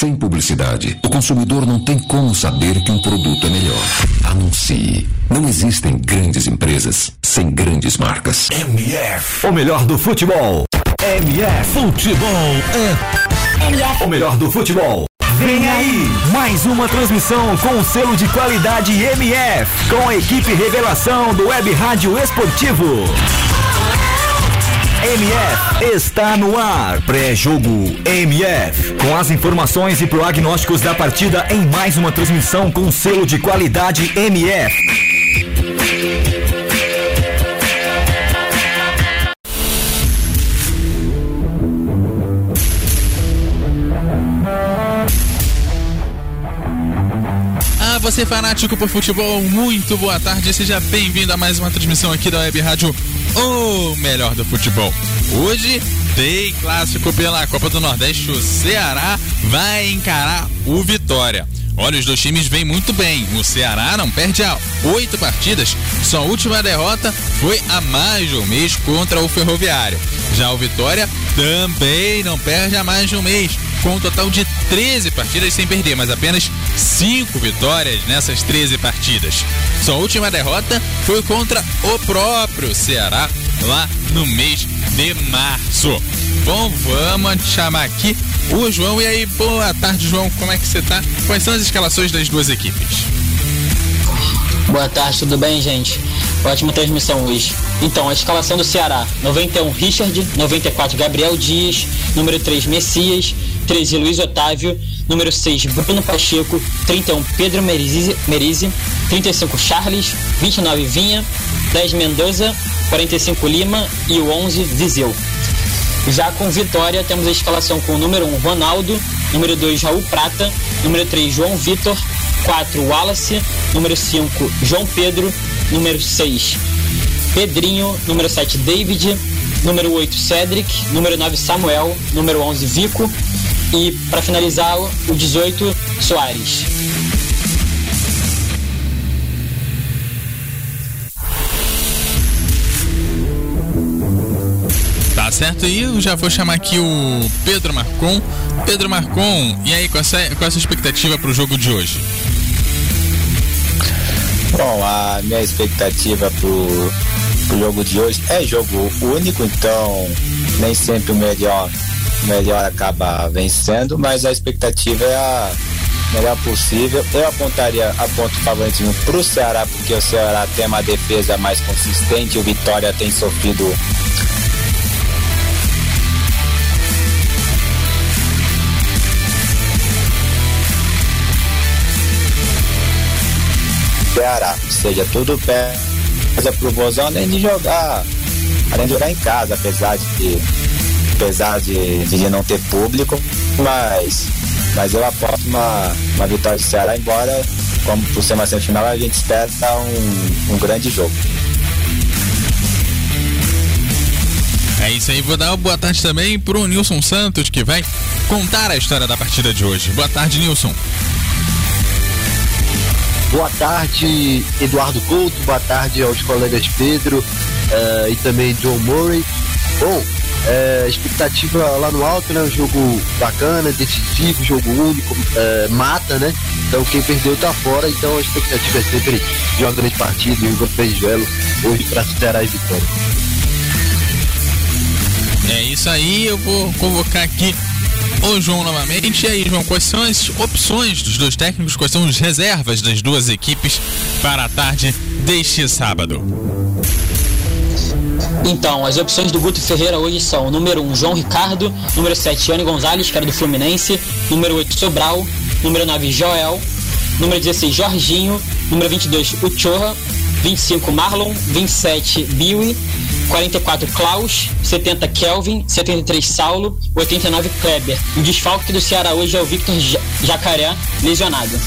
Sem publicidade, o consumidor não tem como saber que um produto é melhor. Anuncie. Não existem grandes empresas sem grandes marcas. MF. O melhor do futebol. MF. Futebol é. MF. O melhor do futebol. Vem aí, mais uma transmissão com o selo de qualidade MF, com a equipe Revelação do Web Rádio Esportivo. MF está no ar. Pré-jogo MF. Com as informações e prognósticos da partida em mais uma transmissão com selo de qualidade MF. Você fanático por futebol, muito boa tarde, seja bem-vindo a mais uma transmissão aqui da Web Rádio O Melhor do Futebol. Hoje tem clássico pela Copa do Nordeste, o Ceará vai encarar o Vitória. Olha, os dois times vêm muito bem. O Ceará não perde há oito partidas. Sua última derrota foi há mais de um mês contra o Ferroviário. Já o Vitória também não perde há mais de um mês, com um total de 13 partidas sem perder, mas apenas 5 vitórias nessas 13 partidas. Sua última derrota foi contra o próprio Ceará lá no mês de março. Bom, vamos chamar aqui o João. E aí, boa tarde, João. Como é que você tá? Quais são as escalações das duas equipes? Boa tarde, tudo bem, gente? Ótima transmissão hoje. Então, a escalação do Ceará: 91 Richard, 94 Gabriel Dias, número 3 Messias, 13 Luiz Otávio, número 6 Bruno Pacheco, 31 Pedro Merizzi, Merizzi. 35 Charles, 29 Vinha, 10 Mendoza, 45 Lima. E o 11 Viseu. Já com Vitória, temos a escalação com o número 1 Ronaldo, número 2 Raul Prata, número 3 João Vitor, 4 Wallace, número 5 João Pedro, número 6 Pedrinho, número 7 David, número 8 Cedric, número 9 Samuel, número 11 Vico e para finalizar o 18 Soares. Tá certo? E eu já vou chamar aqui o Pedro Marcon. Pedro Marcon, e aí, qual é, qual é a sua expectativa para o jogo de hoje? Bom, a minha expectativa pro, pro jogo de hoje é jogo único, então nem sempre o melhor, o melhor acaba vencendo, mas a expectativa é a melhor possível. Eu apontaria a ponto favoritismo pro Ceará, porque o Ceará tem uma defesa mais consistente, o Vitória tem sofrido Ceará. Seja, tudo pesa pro Vozão, além de jogar, além de jogar em casa, apesar de apesar de, de não ter público, mas, mas eu aposto uma, uma vitória do Ceará, embora, como por ser uma semifinal, a gente espera um, um grande jogo. É isso aí, vou dar uma boa tarde também pro Nilson Santos, que vai contar a história da partida de hoje. Boa tarde, Nilson. Boa tarde, Eduardo Couto. Boa tarde aos colegas Pedro uh, e também John Murray. Bom, uh, expectativa lá no alto, né? Um jogo bacana, decisivo, jogo único, uh, mata, né? Então quem perdeu tá fora, então a expectativa é sempre de uma grande partida e um grande duelo hoje para Ceará e Vitória. É isso aí, eu vou convocar aqui o João novamente. E aí, João, quais são as opções dos dois técnicos? Quais são as reservas das duas equipes para a tarde deste sábado? Então, as opções do Guto Ferreira hoje são número 1, João Ricardo, número 7, Ione Gonzalez, que era do Fluminense, número 8, Sobral, número 9, Joel, número 16, Jorginho, número 22, Uchoa, 25, Marlon, 27, Biwi, 44 Klaus, 70 Kelvin, 73 Saulo, 89 Kleber. O desfalque do Ceará hoje é o Victor Jacaré, lesionado.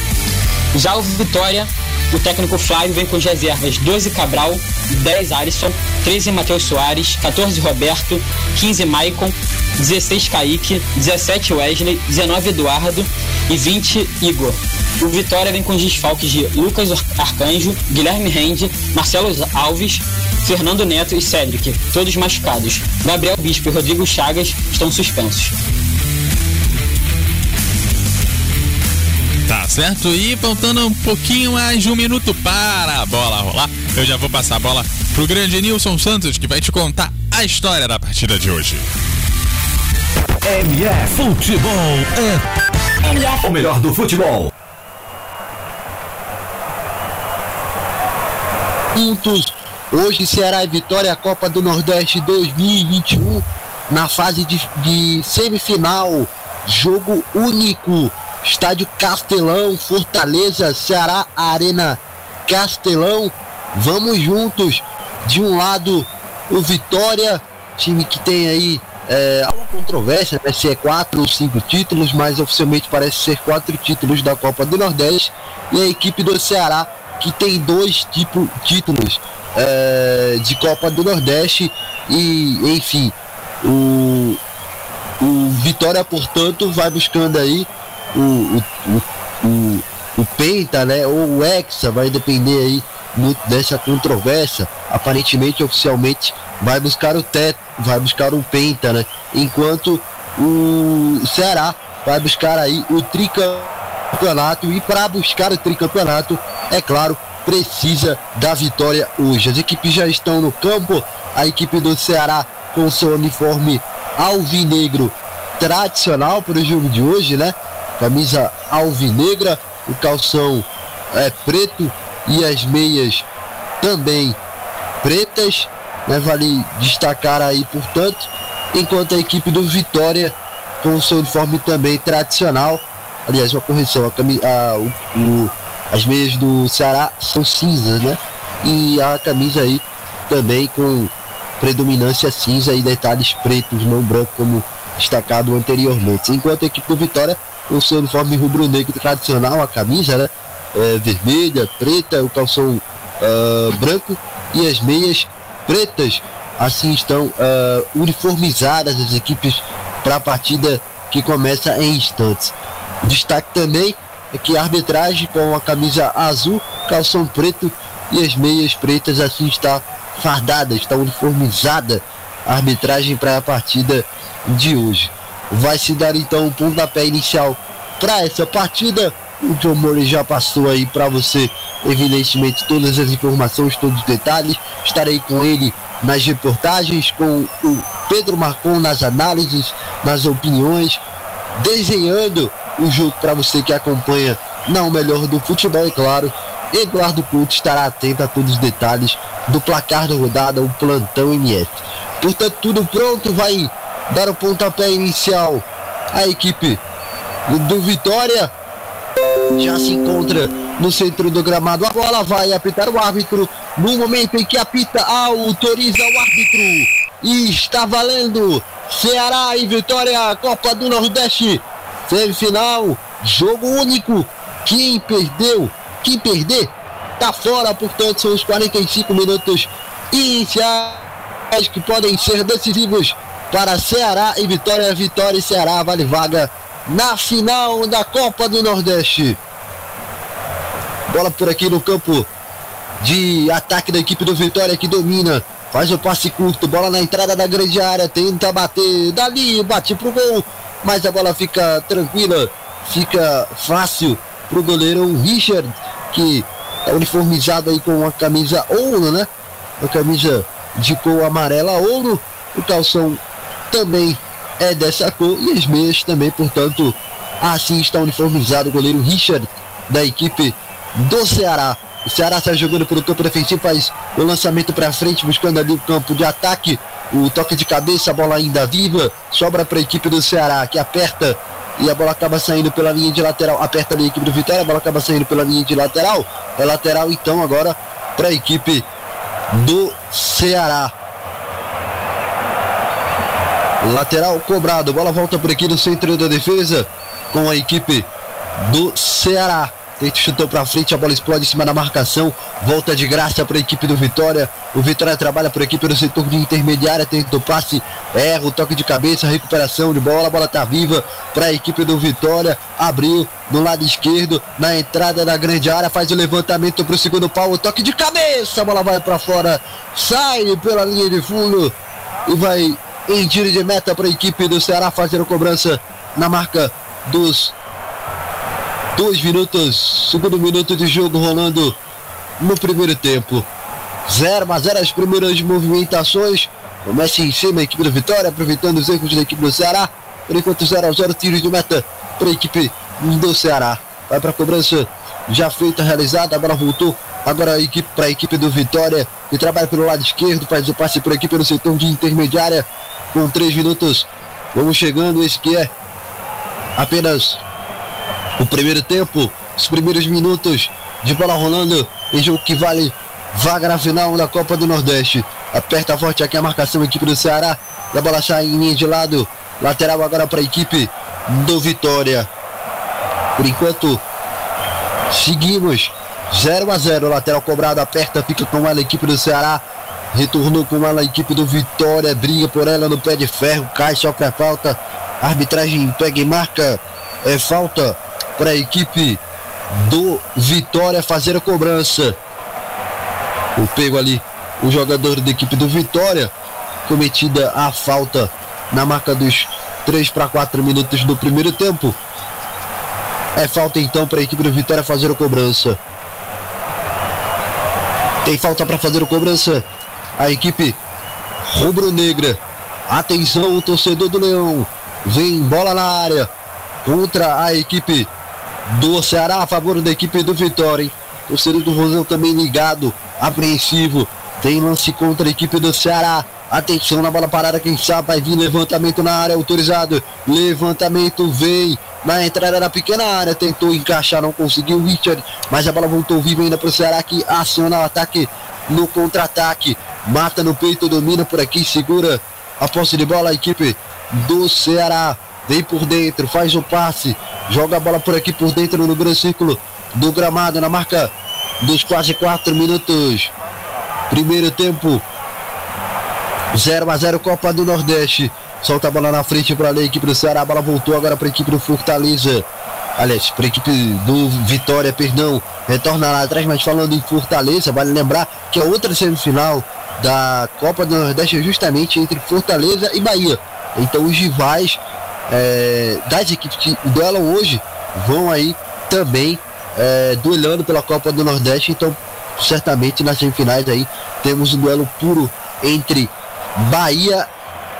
Já o Vitória o técnico Flávio vem com as reservas 12 Cabral, 10 Alisson, 13 Matheus Soares, 14 Roberto, 15 Maicon, 16 Kaique, 17 Wesley, 19 Eduardo e 20 Igor. O Vitória vem com os desfalques de Lucas Arcanjo, Guilherme Rende, Marcelo Alves, Fernando Neto e Cedric, todos machucados. Gabriel Bispo e Rodrigo Chagas estão suspensos. Tá certo? E faltando um pouquinho mais de um minuto para a bola rolar, eu já vou passar a bola pro grande Nilson Santos, que vai te contar a história da partida de hoje. MF Futebol é MF. o melhor do futebol. Juntos, hoje Ceará e Vitória Copa do Nordeste 2021 na fase de, de semifinal, jogo único, estádio Castelão, Fortaleza, Ceará, Arena Castelão. Vamos juntos. De um lado, o Vitória, time que tem aí é, uma controvérsia né, se é quatro ou cinco títulos, mas oficialmente parece ser quatro títulos da Copa do Nordeste. E a equipe do Ceará, que tem dois tipo, títulos é, de Copa do Nordeste. E, enfim, o, o Vitória, portanto, vai buscando aí o, o, o, o, Penta, né? Ou o Hexa, vai depender aí muito dessa controvérsia. Aparentemente, oficialmente, vai buscar o teto, vai buscar o Penta, né? Enquanto o Ceará vai buscar aí o tricampeonato e para buscar o tricampeonato, é claro, precisa da vitória hoje. As equipes já estão no campo, a equipe do Ceará com seu uniforme alvinegro tradicional para o jogo de hoje, né? Camisa alvinegra, o calção é preto e as meias também pretas, né? Vale destacar aí, portanto, enquanto a equipe do Vitória com o seu uniforme também tradicional, aliás, uma correção, a, a, o, o, as meias do Ceará são cinzas, né? E a camisa aí também com predominância cinza e detalhes pretos, não branco, como destacado anteriormente. Enquanto a equipe do Vitória, o seu uniforme rubro-negro tradicional, a camisa, né? É, vermelha, preta, o calção uh, branco e as meias pretas. Assim estão uh, uniformizadas as equipes para a partida que começa em instantes. Destaque também é que a arbitragem com a camisa azul, calção preto e as meias pretas assim está fardada, está uniformizada a arbitragem para a partida de hoje. Vai se dar então o um pontapé inicial para essa partida. O John Murray já passou aí para você, evidentemente, todas as informações, todos os detalhes. Estarei com ele nas reportagens, com o Pedro Marcon nas análises, nas opiniões, desenhando o jogo para você que acompanha não melhor do futebol, é claro. Eduardo Couto estará atento a todos os detalhes do placar da rodada, o plantão MF. Portanto, tudo pronto, vai dar o pontapé inicial a equipe do Vitória. Já se encontra no centro do gramado. A bola vai apitar o árbitro. No momento em que apita, autoriza o árbitro. E está valendo. Ceará e Vitória, Copa do Nordeste. Semifinal, jogo único. Quem perdeu, quem perder, tá fora. Portanto, são os 45 minutos iniciais que podem ser decisivos para Ceará e Vitória. Vitória e Ceará vale vaga na final da Copa do Nordeste. Bola por aqui no campo de ataque da equipe do Vitória que domina. Faz o passe curto, bola na entrada da grande área, tenta bater dali, bate pro gol, mas a bola fica tranquila, fica fácil pro goleiro Richard, que é uniformizado aí com uma camisa ouro, né? Uma camisa de cor amarela ouro, o calção também é dessa cor e as meias também, portanto, assim está uniformizado o goleiro Richard da equipe do Ceará. O Ceará está jogando pelo campo defensivo, faz o lançamento para frente, buscando ali o campo de ataque. O toque de cabeça, a bola ainda viva, sobra para a equipe do Ceará, que aperta e a bola acaba saindo pela linha de lateral. Aperta ali a equipe do Vitória, a bola acaba saindo pela linha de lateral. É lateral então agora para a equipe do Ceará. Lateral cobrado, bola volta por aqui no centro da defesa com a equipe do Ceará. Feito chutou para frente, a bola explode em cima da marcação. Volta de graça para a equipe do Vitória. O Vitória trabalha por aqui pelo setor de intermediária, tenta o passe, erra o toque de cabeça, recuperação de bola, a bola tá viva para a equipe do Vitória. Abriu no lado esquerdo, na entrada da grande área, faz o levantamento para o segundo pau, o toque de cabeça, a bola vai para fora, sai pela linha de fundo e vai em tiro de meta para a equipe do Ceará fazer a cobrança na marca dos dois minutos, segundo minuto de jogo rolando no primeiro tempo. 0 a 0 as primeiras movimentações. Começa em cima a equipe do Vitória, aproveitando os erros da equipe do Ceará. Por enquanto 0 a 0 tiros de meta para a equipe do Ceará. Vai para a cobrança já feita, realizada, a bola voltou agora a equipe para a equipe do Vitória, que trabalha pelo lado esquerdo, faz o passe por aqui pelo setor de intermediária, com 3 minutos. Vamos chegando, esse que é apenas o primeiro tempo, os primeiros minutos de bola rolando em jogo que vale vaga na final da Copa do Nordeste. Aperta forte aqui a marcação, equipe do Ceará. E a bola sai em linha de lado. Lateral agora para a equipe do Vitória. Por enquanto, seguimos 0 a 0 Lateral cobrado, aperta, fica com ela a equipe do Ceará. Retornou com ela a equipe do Vitória. Briga por ela no pé de ferro. Cai, sofre a falta. arbitragem pega e marca. É falta para a equipe do Vitória fazer a cobrança. O pego ali, o jogador da equipe do Vitória, cometida a falta na marca dos 3 para 4 minutos do primeiro tempo. É falta então para a equipe do Vitória fazer a cobrança. Tem falta para fazer a cobrança. A equipe rubro-negra. Atenção, o torcedor do Leão. Vem bola na área contra a equipe do Ceará a favor da equipe do Vitória. Hein? Torcedor do Rosão também ligado, apreensivo. Tem lance contra a equipe do Ceará. Atenção na bola parada, quem sabe vai vir levantamento na área autorizado. Levantamento vem na entrada da pequena área, tentou encaixar, não conseguiu Richard, mas a bola voltou viva ainda para o Ceará que aciona o ataque no contra-ataque. Mata no peito, domina por aqui, segura a posse de bola a equipe do Ceará. Vem por dentro, faz o passe, joga a bola por aqui por dentro no grande círculo do gramado na marca dos quase 4 minutos. Primeiro tempo, 0 a 0 Copa do Nordeste. Solta a bola na frente para a equipe do Ceará. A bola voltou agora para a equipe do Fortaleza. Aliás, para a equipe do Vitória, perdão. Retorna lá atrás, mas falando em Fortaleza, vale lembrar que a outra semifinal da Copa do Nordeste é justamente entre Fortaleza e Bahia. Então os rivais é, das equipes que duelam hoje vão aí também é, duelando pela Copa do Nordeste. Então, certamente nas semifinais aí temos um duelo puro entre Bahia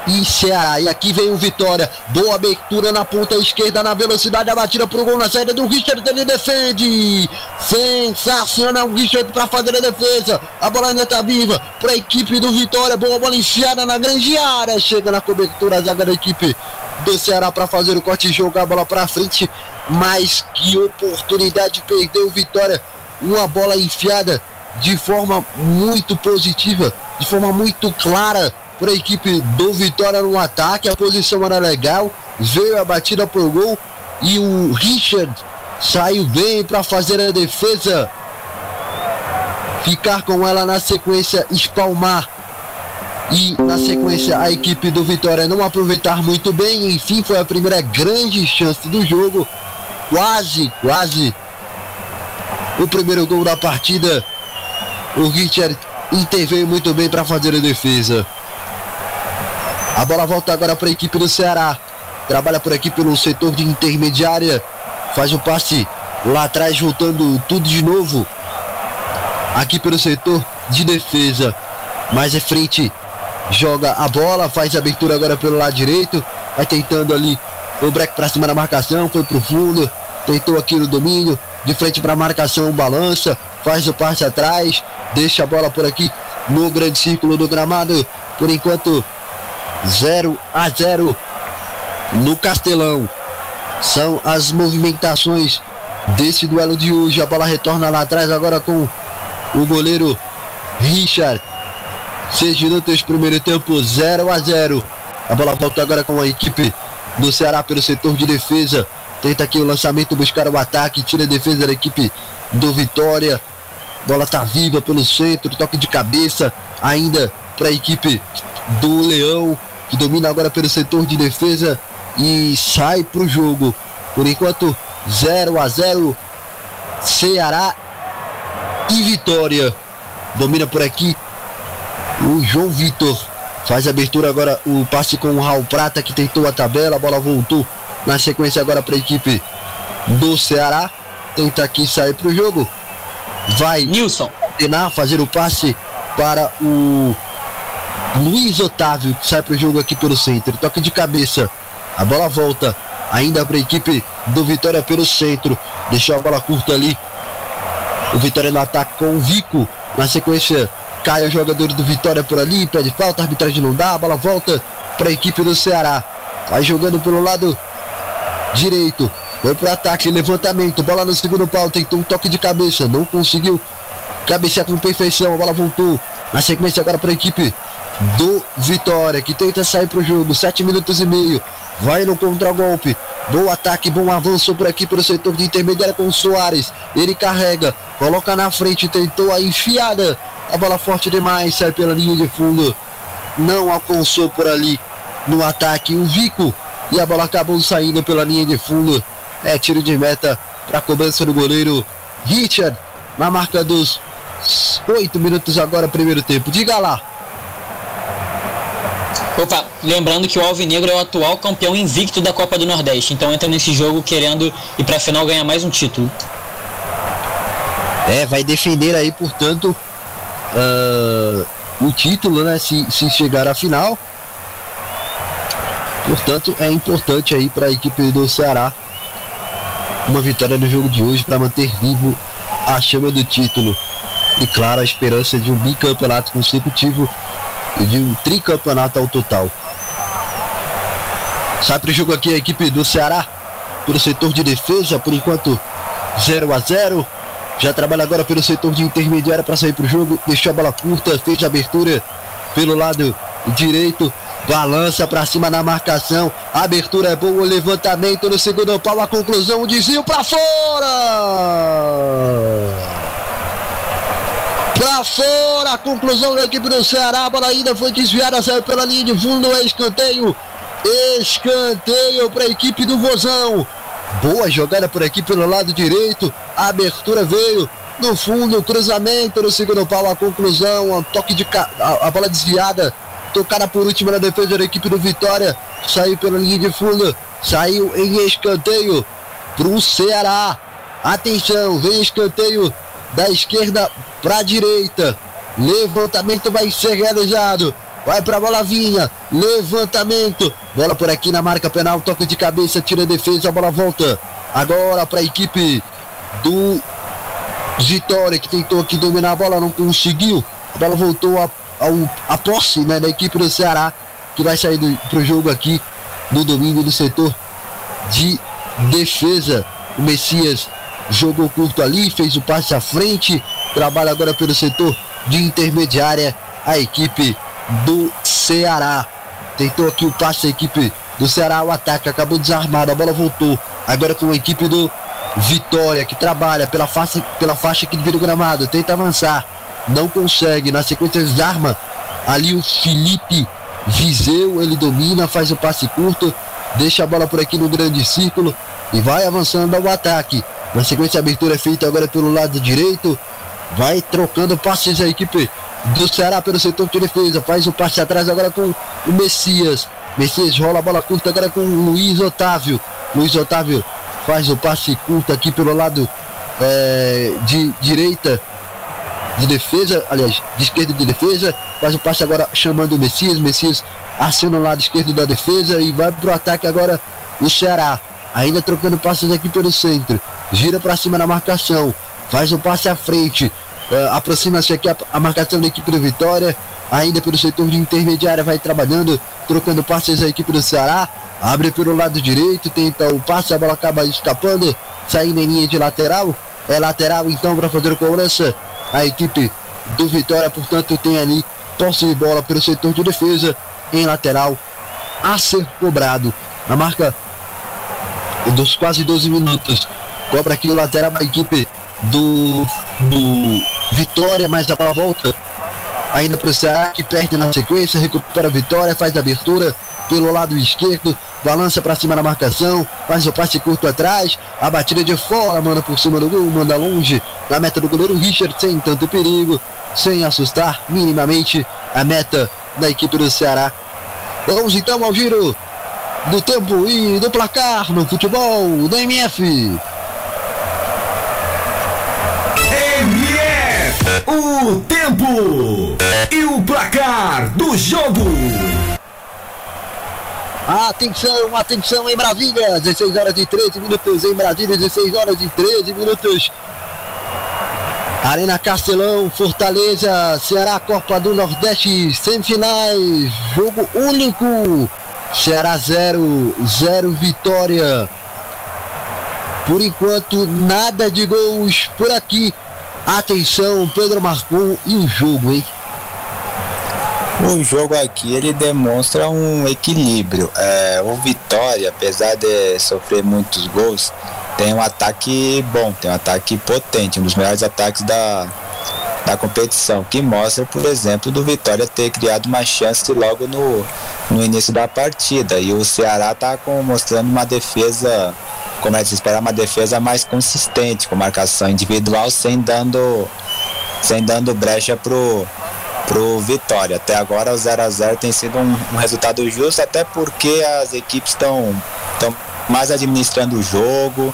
e Ceará. E aqui vem o Vitória. Boa abertura na ponta esquerda, na velocidade, a batida pro gol na saída do Richard. Ele defende. Sensacional o Richard para fazer a defesa. A bola ainda tá viva para a equipe do Vitória. Boa bola enfiada na grande área. Chega na cobertura a zaga da equipe do Ceará para fazer o corte e jogar a bola para frente. Mas que oportunidade perdeu o Vitória. Uma bola enfiada de forma muito positiva, de forma muito clara para a equipe do Vitória no ataque. A posição era legal, veio a batida pro gol e o Richard saiu bem para fazer a defesa. Ficar com ela na sequência, espalmar. E na sequência a equipe do Vitória não aproveitar muito bem. Enfim, foi a primeira grande chance do jogo. Quase, quase. O primeiro gol da partida. O Richard interveio muito bem para fazer a defesa. A bola volta agora para a equipe do Ceará. Trabalha por aqui pelo setor de intermediária. Faz o passe lá atrás, voltando tudo de novo. Aqui pelo setor de defesa. Mais à frente, joga a bola. Faz a abertura agora pelo lado direito. Vai tentando ali o break para cima da marcação. Foi pro fundo. Tentou aqui no domínio. De frente para a marcação, balança. Faz o passe atrás. Deixa a bola por aqui no grande círculo do gramado. Por enquanto, 0 a 0 no Castelão. São as movimentações desse duelo de hoje. A bola retorna lá atrás agora com o goleiro Richard. 6 minutos, primeiro tempo, 0 a 0. A bola volta agora com a equipe do Ceará pelo setor de defesa. Tenta aqui o lançamento, buscar o ataque, tira a defesa da equipe do Vitória. Bola tá viva pelo centro, toque de cabeça ainda para a equipe do Leão, que domina agora pelo setor de defesa e sai para o jogo. Por enquanto, 0 a 0 Ceará e Vitória. Domina por aqui o João Vitor. Faz abertura agora o passe com o Raul Prata que tentou a tabela, a bola voltou na sequência agora para a equipe do Ceará. Tenta aqui sair para o jogo. Vai Nilson tentar fazer o passe para o Luiz Otávio, sai para o jogo aqui pelo centro. Toque de cabeça. A bola volta. Ainda para a equipe do Vitória pelo centro. Deixou a bola curta ali. O Vitória no ataque com o Vico. Na sequência, cai o jogador do Vitória por ali. Pede falta, a arbitragem não dá. A bola volta para a equipe do Ceará. Vai jogando pelo lado direito. Foi pro ataque, levantamento, bola no segundo pau, tentou um toque de cabeça, não conseguiu cabecear com perfeição, a bola voltou. Na sequência agora para a equipe do Vitória, que tenta sair pro jogo, sete minutos e meio. Vai no contragolpe. Bom ataque, bom avanço por aqui pelo setor de intermediária com o Soares. Ele carrega, coloca na frente, tentou a enfiada. A bola forte demais, sai pela linha de fundo. Não alcançou por ali no ataque. O Vico e a bola acabou saindo pela linha de fundo. É tiro de meta para a cobrança do goleiro Richard na marca dos oito minutos agora, primeiro tempo. Diga lá. Opa, lembrando que o Alvinegro é o atual campeão invicto da Copa do Nordeste, então entra nesse jogo querendo ir para a final ganhar mais um título. É, vai defender aí, portanto, uh, o título, né? Se, se chegar à final. Portanto, é importante aí para a equipe do Ceará uma vitória no jogo de hoje para manter vivo a chama do título. E claro, a esperança de um bicampeonato consecutivo de um tricampeonato ao total. Sai para o jogo aqui a equipe do Ceará pelo setor de defesa, por enquanto 0 a 0. Já trabalha agora pelo setor de intermediária para sair para o jogo, deixou a bola curta, fez a abertura pelo lado direito, Balança para cima na marcação. A abertura é boa, o levantamento no segundo pau. A conclusão, o desvio para fora. Para fora, a conclusão da equipe do Ceará. A bola ainda foi desviada, saiu pela linha de fundo. É escanteio. Escanteio para a equipe do Vozão. Boa jogada por aqui pelo lado direito. A abertura veio no fundo, cruzamento no segundo pau. A conclusão, um toque de ca... a, a bola desviada tocada por última na defesa da equipe do Vitória, saiu pela linha de fundo, saiu em escanteio para o Ceará. Atenção, vem escanteio da esquerda para a direita. Levantamento vai ser realizado. Vai para a bola vinha. Levantamento. Bola por aqui na marca penal. Toque de cabeça. Tira a defesa. A bola volta. Agora para a equipe do Vitória que tentou aqui dominar a bola. Não conseguiu. A bola voltou a ao, a posse né, da equipe do Ceará, que vai sair para o jogo aqui no domingo do setor de defesa. O Messias jogou curto ali, fez o passe à frente, trabalha agora pelo setor de intermediária a equipe do Ceará. Tentou aqui o passe da equipe do Ceará, o ataque acabou desarmado, a bola voltou. Agora com a equipe do Vitória, que trabalha pela faixa, pela faixa aqui do gramado, tenta avançar não consegue. Na sequência, desarma ali o Felipe Viseu. Ele domina, faz o passe curto, deixa a bola por aqui no grande círculo e vai avançando ao ataque. Na sequência, a abertura é feita agora pelo lado direito. Vai trocando passes a equipe do Ceará pelo setor de defesa. Faz o passe atrás agora com o Messias. Messias rola a bola curta agora com o Luiz Otávio. Luiz Otávio faz o passe curto aqui pelo lado é, de direita de defesa, aliás, de esquerda de defesa, faz o passe agora chamando o Messias, Messias aciona o lado esquerdo da defesa e vai pro ataque agora o Ceará, ainda trocando passes aqui pelo centro, gira para cima na marcação, faz o passe à frente, uh, aproxima-se aqui a, a, marcação da equipe do Vitória, ainda pelo setor de intermediária vai trabalhando, trocando passes a equipe do Ceará, abre pelo lado direito, tenta o passe, a bola acaba escapando, saindo em linha de lateral, é lateral então para fazer cobrança. A equipe do Vitória, portanto, tem ali posse de bola pelo setor de defesa. Em lateral a ser cobrado. Na marca dos quase 12 minutos. Cobra aqui o lateral da equipe do, do Vitória, mas a bola volta ainda para o Ceará, que perde na sequência, recupera a vitória, faz a abertura pelo lado esquerdo, balança para cima na marcação, faz o passe curto atrás, a batida de fora, manda por cima do gol, manda longe, na meta do goleiro Richard, sem tanto perigo, sem assustar minimamente a meta da equipe do Ceará. Vamos então ao giro do tempo e do placar no futebol do MF. MF, o tempo e o placar do jogo. Atenção, atenção em Brasília, 16 horas e 13 minutos em Brasília, 16 horas e 13 minutos. Arena Castelão, Fortaleza, Ceará, Copa do Nordeste, semifinais, jogo único. Ceará 0, 0 vitória. Por enquanto, nada de gols por aqui. Atenção, Pedro marcou e o jogo, hein? O jogo aqui ele demonstra um equilíbrio. É, o Vitória, apesar de sofrer muitos gols, tem um ataque bom, tem um ataque potente, um dos melhores ataques da, da competição, que mostra, por exemplo, do Vitória ter criado uma chance logo no, no início da partida. E o Ceará está mostrando uma defesa, como é que se espera, uma defesa mais consistente, com marcação individual, sem dando, sem dando brecha pro pro Vitória. Até agora o 0 a 0 tem sido um, um resultado justo, até porque as equipes estão mais administrando o jogo,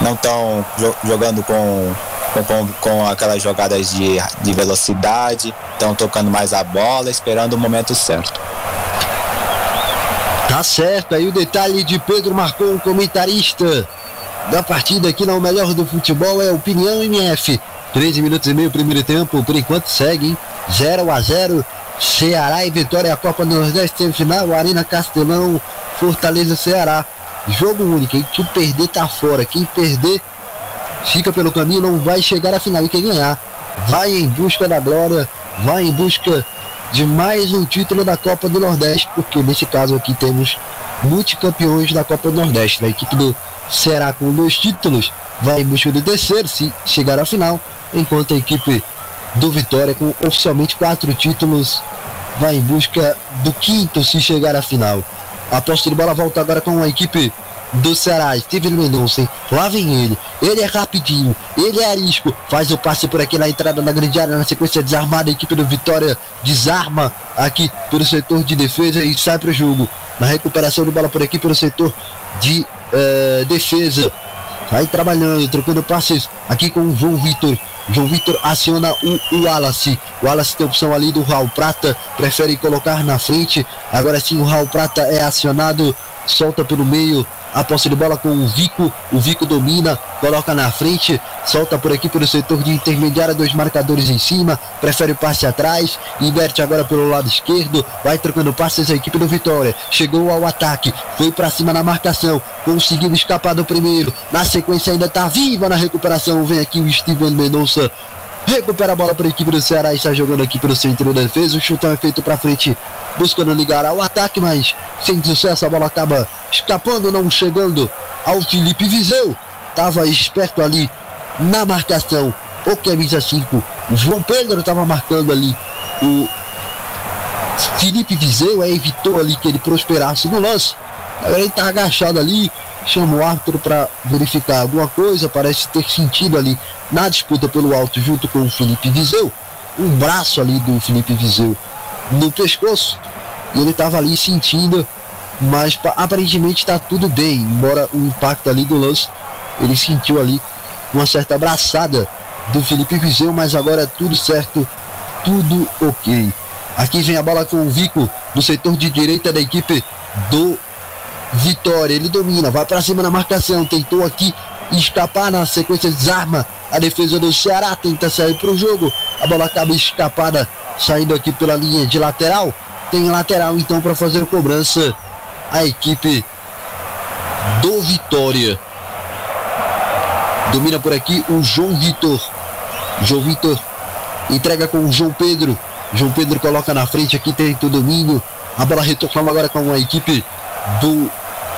não estão jogando com, com, com, aquelas jogadas de, de velocidade, estão tocando mais a bola, esperando o momento certo. Tá certo, aí o detalhe de Pedro marcou um comentarista da partida aqui na O Melhor do Futebol é Opinião MF. 13 minutos e meio, primeiro tempo, por enquanto segue, hein? 0 a 0 Ceará e Vitória, a Copa do Nordeste semifinal, Arena Castelão, Fortaleza, Ceará. Jogo único, hein? Quem perder tá fora, quem perder fica pelo caminho, não vai chegar à final. E quem ganhar vai em busca da glória, vai em busca de mais um título da Copa do Nordeste, porque nesse caso aqui temos multicampeões da Copa do Nordeste. A equipe do Ceará com dois títulos vai em busca do terceiro, se chegar à final, enquanto a equipe do Vitória, com oficialmente quatro títulos, vai em busca do quinto se chegar à final. A posse de bola volta agora com a equipe do Ceará, Steven Mendonça, lá vem ele, ele é rapidinho, ele é arisco, faz o passe por aqui na entrada na grande área, na sequência desarmada, a equipe do Vitória desarma aqui pelo setor de defesa e sai para o jogo. Na recuperação de bola por aqui pelo setor de uh, defesa, vai trabalhando, trocando passes aqui com o João Vitor, João Vitor aciona o, o Wallace. O Wallace tem opção ali do Raul Prata, prefere colocar na frente. Agora sim o Raul Prata é acionado, solta pelo meio, a posse de bola com o Vico, o Vico domina, coloca na frente, solta por aqui pelo setor de intermediária, dois marcadores em cima, prefere o passe atrás, inverte agora pelo lado esquerdo, vai trocando passes a equipe do Vitória, chegou ao ataque, foi para cima na marcação, conseguiu escapar do primeiro, na sequência ainda está viva na recuperação, vem aqui o Steven Mendonça, recupera a bola para a equipe do Ceará está jogando aqui pelo centro da defesa. O chutão é feito para frente, buscando ligar ao ataque, mas sem sucesso a bola acaba escapando, não chegando ao Felipe Viseu. Estava esperto ali na marcação. O camisa 5, o João Pedro estava marcando ali. O Felipe Viseu é, evitou ali que ele prosperasse no lance. Agora ele está agachado ali, chama o árbitro para verificar alguma coisa, parece ter sentido ali na disputa pelo alto junto com o Felipe Viseu, um braço ali do Felipe Viseu no pescoço, e ele estava ali sentindo, mas aparentemente está tudo bem, embora o impacto ali do lance, ele sentiu ali uma certa abraçada do Felipe Viseu, mas agora é tudo certo, tudo ok. Aqui vem a bola com o Vico do setor de direita da equipe do Vitória. Ele domina, vai para cima na marcação, tentou aqui escapar na sequência, desarma a defesa do Ceará, tenta sair para o jogo. A bola acaba escapada, saindo aqui pela linha de lateral. Tem lateral então para fazer cobrança a equipe do Vitória. Domina por aqui o João Vitor. João Vitor entrega com o João Pedro. João Pedro coloca na frente aqui, tem o domínio. A bola retornando agora com a equipe do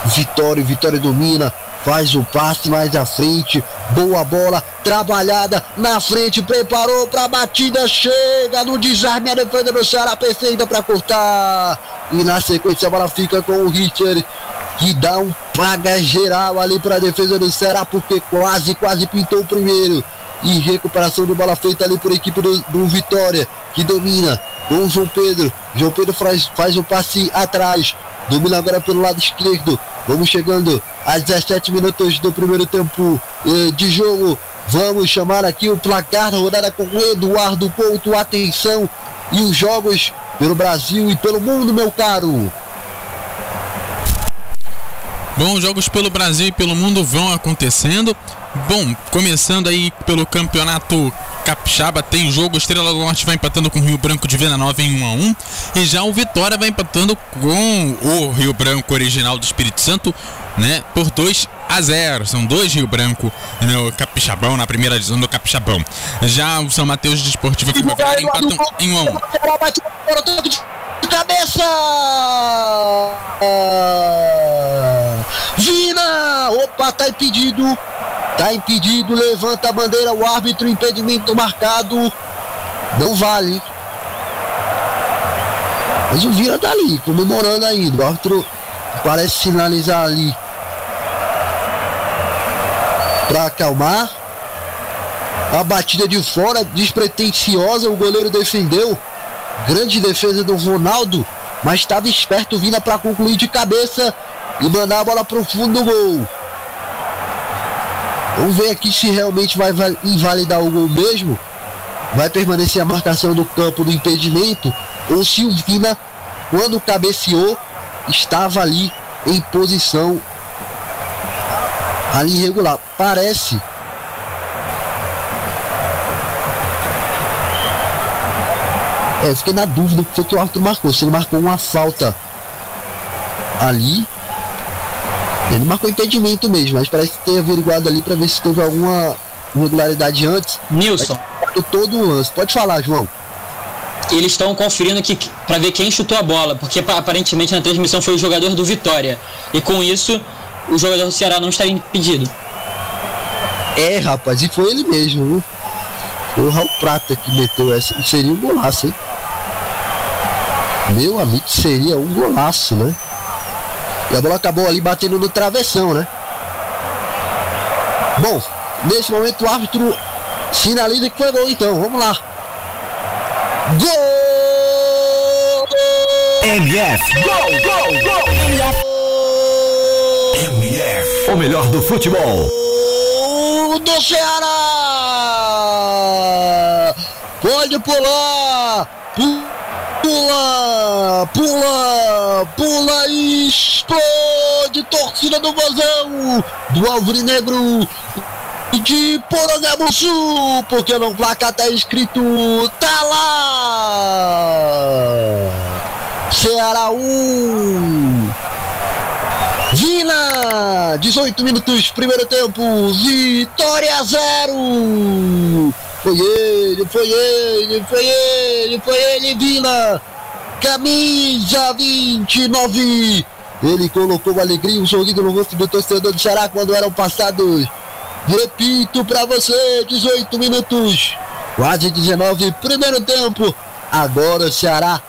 Vitória, Vitória domina, faz o passe mais à frente, boa bola, trabalhada na frente, preparou para a batida, chega no desarme, a defesa do Ceará perfeita para cortar. E na sequência a bola fica com o Richard, que dá um paga geral ali para a defesa do Ceará, porque quase, quase pintou o primeiro. E recuperação de bola feita ali por equipe do, do Vitória, que domina com o João Pedro. João Pedro faz, faz o passe atrás, domina agora pelo lado esquerdo. Vamos chegando a 17 minutos do primeiro tempo eh, de jogo. Vamos chamar aqui o placar da rodada com o Eduardo Couto. Atenção! E os jogos pelo Brasil e pelo mundo, meu caro. Bom, jogos pelo Brasil e pelo mundo vão acontecendo. Bom, começando aí pelo campeonato Capixaba, tem jogo. Estrela do Norte vai empatando com o Rio Branco de Venda Nova em 1 a 1 E já o Vitória vai empatando com o Rio Branco original do Espírito Santo, né? Por 2 a 0. São dois Rio Branco no Capixabão, na primeira divisão do Capixabão. Já o São Mateus de Esportivo Primavera empatam em 1 a 1 cabeça! Vina! Opa, tá impedido. Tá impedido, levanta a bandeira, o árbitro, impedimento marcado. Não vale. Mas o Vina tá ali, comemorando ainda. O árbitro parece sinalizar ali. Pra acalmar. A batida de fora, despretensiosa, o goleiro defendeu. Grande defesa do Ronaldo, mas estava esperto Vina para concluir de cabeça e mandar a bola pro fundo do gol. Vamos ver aqui se realmente vai invalidar o gol mesmo. Vai permanecer a marcação do campo do impedimento ou se o Vina, quando cabeceou, estava ali em posição ali irregular. Parece É, fiquei na dúvida o que foi que o árbitro marcou. Se ele marcou uma falta ali. Ele marcou impedimento mesmo, mas parece que tem averiguado ali para ver se teve alguma irregularidade antes. Nilson. Todo o lance. Pode falar, João. Eles estão conferindo aqui para ver quem chutou a bola, porque aparentemente na transmissão foi o jogador do Vitória. E com isso, o jogador do Ceará não está impedido. É, rapaz, e foi ele mesmo, viu? Foi o Raul Prata que meteu essa. Seria um golaço, hein? Meu amigo, seria um golaço, né? E a bola acabou ali batendo no travessão, né? Bom, nesse momento o árbitro sinaliza que foi gol, então. Vamos lá. Gol! MF! Gol, gol, gol! MF! MF! O melhor do futebol. Do Ceará! Pode pular! Pula! Pula! Pula e explode! Torcida do Vozão! Do Alvinegro! de Porangabuçu, porque no placar tá escrito tá lá Ceará 1 Vina 18 minutos primeiro tempo Vitória 0 foi ele, foi ele, foi ele, foi ele, Vila. Camisa 29. Ele colocou alegria, um sorriso no rosto do torcedor do Ceará quando eram passados. Repito para você, 18 minutos, quase 19, primeiro tempo. Agora o Ceará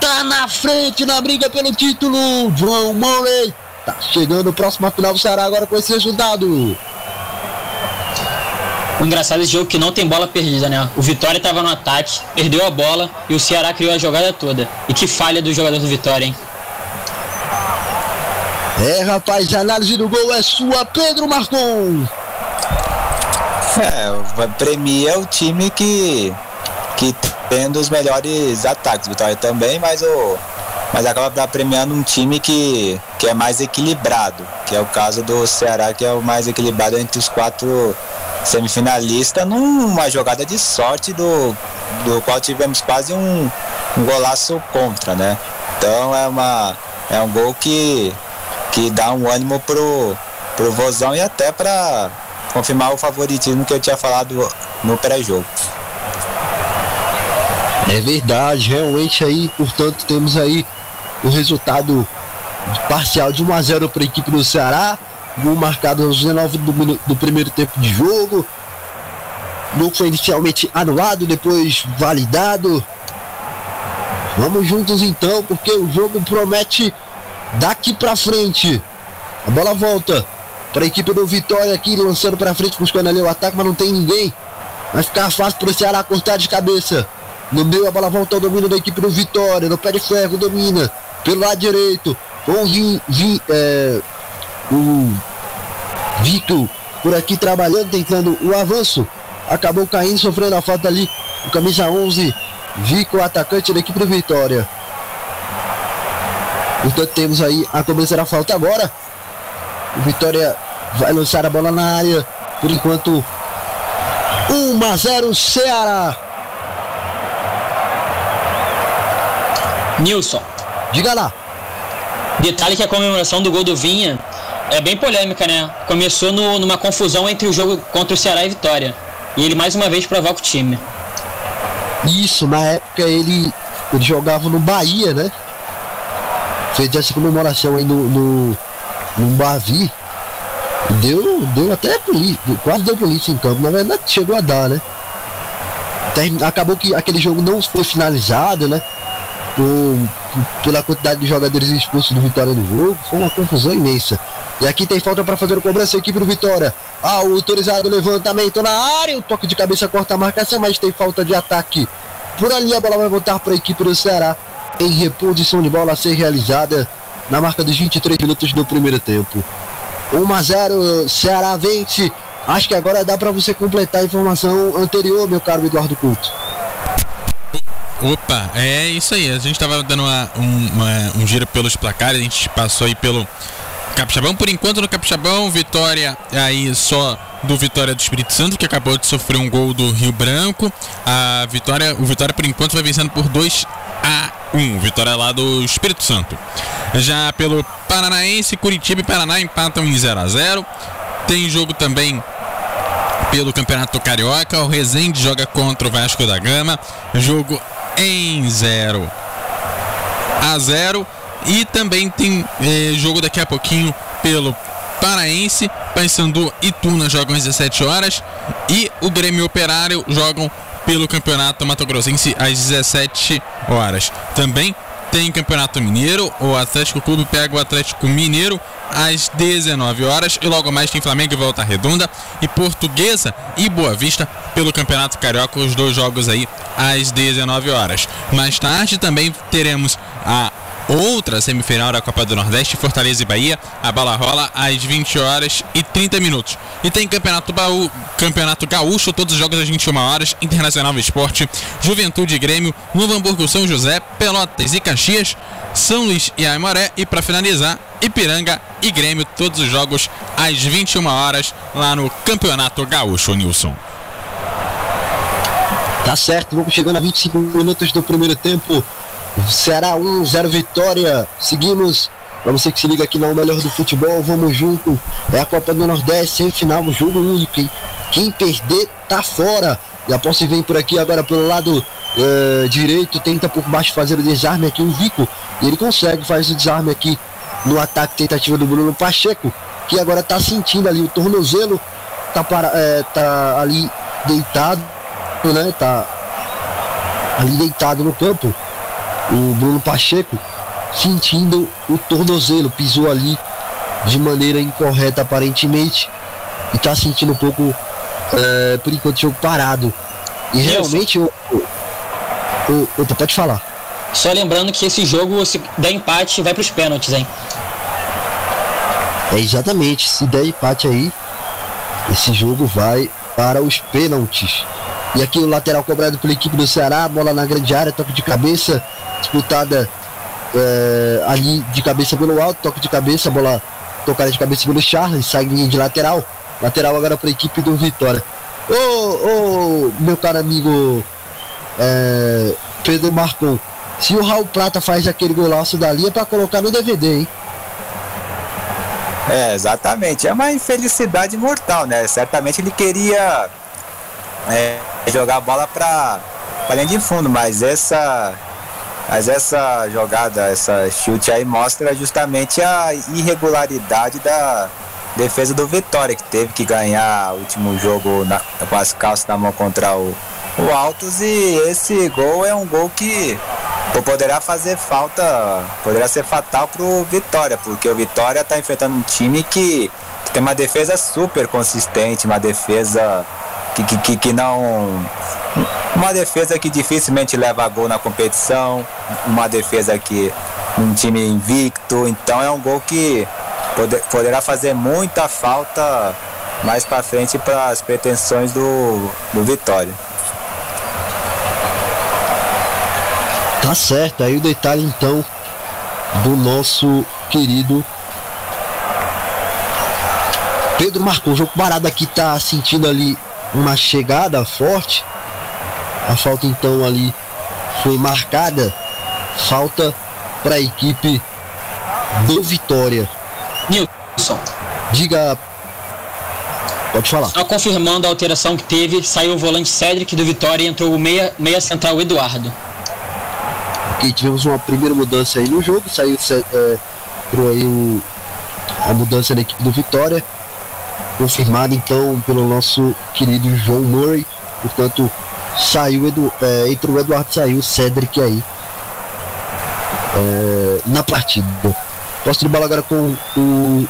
tá na frente na briga pelo título. João Murray tá chegando próximo à final do Ceará agora com esse resultado. O engraçado desse jogo é que não tem bola perdida, né? O Vitória estava no ataque, perdeu a bola e o Ceará criou a jogada toda. E que falha do jogador do Vitória, hein? É, rapaz, a análise do gol é sua, Pedro Marcon. É, premia o time que, que tem os melhores ataques. Vitória também, mas o mas acaba premiando um time que, que é mais equilibrado, que é o caso do Ceará, que é o mais equilibrado entre os quatro semifinalista numa jogada de sorte do, do qual tivemos quase um, um golaço contra, né? Então é uma é um gol que que dá um ânimo pro pro Vozão e até para confirmar o favoritismo que eu tinha falado no pré-jogo. É verdade, realmente aí, portanto, temos aí o resultado parcial de 1 a 0 para a equipe do Ceará. Gol marcado aos 19 do, do primeiro tempo de jogo. Gol foi inicialmente anulado, depois validado. Vamos juntos então, porque o jogo promete daqui para frente. A bola volta para a equipe do Vitória aqui, lançando para frente, buscando ali o ataque, mas não tem ninguém. Vai ficar fácil para o Ceará cortar de cabeça. No meio a bola volta ao domínio da equipe do Vitória. No pé de ferro domina. Pelo lado direito. Com Vin, é, o Vitor por aqui trabalhando, tentando o avanço. Acabou caindo, sofrendo a falta ali. O camisa 11, Vico, atacante da equipe do Vitória. Portanto, temos aí a cobrança da falta agora. O Vitória vai lançar a bola na área. Por enquanto, 1 a 0 Ceará. Nilson. Diga lá. Detalhe que a comemoração do gol do Vinha é bem polêmica, né? Começou no, numa confusão entre o jogo contra o Ceará e Vitória. E ele mais uma vez provoca o time. Isso, na época ele, ele jogava no Bahia, né? Fez essa comemoração aí no, no, no Bavi. Deu, deu até polícia, quase deu polícia em campo. Na verdade, chegou a dar, né? Acabou que aquele jogo não foi finalizado, né? Por, pela quantidade de jogadores expulsos do Vitória no jogo. Foi uma confusão imensa. E aqui tem falta para fazer o cobrança a equipe do Vitória. Autorizado levantamento na área. O toque de cabeça corta a marcação, mas tem falta de ataque. Por ali a bola vai voltar para a equipe do Ceará. Em reposição de bola a ser realizada na marca dos 23 minutos do primeiro tempo. 1 a 0, Ceará vence. Acho que agora dá para você completar a informação anterior, meu caro Eduardo Couto. Opa, é isso aí. A gente estava dando uma, um, uma, um giro pelos placares, a gente passou aí pelo Capixabão. Por enquanto no Capixabão, vitória aí só do Vitória do Espírito Santo, que acabou de sofrer um gol do Rio Branco. A Vitória, o Vitória por enquanto vai vencendo por 2 a 1. Vitória lá do Espírito Santo. Já pelo Paranaense, Curitiba e Paraná empatam em 0 a 0. Tem jogo também pelo Campeonato Carioca. O Rezende joga contra o Vasco da Gama. Jogo em 0 a 0. E também tem eh, jogo daqui a pouquinho pelo Paraense, Paysandu e Tuna jogam às 17 horas e o Grêmio Operário jogam pelo Campeonato Mato Grossense às 17 horas. Também tem Campeonato Mineiro, o Atlético Clube pega o Atlético Mineiro às 19 horas e logo mais tem Flamengo e Volta Redonda e Portuguesa e Boa Vista pelo Campeonato Carioca, os dois jogos aí às 19 horas. Mais tarde também teremos a outra semifinal da Copa do Nordeste, Fortaleza e Bahia. A bola rola às 20 horas e 30 minutos. E tem Campeonato Baú, Campeonato Gaúcho, todos os jogos às 21 horas, Internacional Esporte, Juventude e Grêmio, Novo Hamburgo, São José, Pelotas e Caxias, São Luís e Aimoré e para finalizar, Ipiranga e Grêmio, todos os jogos às 21 horas lá no Campeonato Gaúcho, Nilson. Tá certo, vamos chegando a 25 minutos do primeiro tempo. Ceará 1, 0 vitória. Seguimos. Pra você que se liga aqui no Melhor do Futebol, vamos junto. É a Copa do Nordeste, semifinal, um jogo único, hein? Quem perder tá fora. E a posse vem por aqui agora pelo lado uh, direito, tenta por baixo fazer o desarme aqui o Vico. E ele consegue, faz o desarme aqui no ataque tentativa do Bruno Pacheco, que agora tá sentindo ali o tornozelo, tá, para, é, tá ali deitado, né? Tá ali deitado no campo o Bruno Pacheco sentindo o tornozelo, pisou ali de maneira incorreta aparentemente e está sentindo um pouco, é, por enquanto, o jogo parado. E realmente, o, o, o, pode falar. Só lembrando que esse jogo, se der empate, vai para os pênaltis, hein? É exatamente, se der empate aí, esse jogo vai para os pênaltis. E aqui o lateral cobrado pela equipe do Ceará, bola na grande área, toque de cabeça, disputada é, ali de cabeça pelo alto, toque de cabeça, bola tocada de cabeça pelo Charles, sai de lateral. Lateral agora para a equipe do Vitória. Ô, ô, meu caro amigo é, Pedro Marcon, se o Raul Prata faz aquele golaço dali é para colocar no DVD, hein? É, exatamente. É uma infelicidade mortal, né? Certamente ele queria é, jogar a bola para linha de fundo, mas essa Mas essa jogada, essa chute aí mostra justamente a irregularidade da defesa do Vitória, que teve que ganhar o último jogo na, com as calças na mão contra o, o Altos. E esse gol é um gol que poderá fazer falta, poderá ser fatal pro Vitória, porque o Vitória está enfrentando um time que, que, tem uma defesa super consistente, uma defesa que, que, que não. Uma defesa que dificilmente leva gol na competição, uma defesa que um time invicto, então é um gol que poder, poderá fazer muita falta mais para frente para as pretensões do, do Vitória. Tá certo, aí o detalhe então do nosso querido Pedro Marcou. O jogo parado aqui tá sentindo ali uma chegada forte. A falta então ali foi marcada. Falta para a equipe do Vitória. Nilson. Diga. Pode falar. Só confirmando a alteração que teve, saiu o volante Cedric do Vitória e entrou o meia, meia central Eduardo. Ok, tivemos uma primeira mudança aí no jogo, saiu é, entrou aí o, a mudança na equipe do Vitória, confirmada então pelo nosso querido João Murray, portanto saiu Edu, é, entrou o Eduardo, saiu o Cedric aí é, na partida. Posso de bola agora com o,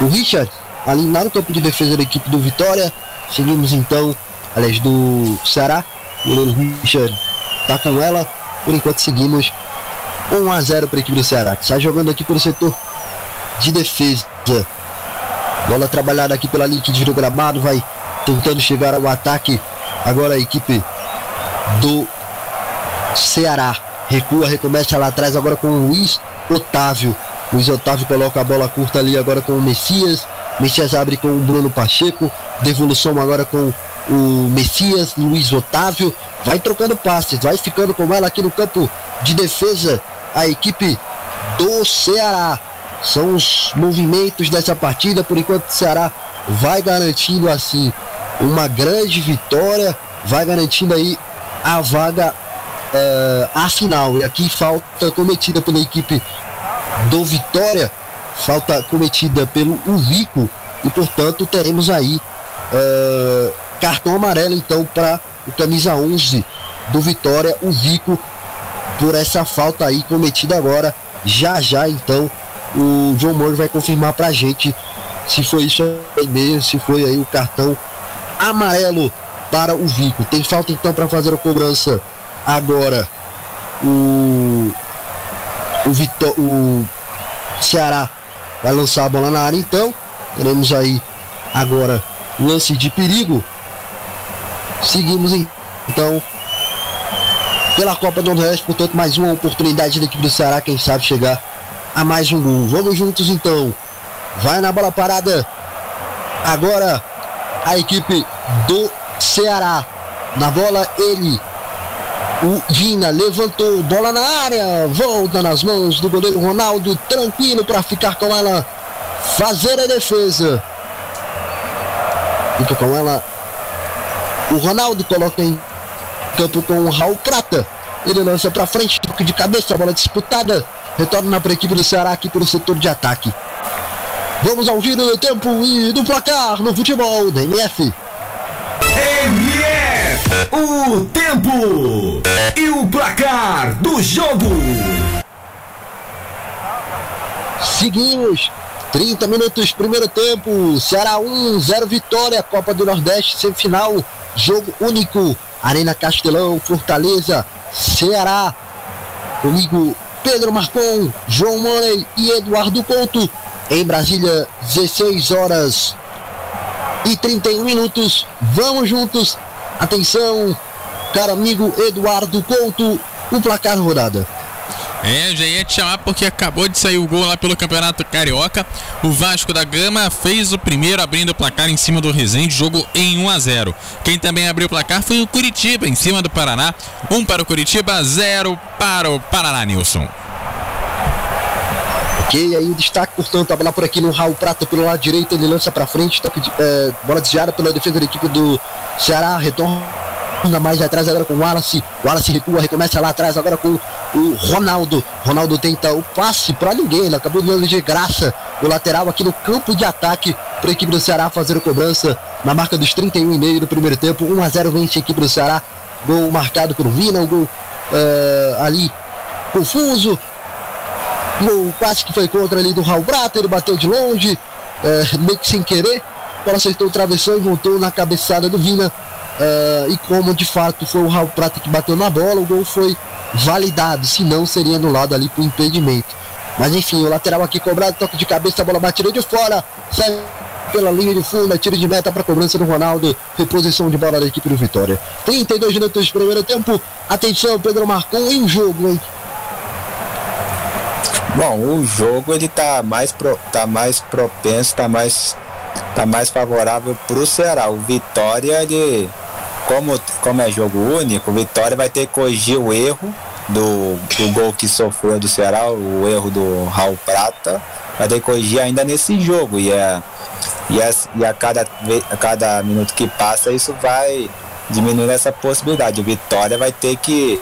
o Richard, ali lá no campo de defesa da equipe do Vitória. Seguimos então, aliás, do Ceará. O Richard tá com ela. Por enquanto seguimos 1 a 0 para a equipe do Ceará, que está jogando aqui pelo setor de defesa. Bola trabalhada aqui pela linha de do gramado, vai tentando chegar ao ataque. Agora a equipe do Ceará recua, recomeça lá atrás agora com o Luiz Otávio. Luiz Otávio coloca a bola curta ali agora com o Messias. Messias abre com o Bruno Pacheco. Devolução agora com o Messias, Luiz Otávio. Vai trocando passes, vai ficando com ela aqui no campo de defesa. A equipe do Ceará. São os movimentos dessa partida. Por enquanto, o Ceará vai garantindo assim uma grande vitória. Vai garantindo aí a vaga uh, a final. E aqui falta cometida pela equipe do Vitória, falta cometida pelo Uvico e portanto teremos aí uh, cartão amarelo então para o camisa 11 do Vitória, o Vico, por essa falta aí cometida agora. Já já então o João Moro vai confirmar pra gente se foi isso aí mesmo, se foi aí o cartão amarelo para o Vico. Tem falta então para fazer a cobrança agora o o, o Ceará vai lançar a bola na área então. Teremos aí agora lance de perigo. Seguimos então pela Copa do Nordeste, portanto, mais uma oportunidade da equipe do Ceará, quem sabe chegar a mais um gol. Vamos juntos então. Vai na bola parada. Agora a equipe do Ceará. Na bola ele o Vina levantou, bola na área, volta nas mãos do goleiro Ronaldo, tranquilo para ficar com ela, fazer a defesa. Fica com ela. O Ronaldo coloca em campo com o Raul Prata. Ele lança para frente, toque de cabeça, bola disputada. Retorna para a equipe do Ceará aqui pelo setor de ataque. Vamos ao giro do tempo e do placar no futebol da MF. O tempo e o placar do jogo. Seguimos. 30 minutos, primeiro tempo. Ceará 1, 0 vitória. Copa do Nordeste, semifinal. Jogo único. Arena Castelão, Fortaleza, Ceará. Comigo, Pedro Marcon, João Money e Eduardo Couto. Em Brasília, 16 horas e 31 minutos. Vamos juntos Atenção, caro amigo Eduardo Couto, o placar rodada. É, já ia te chamar porque acabou de sair o gol lá pelo Campeonato Carioca. O Vasco da Gama fez o primeiro abrindo o placar em cima do Resende, jogo em 1 a 0. Quem também abriu o placar foi o Curitiba em cima do Paraná. 1 para o Curitiba, 0 para o Paraná, Nilson. Ok, aí o destaque, portanto, a bola por aqui no Raul Prata pelo lado direito, ele lança para frente, toque de, é, bola desviada pela defesa da equipe do Ceará, retorna mais atrás agora com o Wallace. O Wallace recua, recomeça lá atrás agora com o Ronaldo. Ronaldo tenta o passe para ninguém, ele acabou dando de graça o lateral aqui no campo de ataque para a equipe do Ceará fazer a cobrança na marca dos 31,5 do primeiro tempo. 1 a 0 vence a equipe do Ceará. Gol marcado por Vina, um gol uh, ali confuso. Gol quase que foi contra ali do Raul Brata, ele bateu de longe, uh, meio que sem querer. Ela acertou o travessão e voltou na cabeçada do Vina. Uh, e como de fato foi o Raul Prata que bateu na bola, o gol foi validado, se não seria anulado ali por impedimento. Mas enfim, o lateral aqui cobrado, toque de cabeça, a bola batida de fora, sai pela linha de fundo, tiro de meta para cobrança do Ronaldo, reposição de bola da equipe do Vitória. 32 minutos de primeiro tempo, atenção, Pedro Marcon em jogo, hein? Bom, o jogo ele tá mais, pro, tá mais propenso, tá mais, tá mais favorável pro Ceará. O Vitória, ele, como, como é jogo único, o Vitória vai ter que corrigir o erro do, do gol que sofreu do Ceará, o erro do Raul Prata, vai ter que corrigir ainda nesse jogo. E, é, e, é, e a, cada, a cada minuto que passa, isso vai diminuir essa possibilidade. O Vitória vai ter que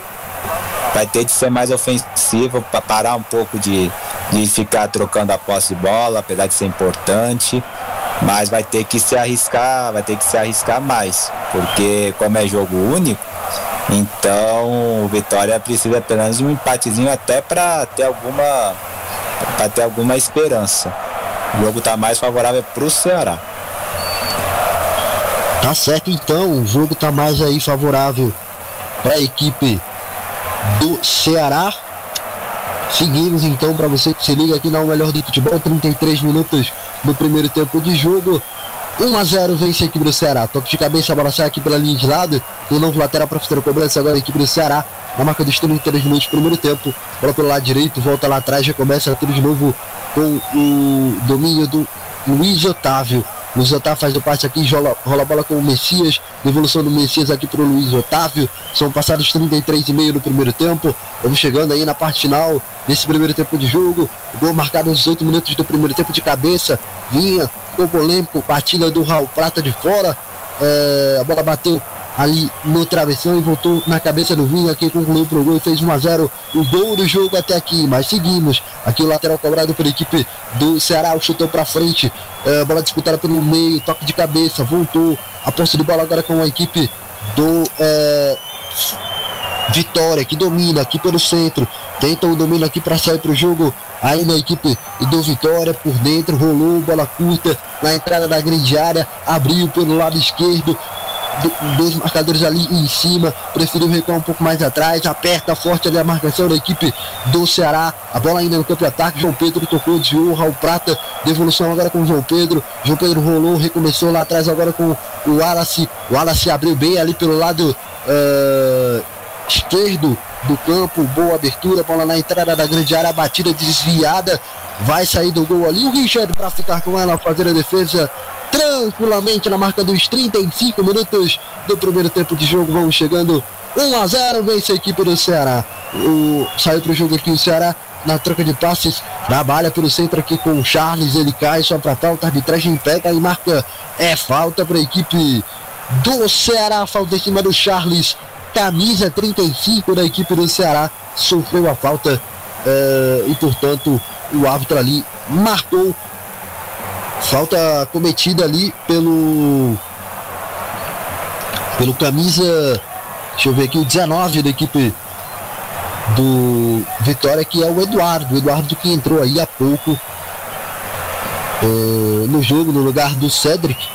vai ter de ser mais ofensivo para parar um pouco de, de ficar trocando a posse de bola, apesar de ser importante. Mas vai ter que se arriscar, vai ter que se arriscar mais, porque como é jogo único, então o Vitória precisa apenas de um empatezinho até para ter alguma para ter alguma esperança. O jogo está mais favorável para o Ceará. Tá certo então, o jogo está mais aí favorável para a equipe do Ceará. Seguimos então para você que se liga aqui na Melhor do Futebol, 33 minutos do primeiro tempo de jogo. 1 a 0 vence a equipe do Ceará. Toque de cabeça, bola sai aqui pela linha de lado. O novo lateral para fazer a cobrança agora a equipe do Ceará. Na marca dos 33 minutos do primeiro tempo. Bola pelo lado direito, volta lá atrás, já começa tudo de novo com o domínio do Luiz Otávio. Luiz Otávio faz o passe aqui, rola, rola a bola com o Messias. Devolução do Messias aqui para o Luiz Otávio. São passados 33 e meio no primeiro tempo. Vamos chegando aí na parte final desse primeiro tempo de jogo. Gol marcado nos 8 minutos do primeiro tempo de cabeça. Vinha, gol polêmico, partida do Raul Prata de fora. É, a bola bateu ali no travessão e voltou na cabeça do Vinha, que concluiu pro gol e fez 1 a 0 o gol do jogo até aqui. Mas seguimos. Aqui o lateral cobrado pela equipe do Ceará, chutou para frente. É, bola disputada pelo meio, toque de cabeça, voltou. A posse de bola agora com a equipe do é, Vitória, que domina aqui pelo centro. Tenta o domínio aqui para sair para o jogo. Aí na equipe do Vitória por dentro, rolou bola curta na entrada da grande área, abriu pelo lado esquerdo, dois marcadores ali em cima, preferiu recuar um pouco mais atrás, aperta forte ali a marcação da equipe do Ceará, a bola ainda no campo de ataque, João Pedro tocou, desviou, Raul Prata, devolução agora com o João Pedro, João Pedro rolou, recomeçou lá atrás agora com o Wallace, o Wallace abriu bem ali pelo lado uh, esquerdo do campo, boa abertura, bola na entrada da grande área, batida desviada, vai sair do gol ali, o Richard para ficar com ela, fazer a defesa tranquilamente na marca dos 35 minutos do primeiro tempo de jogo. Vamos chegando 1 a 0 vence a equipe do Ceará. O, saiu para o jogo aqui o Ceará na troca de passes, trabalha pelo centro aqui com o Charles, ele cai só para falta, arbitragem pega e marca, é falta para a equipe do Ceará, falta em cima do Charles, camisa 35 da equipe do Ceará, sofreu a falta uh, e portanto o árbitro ali marcou Falta cometida ali pelo. Pelo camisa. Deixa eu ver aqui, o 19 da equipe do Vitória, que é o Eduardo. O Eduardo que entrou aí há pouco é, no jogo, no lugar do Cedric.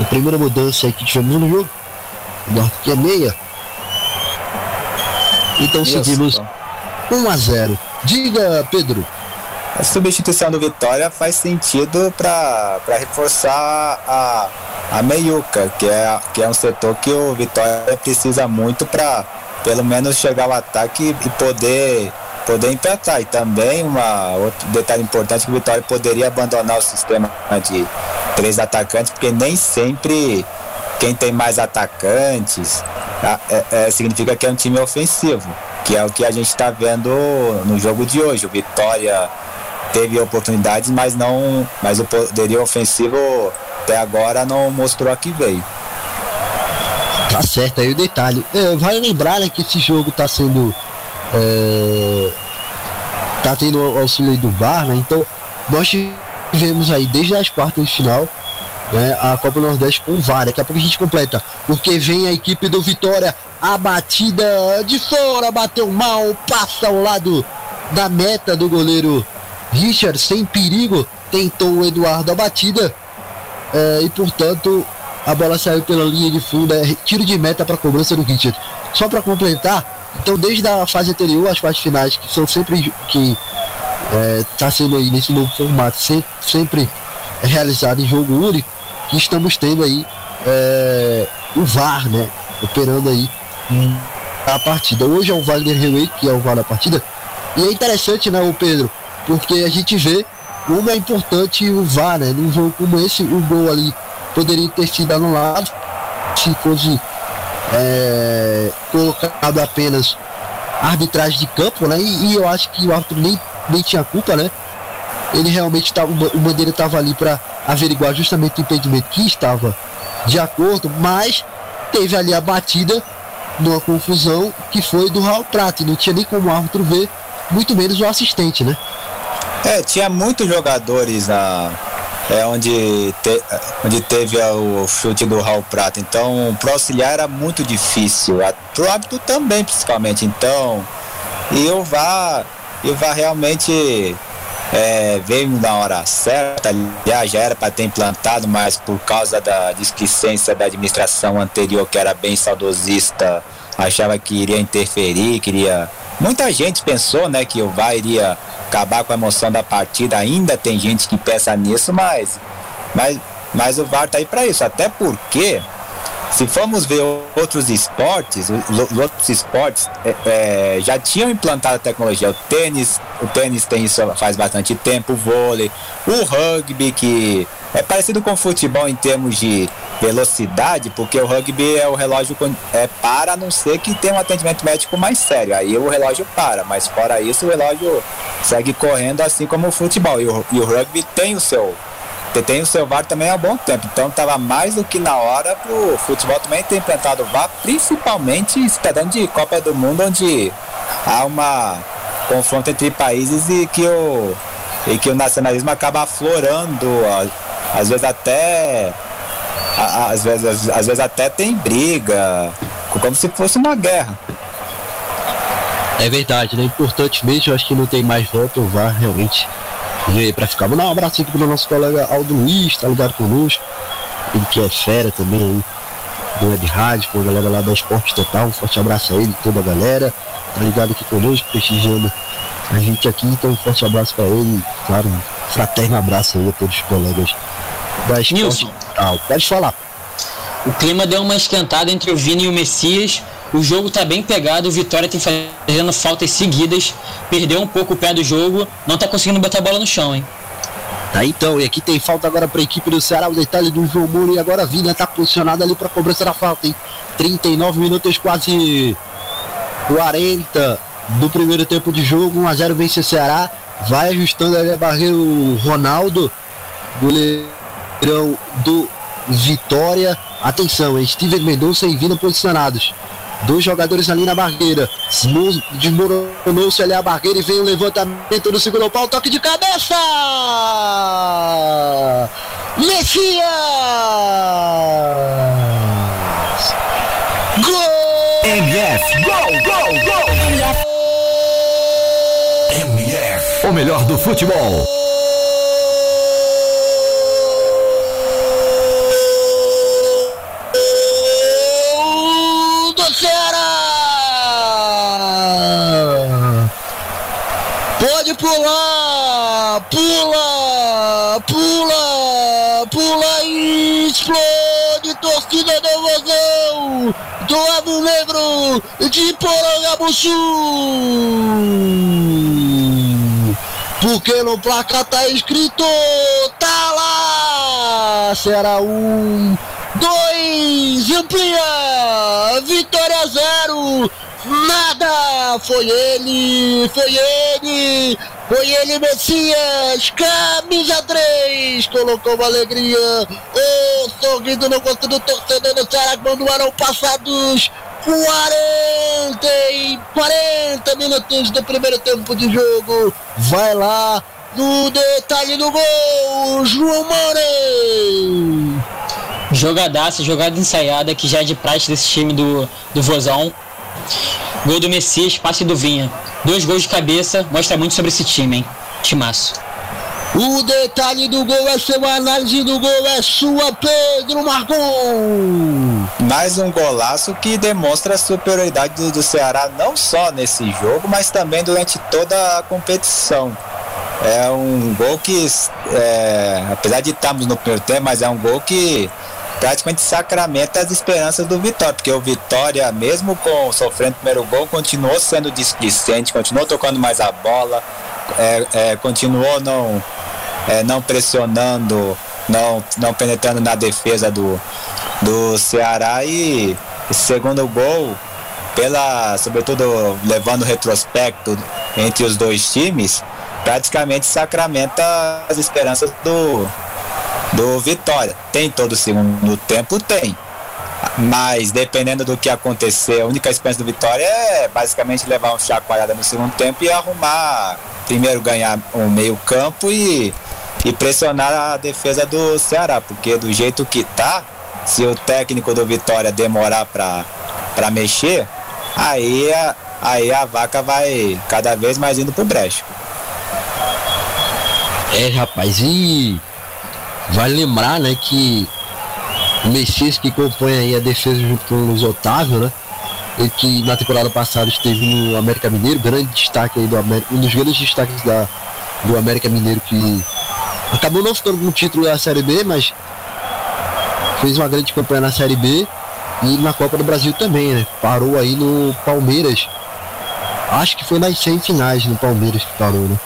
A primeira mudança que tivemos no jogo. Eduardo que é meia. Então seguimos 1 a 0. Diga, Pedro. A substituição do Vitória faz sentido para reforçar a, a meiuca, que é, que é um setor que o Vitória precisa muito para pelo menos chegar ao ataque e poder poder empatar. E também uma, outro detalhe importante que o Vitória poderia abandonar o sistema de três atacantes, porque nem sempre quem tem mais atacantes é, é, significa que é um time ofensivo, que é o que a gente está vendo no jogo de hoje. O Vitória teve oportunidades, mas não, mas o poderio ofensivo até agora não mostrou a que veio. Tá certo aí o detalhe. É, vai lembrar né, que esse jogo tá sendo. É, tá tendo auxílio do VAR, né? Então nós tivemos aí desde as quartas de final né, a Copa do Nordeste com o VAR. Daqui a pouco a gente completa. Porque vem a equipe do Vitória. A batida de fora, bateu mal, passa ao lado da meta do goleiro Richard, sem perigo. Tentou o Eduardo a batida. É, e portanto a bola saiu pela linha de fundo, é tiro de meta para cobrança do Richard. Só para completar, então desde a fase anterior, as partes finais, que são sempre que está é, sendo aí nesse novo formato, sempre, sempre realizado em jogo único, que estamos tendo aí é, o VAR, né? Operando aí a partida. Hoje é o Wagner Rewey, que é o VAR da partida. E é interessante, né, o Pedro? Porque a gente vê como é importante o VAR, né? Num jogo como esse, o gol ali poderia ter sido anulado se fosse é, colocado apenas arbitragem de campo, né? E, e, eu acho que o árbitro nem, nem tinha culpa, né? Ele realmente estava, o Bandeira estava ali para averiguar justamente o impedimento que estava de acordo, mas teve ali a batida numa confusão que foi do Raul Prata, não tinha nem como o árbitro ver, muito menos o assistente, né? É, tinha muitos jogadores na, é onde, te, onde teve o chute do Raul Prata. Então, pro auxiliar era muito difícil. Pro hábito também, principalmente. Então, e o VAR, e o VAR realmente é, veio na hora certa. Aliás, já era para ter implantado, mas por causa da displicência da administração anterior, que era bem saudosista, achava que iria interferir, queria. Muita gente pensou né, que o VAR iria acabar com a emoção da partida. Ainda tem gente que pensa nisso, mas, mas, mas o VAR tá aí para isso. Até porque, se formos ver outros esportes, os outros esportes é, é, já tinham implantado a tecnologia. O tênis, o tênis tem isso faz bastante tempo, o vôlei, o rugby, que é parecido com o futebol em termos de velocidade, porque o rugby é o relógio é, para, a não ser que tenha um atendimento médico mais sério. Aí o relógio para, mas fora isso o relógio segue correndo assim como o futebol. E o, e o rugby tem o seu tem o seu VAR também há bom tempo. Então estava mais do que na hora para o futebol também ter implantado o VAR, principalmente esperando de Copa do Mundo, onde há uma confronto entre países e que o, e que o nacionalismo acaba aflorando, às vezes até às vezes, às vezes até tem briga, como se fosse uma guerra. É verdade, né? Importante mesmo, eu acho que não tem mais volta, o VAR realmente veio pra ficar. Vou dar um abraço aqui pro nosso colega Aldo Luiz, tá ligado conosco. Ele que é fera também aí, do Web Rádio, com a galera lá da Esporte Total. Um forte abraço a ele, toda a galera. Tá ligado aqui conosco, prestigiando a gente aqui. Então, um forte abraço pra ele. Claro, um fraterno abraço aí a todos os colegas da Esporte Pode falar. O clima deu uma esquentada entre o Vini e o Messias. O jogo tá bem pegado, o Vitória tem fazendo faltas seguidas, perdeu um pouco o pé do jogo, não tá conseguindo botar a bola no chão, hein? Tá então, e aqui tem falta agora para a equipe do Ceará, o detalhe do João Moura e agora a Vina tá posicionado ali para cobrança da falta, hein? 39 minutos, quase 40 do primeiro tempo de jogo, 1 a 0 vence o Ceará, vai ajustando ali a barreira o Ronaldo, goleirão do Vitória. Atenção, hein? Steven Mendonça e Vina posicionados. Dois jogadores ali na barreira. Desmoronou-se ali a barreira e vem o levantamento do segundo pau. Toque de cabeça! Messias! Gol! MF, gol, gol, gol! MF. O melhor do futebol. Pode pular! Pula! Pula! Pula e explode! Torcida da evasão do lado negro de Porangabuçu! Porque no placar tá escrito, tá lá! Será um, dois, amplia! Vitória zero! Nada! Foi ele! Foi ele! Foi ele, Messias, camisa 3, colocou uma alegria. O sorriso no rosto do torcedor do Ceará quando eram passados 40 e 40 minutos do primeiro tempo de jogo. Vai lá no detalhe do gol, João Moura. Jogadaça, jogada ensaiada que já é de praxe desse time do, do Vozão. Gol do Messias, passe do Vinha. Dois gols de cabeça, mostra muito sobre esse time, hein? Timaço. O detalhe do gol é sua análise do gol, é sua, Pedro Marcon. Mais um golaço que demonstra a superioridade do, do Ceará não só nesse jogo, mas também durante toda a competição. É um gol que, é, apesar de estarmos no primeiro tempo, mas é um gol que praticamente sacramenta as esperanças do Vitória, porque o Vitória, mesmo com sofrendo o primeiro gol, continuou sendo displicente, continuou tocando mais a bola, é, é, continuou não é, não pressionando, não, não penetrando na defesa do, do Ceará. E segundo gol, pela, sobretudo levando retrospecto entre os dois times, praticamente sacramenta as esperanças do, do Vitória. Tem todo o segundo tempo? Tem. Mas dependendo do que acontecer, a única esperança do Vitória é basicamente levar um chacoalhada no segundo tempo e arrumar, primeiro ganhar um meio campo e e pressionar a defesa do Ceará, porque do jeito que tá, se o técnico do Vitória demorar para mexer, aí a, aí a vaca vai cada vez mais indo pro brecho. É, rapaz, e vai lembrar, né, que o Messias que compõe aí a defesa junto com o Luiz Otávio, né? Ele que na temporada passada esteve no América Mineiro, grande destaque aí do América, um dos grandes destaques da, do América Mineiro que Acabou não ficando com o título da Série B, mas fez uma grande campanha na Série B e na Copa do Brasil também, né? Parou aí no Palmeiras. Acho que foi nas semifinais no Palmeiras que parou, né?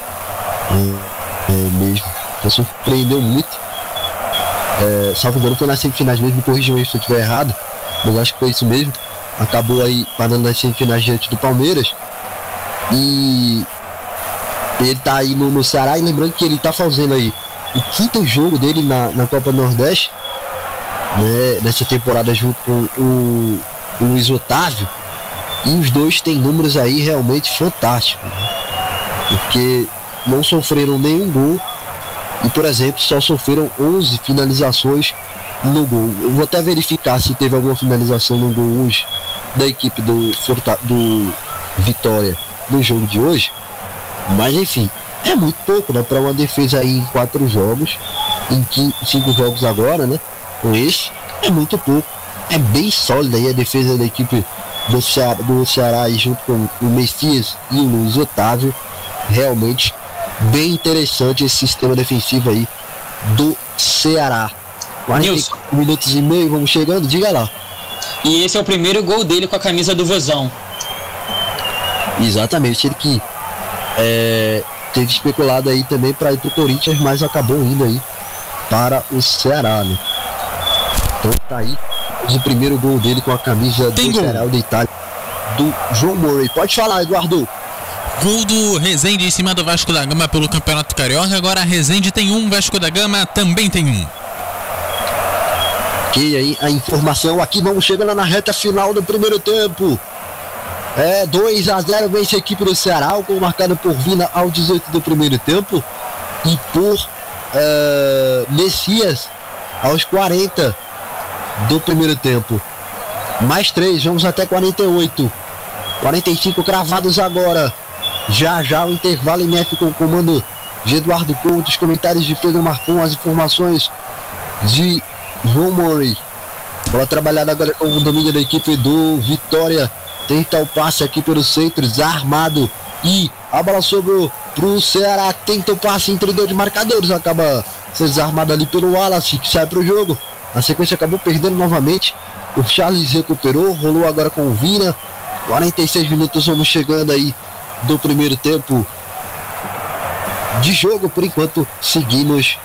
É, é mesmo. Já surpreendeu muito. É, salvo engano foi nas semifinais mesmo, me corrijam aí se eu estiver errado. Mas acho que foi isso mesmo. Acabou aí parando nas semifinais diante do Palmeiras. E ele tá aí no, no Ceará e lembrando que ele tá fazendo aí o quinto jogo dele na, na Copa Nordeste, né, nessa temporada junto com o, o Luiz Otávio. E os dois têm números aí realmente fantásticos. Né? Porque não sofreram nenhum gol. E, por exemplo, só sofreram 11 finalizações no gol. Eu vou até verificar se teve alguma finalização no gol hoje da equipe do, do Vitória no jogo de hoje. Mas enfim, é muito pouco, né? Para uma defesa aí em quatro jogos, em cinco jogos agora, né? Com esse, é muito pouco. É bem sólida aí a defesa da equipe do Ceará, do Ceará junto com o Messias e o Luiz Otávio. Realmente bem interessante esse sistema defensivo aí do Ceará. 45 minutos e meio, vamos chegando, diga lá. E esse é o primeiro gol dele com a camisa do Vozão. Exatamente, ele que é, teve especulado aí também para ir pro Corinthians, mas acabou indo aí para o Ceará, né? Então tá aí o primeiro gol dele com a camisa Tem do gol. Ceará da Itália do João Murray. Pode falar, Eduardo. Gol do Rezende em cima do Vasco da Gama pelo Campeonato Carioca. Agora Rezende tem um, Vasco da Gama também tem um. Ok, aí a informação aqui, vamos chegando na reta final do primeiro tempo. É, 2 a 0 vence a equipe do Ceará, o gol marcado por Vina ao 18 do primeiro tempo e por é, Messias aos 40 do primeiro tempo. Mais 3, vamos até 48. 45 cravados agora. Já já o intervalo MF com o comando de Eduardo Couto, os comentários de Pedro Marcon, as informações de Murray. Bola trabalhada agora com o domínio da equipe do Vitória Tenta o passe aqui pelo centro, desarmado. E a bola sobrou pro Ceará. Tenta o passe entre dois marcadores. Acaba sendo desarmado ali pelo Wallace, que sai pro jogo. A sequência acabou perdendo novamente. O Charles recuperou, rolou agora com o Vina. 46 minutos vamos chegando aí do primeiro tempo de jogo. Por enquanto, seguimos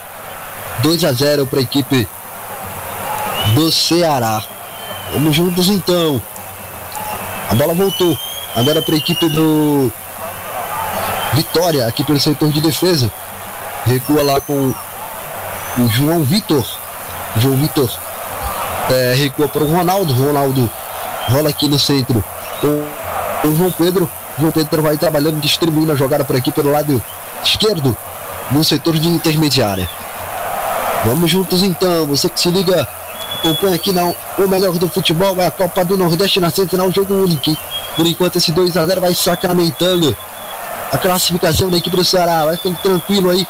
2 a 0 para a equipe do Ceará. Vamos juntos então. A bola voltou. Agora para a equipe do Vitória aqui pelo setor de defesa. Recua lá com o João Vitor. João Vitor é, recua para o Ronaldo. Ronaldo rola aqui no centro com o João Pedro. João Pedro vai trabalhando, distribuindo a jogada por aqui pelo lado esquerdo, no setor de intermediária. Vamos juntos então, você que se liga, acompanha aqui não, o melhor do futebol é a Copa do Nordeste na semifinal, jogo único. Por enquanto esse 2x0 vai sacramentando a classificação da equipe do Ceará. Vai ficando tranquilo aí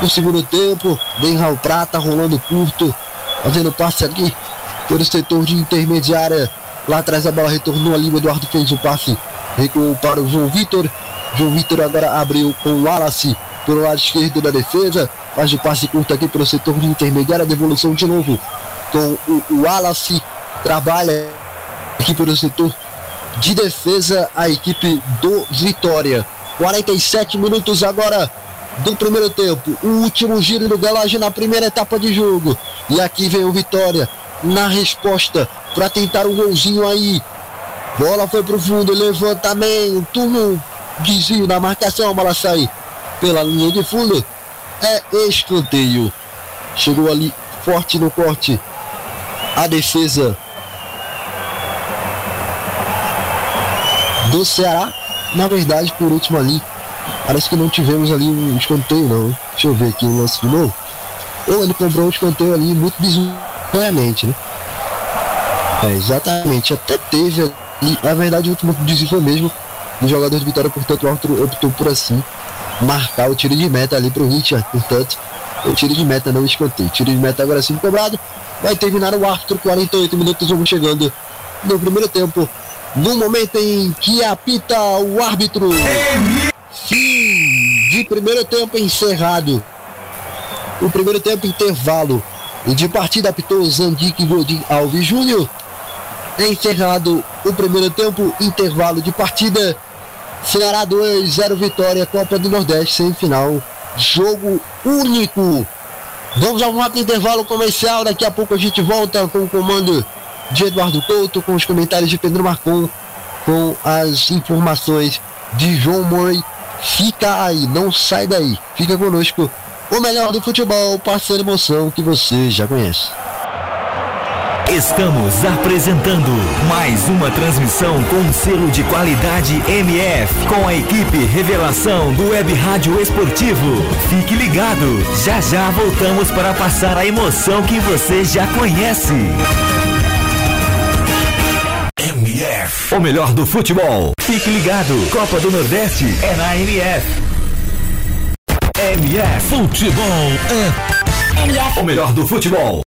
no segundo tempo. Vem Raul Prata rolando curto, fazendo passe aqui pelo setor de intermediária. Lá atrás a bola retornou ali. O Eduardo fez o passe, recuou para o João Vitor. João Vitor agora abriu com o Wallace pelo lado esquerdo da defesa. Faz o passe curto aqui pelo setor de intermediária. Devolução de novo com o Wallace. Trabalha aqui pelo setor de defesa a equipe do Vitória. 47 minutos agora do primeiro tempo. O último giro do relógio na primeira etapa de jogo. E aqui vem o Vitória na resposta para tentar um golzinho aí. Bola foi pro fundo, levantamento, desvio na marcação, a bola sai pela linha de fundo. É escanteio. Chegou ali forte no corte. A defesa do Ceará. Na verdade, por último ali, parece que não tivemos ali um escanteio, não. Deixa eu ver aqui o lance de novo. Ou ele comprou um escanteio ali muito bizonhamente, né? É, exatamente. Até teve ali, na verdade, o último desvio mesmo do jogador de Vitória, portanto, o Arthur optou por assim marcar o tiro de meta ali pro Richard, portanto, o tiro de meta não escanteio. Tiro de meta agora sim cobrado. Vai terminar o Arthur, 48 minutos, vamos chegando no primeiro tempo no momento em que apita o árbitro. Fim de primeiro tempo encerrado. O primeiro tempo intervalo. E de partida apitou Zandique Godin Alves Júnior. Encerrado o primeiro tempo, intervalo de partida. Ceará 2, 0 vitória, Copa do Nordeste, semifinal. Jogo único. Vamos a um rápido intervalo comercial. Daqui a pouco a gente volta com o comando de Eduardo Couto, com os comentários de Pedro Marcon, com as informações de João Mori. Fica aí, não sai daí. Fica conosco. O melhor do futebol, passando emoção que você já conhece. Estamos apresentando mais uma transmissão com selo de qualidade MF, com a equipe Revelação do Web Rádio Esportivo. Fique ligado, já já voltamos para passar a emoção que você já conhece. MF, o melhor do futebol. Fique ligado, Copa do Nordeste é na MF. MF Futebol é MF. o melhor do futebol.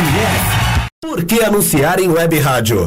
MF. Por que anunciar em web rádio?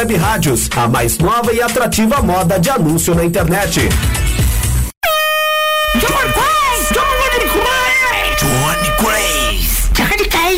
rádios, a mais nova e atrativa moda de anúncio na internet.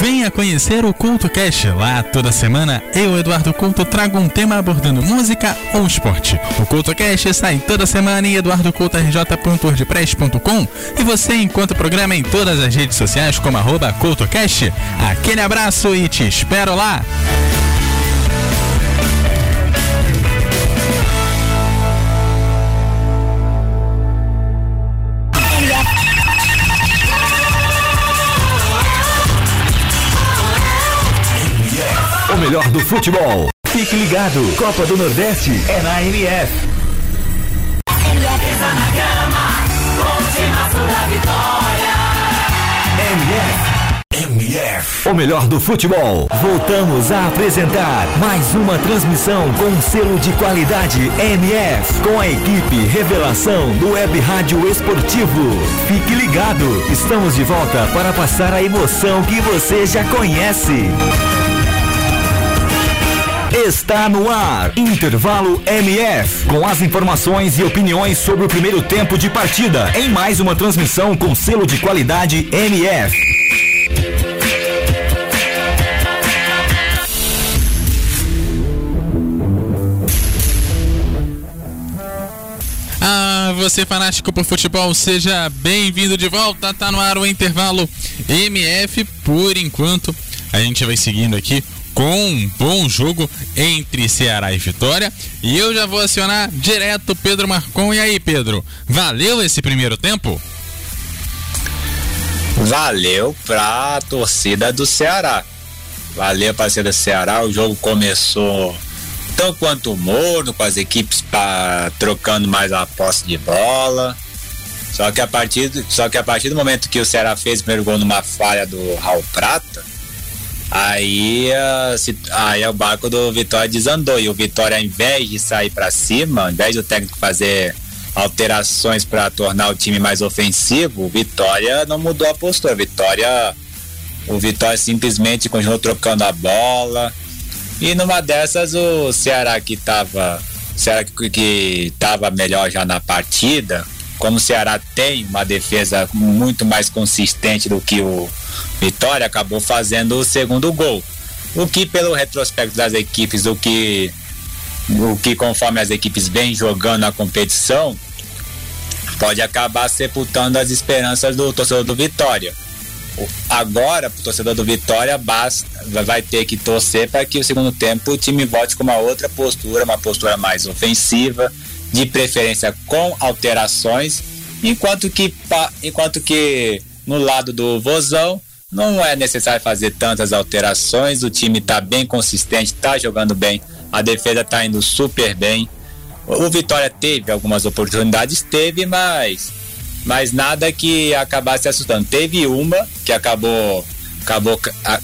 Venha conhecer o Culto Cast. Lá toda semana eu, Eduardo Couto, trago um tema abordando música ou esporte. O Culto Cast sai toda semana em eduardocoutorj.wordpress.com e você encontra o programa em todas as redes sociais como arroba CultoCast. Aquele abraço e te espero lá! O melhor do futebol. Fique ligado. Copa do Nordeste é na MF. MF. MF. O melhor do futebol. Voltamos a apresentar mais uma transmissão com selo de qualidade MF. Com a equipe Revelação do Web Rádio Esportivo. Fique ligado. Estamos de volta para passar a emoção que você já conhece. Está no ar. Intervalo MF. Com as informações e opiniões sobre o primeiro tempo de partida. Em mais uma transmissão com selo de qualidade MF. Ah, você fanático por futebol, seja bem-vindo de volta. Tá no ar o intervalo MF. Por enquanto, a gente vai seguindo aqui com um bom jogo entre Ceará e Vitória. E eu já vou acionar direto Pedro Marcon. E aí, Pedro, valeu esse primeiro tempo? Valeu pra torcida do Ceará. Valeu pra torcida do Ceará. O jogo começou tão quanto morno, com as equipes pra, trocando mais a posse de bola. Só que, a partir, só que a partir do momento que o Ceará fez o primeiro gol numa falha do Raul Prata, Aí, uh, se, aí o barco do Vitória desandou e o Vitória, ao invés de sair para cima, ao invés do técnico fazer alterações para tornar o time mais ofensivo, o Vitória não mudou a postura. Vitória, o Vitória simplesmente continuou trocando a bola. E numa dessas o Ceará que estava Ceará que, que melhor já na partida, como o Ceará tem uma defesa muito mais consistente do que o Vitória, acabou fazendo o segundo gol. O que, pelo retrospecto das equipes, o que, o que conforme as equipes vêm jogando a competição, pode acabar sepultando as esperanças do torcedor do Vitória. Agora, o torcedor do Vitória basta, vai ter que torcer para que o segundo tempo o time volte com uma outra postura, uma postura mais ofensiva, de preferência com alterações, enquanto que, enquanto que no lado do Vozão não é necessário fazer tantas alterações, o time está bem consistente, está jogando bem, a defesa está indo super bem. O Vitória teve algumas oportunidades, teve, mas mas nada que acabasse assustando. Teve uma que acabou acabou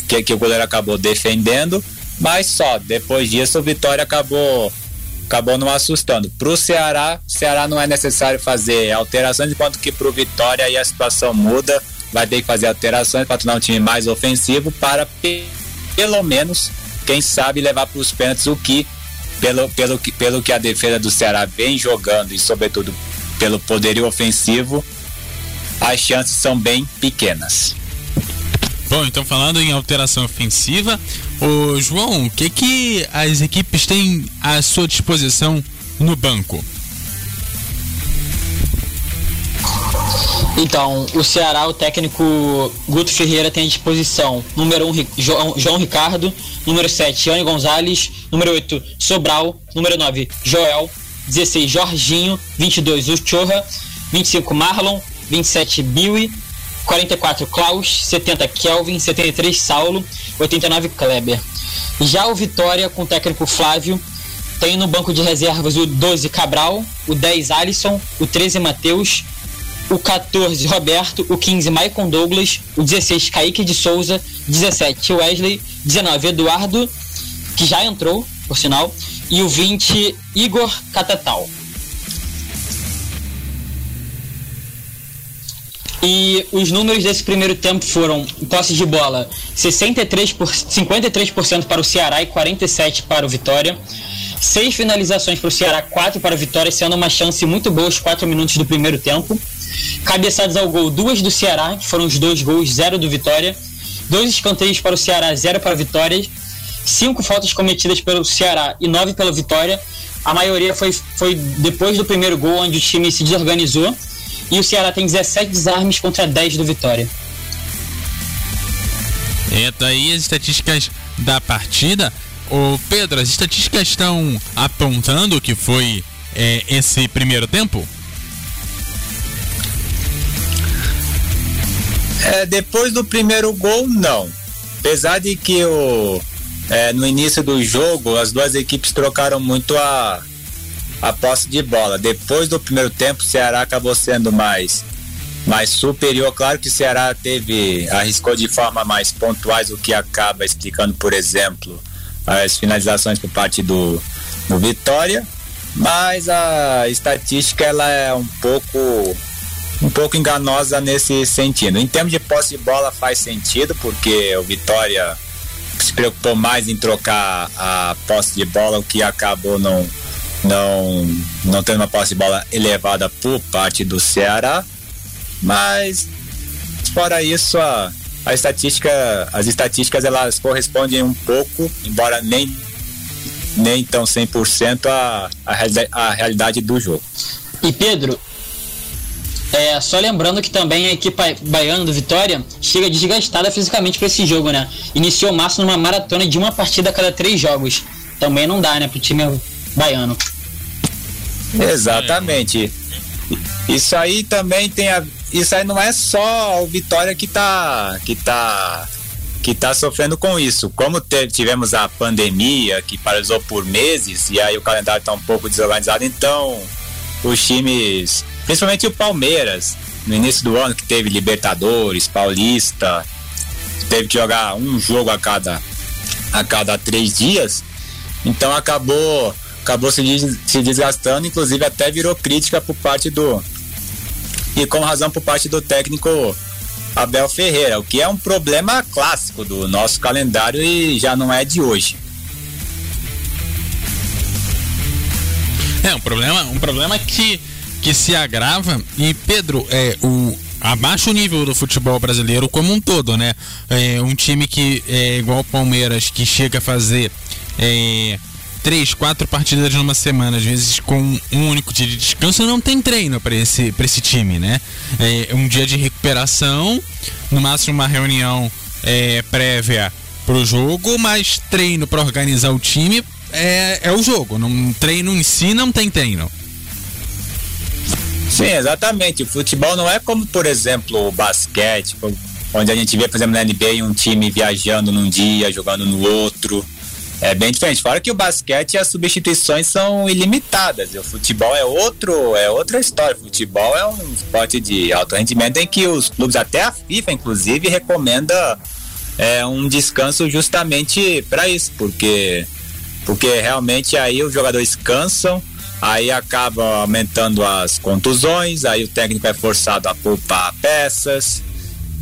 que, que o goleiro acabou defendendo, mas só depois disso o Vitória acabou acabou não assustando. Para o Ceará, Ceará não é necessário fazer alterações, enquanto que para o Vitória aí a situação muda, vai ter que fazer alterações para tornar um time mais ofensivo para pelo menos, quem sabe, levar para os pênaltis o que pelo, pelo, pelo que a defesa do Ceará vem jogando e sobretudo pelo poderio ofensivo, as chances são bem pequenas. Bom, então falando em alteração ofensiva, o João, o que que as equipes têm à sua disposição no banco? Então, o Ceará, o técnico Guto Ferreira tem à disposição número 1, um, João, João Ricardo, número 7, Johnny Gonzalez, número 8, Sobral, número 9, Joel, 16, Jorginho, 22, Uchorra, 25, Marlon, 27, Biwi, 44 Klaus, 70 Kelvin, 73 Saulo, 89 Kleber. Já o Vitória com o técnico Flávio tem no banco de reservas o 12 Cabral, o 10 Alisson, o 13 Matheus, o 14 Roberto, o 15 Maicon Douglas, o 16 Kaique de Souza, 17 Wesley, 19 Eduardo, que já entrou, por sinal, e o 20 Igor Catatal. E os números desse primeiro tempo foram posse de bola 63 por, 53% para o Ceará e 47% para o Vitória. Seis finalizações para o Ceará, quatro para o Vitória, sendo uma chance muito boa os quatro minutos do primeiro tempo. Cabeçadas ao gol, duas do Ceará, que foram os dois gols, zero do Vitória. Dois escanteios para o Ceará, zero para a Vitória. Cinco faltas cometidas pelo Ceará e nove pela Vitória. A maioria foi, foi depois do primeiro gol, onde o time se desorganizou. E o Ceará tem 17 desarmes contra 10 do Vitória. É, daí as estatísticas da partida. Ô Pedro, as estatísticas estão apontando que foi é, esse primeiro tempo? É, depois do primeiro gol, não. Apesar de que o, é, no início do jogo as duas equipes trocaram muito a, a posse de bola. Depois do primeiro tempo, o Ceará acabou sendo mais, mais superior. Claro que o Ceará teve, arriscou de forma mais pontuais, o que acaba explicando, por exemplo, as finalizações por parte do, do Vitória. Mas a estatística ela é um pouco um pouco enganosa nesse sentido. Em termos de posse de bola faz sentido, porque o Vitória se preocupou mais em trocar a posse de bola, o que acabou não, não, não tendo uma posse de bola elevada por parte do Ceará. Mas fora isso, a, a estatística, as estatísticas elas correspondem um pouco, embora nem nem tão 100% a, a, a realidade do jogo. E Pedro, é, só lembrando que também a equipe baiana do Vitória chega desgastada fisicamente para esse jogo, né? Iniciou março numa maratona de uma partida a cada três jogos. Também não dá, né, pro time baiano. Exatamente. Isso aí também tem a. Isso aí não é só o Vitória que tá. que tá. que tá sofrendo com isso. Como tivemos a pandemia que paralisou por meses, e aí o calendário tá um pouco desorganizado, então os times Principalmente o Palmeiras, no início do ano, que teve Libertadores, Paulista, teve que jogar um jogo a cada, a cada três dias. Então acabou, acabou se, se desgastando, inclusive até virou crítica por parte do. E com razão por parte do técnico Abel Ferreira, o que é um problema clássico do nosso calendário e já não é de hoje. É um problema, um problema que que se agrava e Pedro é o abaixo o nível do futebol brasileiro como um todo, né? É um time que é igual o Palmeiras que chega a fazer é, três, quatro partidas numa semana, às vezes com um único dia de descanso, não tem treino para esse, esse time, né? É um dia de recuperação, no máximo uma reunião é, prévia pro jogo, mas treino para organizar o time é, é o jogo. Não treino em si não tem treino. Sim, exatamente. O futebol não é como, por exemplo, o basquete, onde a gente vê, por exemplo, na NBA um time viajando num dia, jogando no outro. É bem diferente. Fora que o basquete as substituições são ilimitadas. o futebol é outro, é outra história. O futebol é um esporte de alto rendimento em que os clubes, até a FIFA, inclusive, recomenda é, um descanso justamente para isso, porque porque realmente aí os jogadores cansam aí acaba aumentando as contusões, aí o técnico é forçado a poupar peças.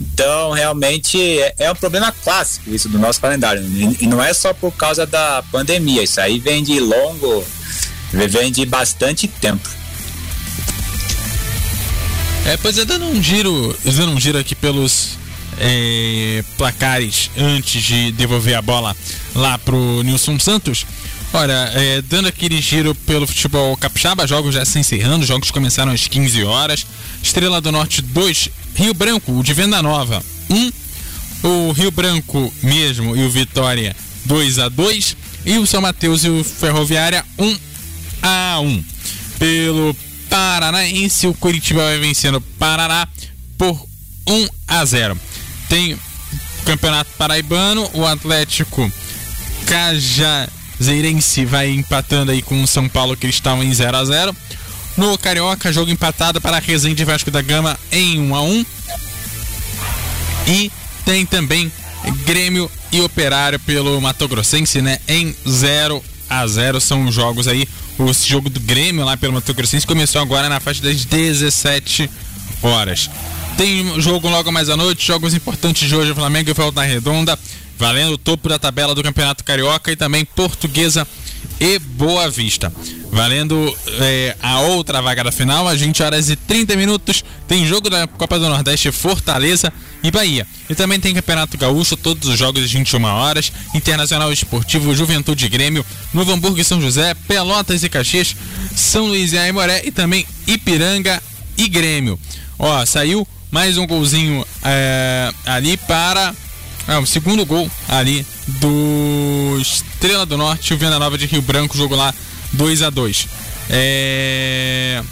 Então, realmente é, é um problema clássico isso do nosso calendário. E, e não é só por causa da pandemia, isso aí vem de longo, vem de bastante tempo. É, pois é, dando um giro, dando um giro aqui pelos é, placares antes de devolver a bola lá pro Nilson Santos. Olha, é, dando aquele giro pelo futebol capixaba, jogos já se encerrando, jogos começaram às 15 horas. Estrela do Norte 2, Rio Branco, o de Venda Nova 1. Um. O Rio Branco mesmo e o Vitória 2 a 2 E o São Mateus e o Ferroviária 1 a 1 Pelo Paranaense, o Curitiba vai vencendo o Paraná por 1 a 0 Tem Campeonato Paraibano, o Atlético Caja Zeirense vai empatando aí com o São Paulo Cristal em 0 a 0 No Carioca, jogo empatado para a Resende Vasco da Gama em 1 a 1 E tem também Grêmio e Operário pelo Mato Grossense, né? Em 0 a 0 são os jogos aí. O jogo do Grêmio lá pelo Mato Grossense começou agora na faixa das 17 horas. Tem jogo logo mais à noite, jogos importantes de hoje, Flamengo e Volta Redonda, valendo o topo da tabela do Campeonato Carioca e também Portuguesa e Boa Vista. Valendo é, a outra vaga da final, às 20 horas e 30 minutos, tem jogo da Copa do Nordeste Fortaleza e Bahia. E também tem Campeonato Gaúcho, todos os jogos às 21 horas, Internacional Esportivo, Juventude e Grêmio, Novo Hamburgo e São José, Pelotas e Caxias, São Luís e Aimoré e também Ipiranga e Grêmio. Ó, saiu mais um golzinho é, ali para é, o segundo gol ali do Estrela do Norte, o Venda Nova de Rio Branco, jogo lá 2 a 2 é...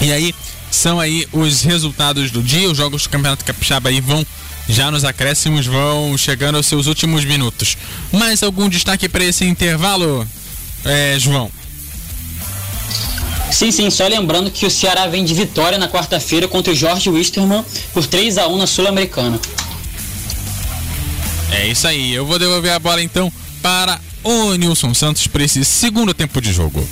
E aí, são aí os resultados do dia, os jogos do Campeonato Capixaba aí vão já nos acréscimos vão chegando aos seus últimos minutos. Mais algum destaque para esse intervalo, é, João? Sim, sim, só lembrando que o Ceará vem de vitória na quarta-feira contra o Jorge Wisterman por 3 a 1 na Sul-Americana. É isso aí. Eu vou devolver a bola então para o Nilson Santos para esse segundo tempo de jogo.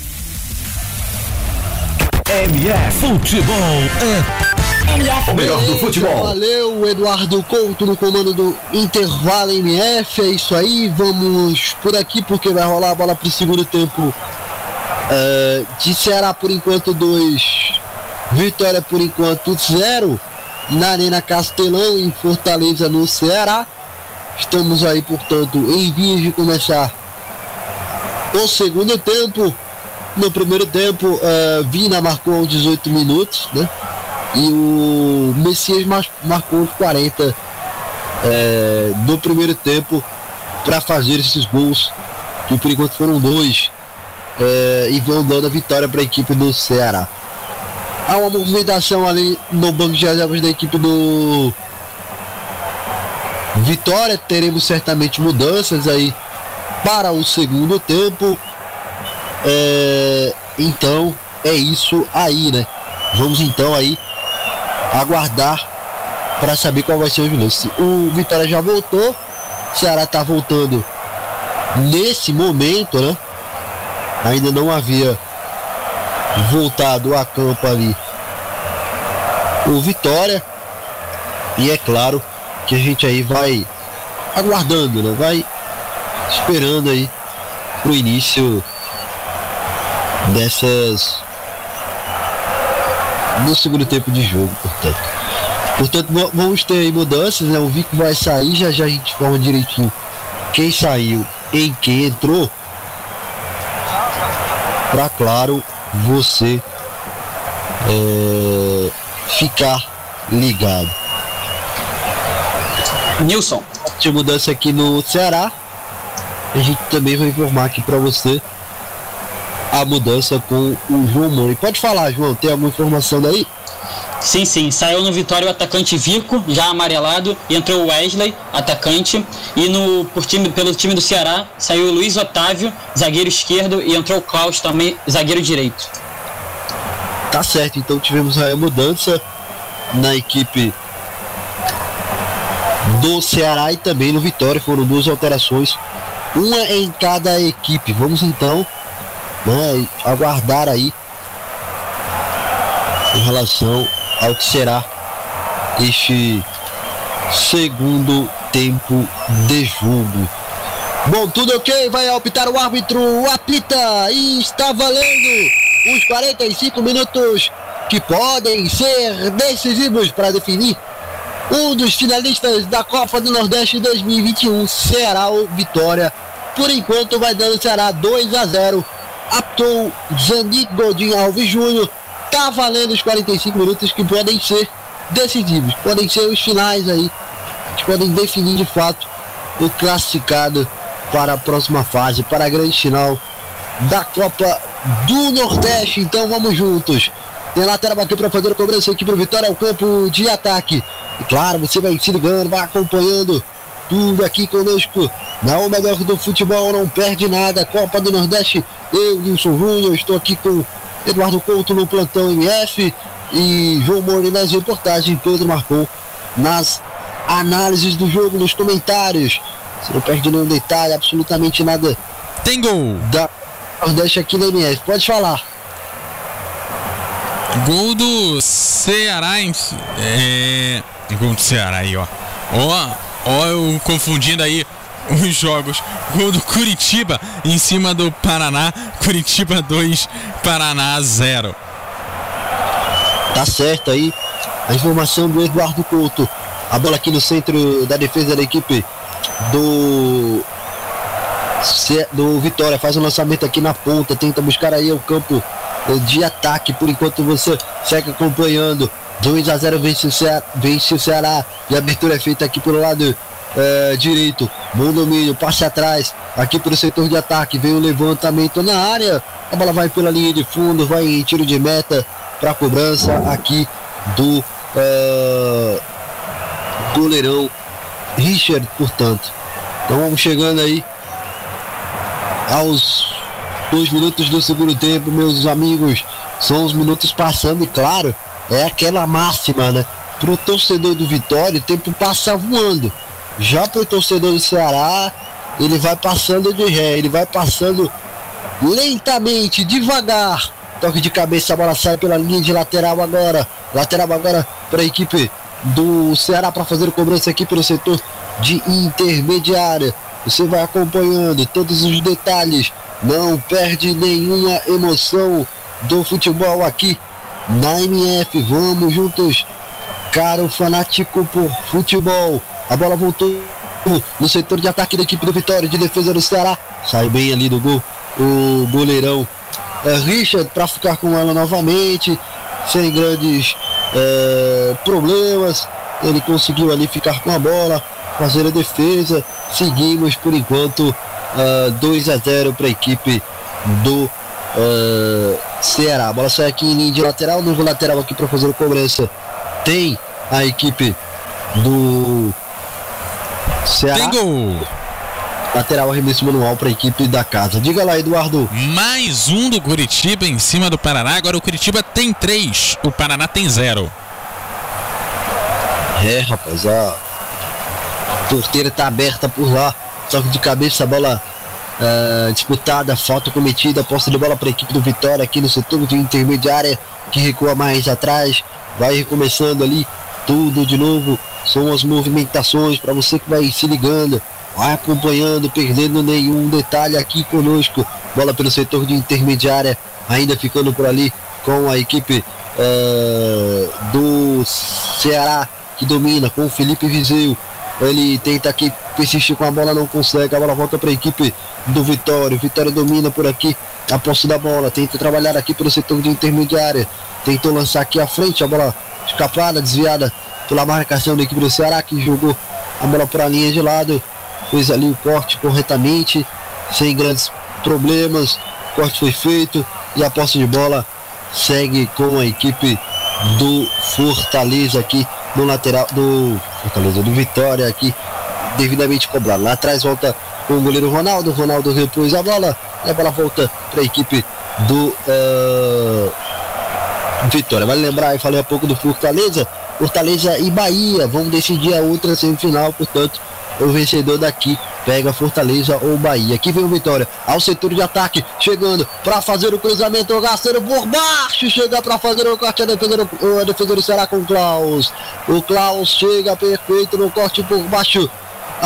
MF Futebol é o melhor do futebol. Valeu, Eduardo Couto no comando do Intervalo MF. É isso aí, vamos por aqui porque vai rolar a bola para o segundo tempo. Uh, de Ceará por enquanto 2, Vitória por enquanto 0 na Arena Castelão em Fortaleza no Ceará. Estamos aí, portanto, em vias de começar o segundo tempo. No primeiro tempo, uh, Vina marcou aos 18 minutos, né? E o Messias marcou os 40 uh, do primeiro tempo para fazer esses gols, que por enquanto foram dois, uh, e vão dando a vitória para a equipe do Ceará. Há uma movimentação ali no banco de reservas da equipe do Vitória, teremos certamente mudanças aí para o segundo tempo. É, então é isso aí, né? Vamos então aí aguardar para saber qual vai ser o lance. O Vitória já voltou, o Ceará tá voltando nesse momento, né? Ainda não havia voltado a campo ali o Vitória. E é claro, que a gente aí vai aguardando, né? Vai esperando aí pro início dessas no segundo tempo de jogo, portanto. Portanto, vamos ter aí mudanças, né? O Vico vai sair, já já a gente forma direitinho quem saiu em quem entrou. Pra claro, você é, ficar ligado. Nilson. De mudança aqui no Ceará. A gente também vai informar aqui para você a mudança com o João Mãe. Pode falar, João, tem alguma informação daí? Sim, sim. Saiu no Vitória o atacante Vico, já amarelado, e entrou o Wesley, atacante. E no, por time, pelo time do Ceará, saiu o Luiz Otávio, zagueiro esquerdo, e entrou o Klaus também, zagueiro direito. Tá certo, então tivemos a mudança na equipe do Ceará e também no Vitória. Foram duas alterações, uma em cada equipe. Vamos então né, aguardar aí em relação ao que será este segundo tempo de jogo. Bom, tudo ok, vai apitar o árbitro, apita e está valendo os 45 minutos que podem ser decisivos para definir um dos finalistas da Copa do Nordeste 2021, Ceará ou Vitória. Por enquanto vai dando Ceará 2 a 0. Aptou Zanik Godinho Alves Júnior. Tá valendo os 45 minutos que podem ser decisivos, podem ser os finais aí, que podem definir de fato o classificado para a próxima fase, para a grande final da Copa do Nordeste. Então vamos juntos. Tem lateral bateu para fazer a cobrança aqui para o Vitória ao campo de ataque. E claro, você vai se ligando, vai acompanhando tudo aqui conosco. Na O Melhor do Futebol, não perde nada. Copa do Nordeste, eu, Nilson Júnior, estou aqui com Eduardo Couto no plantão MF e João Moura nas reportagens. Pedro Marcou nas análises do jogo, nos comentários. Você não perde nenhum detalhe, absolutamente nada. Tem gol! Da Nordeste aqui na MF. Pode falar. Gol do Ceará em. É. Gol do Ceará aí, ó. Ó, ó, eu confundindo aí os jogos. Gol do Curitiba em cima do Paraná. Curitiba 2, Paraná 0. Tá certo aí. A informação do Eduardo Couto. A bola aqui no centro da defesa da equipe do do Vitória. Faz um lançamento aqui na ponta. Tenta buscar aí o campo de ataque. Por enquanto você segue acompanhando. 2 a 0 vence o Ceará, vence o Ceará. E a abertura é feita aqui pelo lado é, direito. Bom domínio, passe atrás. Aqui pelo setor de ataque. Vem o levantamento na área. A bola vai pela linha de fundo. Vai em tiro de meta para cobrança aqui do é, goleirão Richard, portanto. Então vamos chegando aí aos dois minutos do segundo tempo, meus amigos. São os minutos passando e claro, é aquela máxima, né? Pro torcedor do Vitória, o tempo passa voando. Já pro torcedor do Ceará, ele vai passando de ré, ele vai passando lentamente, devagar. Toque de cabeça, a bola sai pela linha de lateral agora. Lateral agora para a equipe do Ceará para fazer cobrança aqui pelo setor de intermediária. Você vai acompanhando todos os detalhes, não perde nenhuma emoção do futebol aqui na MF. Vamos juntos, caro fanático por futebol. A bola voltou no setor de ataque da equipe do Vitória, de defesa do Ceará. Sai bem ali do gol o goleirão é, Richard para ficar com ela novamente, sem grandes é, problemas. Ele conseguiu ali ficar com a bola, fazer a defesa. Seguimos por enquanto uh, 2 a 0 para a equipe do uh, Ceará. A bola sai aqui em linha de lateral, novo lateral aqui para fazer a cobrança. Tem a equipe do Ceará. Tem gol! Lateral arremesso manual para a equipe da casa. Diga lá, Eduardo. Mais um do Curitiba em cima do Paraná. Agora o Curitiba tem três, o Paraná tem zero. É, rapaz, a porteira está aberta por lá. Toque de cabeça, a bola uh, disputada, falta cometida, posse de bola para a equipe do Vitória aqui no setor de intermediária, que recua mais atrás. Vai recomeçando ali tudo de novo. São as movimentações para você que vai se ligando vai acompanhando, perdendo nenhum detalhe aqui conosco. Bola pelo setor de intermediária, ainda ficando por ali com a equipe uh, do Ceará que domina com o Felipe Viseu. Ele tenta aqui persistir com a bola, não consegue. A bola volta para a equipe do Vitória. Vitória domina por aqui a posse da bola. Tenta trabalhar aqui pelo setor de intermediária. Tentou lançar aqui à frente. A bola escapada, desviada pela marcação da equipe do Ceará que jogou a bola para a linha de lado fez ali o corte corretamente, sem grandes problemas. O corte foi feito e a posse de bola segue com a equipe do Fortaleza aqui no lateral do Fortaleza do Vitória aqui devidamente cobrado. Lá atrás volta o goleiro Ronaldo. Ronaldo repôs a bola a bola volta para a equipe do uh, Vitória. Vale lembrar, eu falei há pouco do Fortaleza. Fortaleza e Bahia vão decidir a outra semifinal, portanto, o vencedor daqui pega Fortaleza ou Bahia. Aqui vem o Vitória ao setor de ataque, chegando para fazer o cruzamento, o Gasteiro por baixo, chega para fazer o corte, a defesa, do, a defesa do com o Klaus. O Klaus chega perfeito no corte por baixo,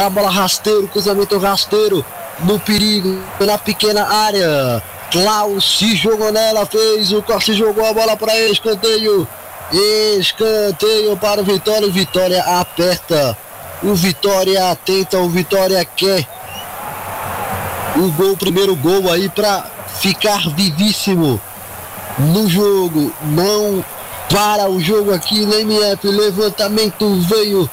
a bola rasteiro, cruzamento rasteiro, no perigo, na pequena área. Klaus se jogou nela, fez o corte, jogou a bola para escanteio. Escanteio para o Vitória, Vitória aperta o Vitória tenta, o Vitória quer o gol, o primeiro gol aí para ficar vivíssimo no jogo. Não para o jogo aqui no MF. Levantamento veio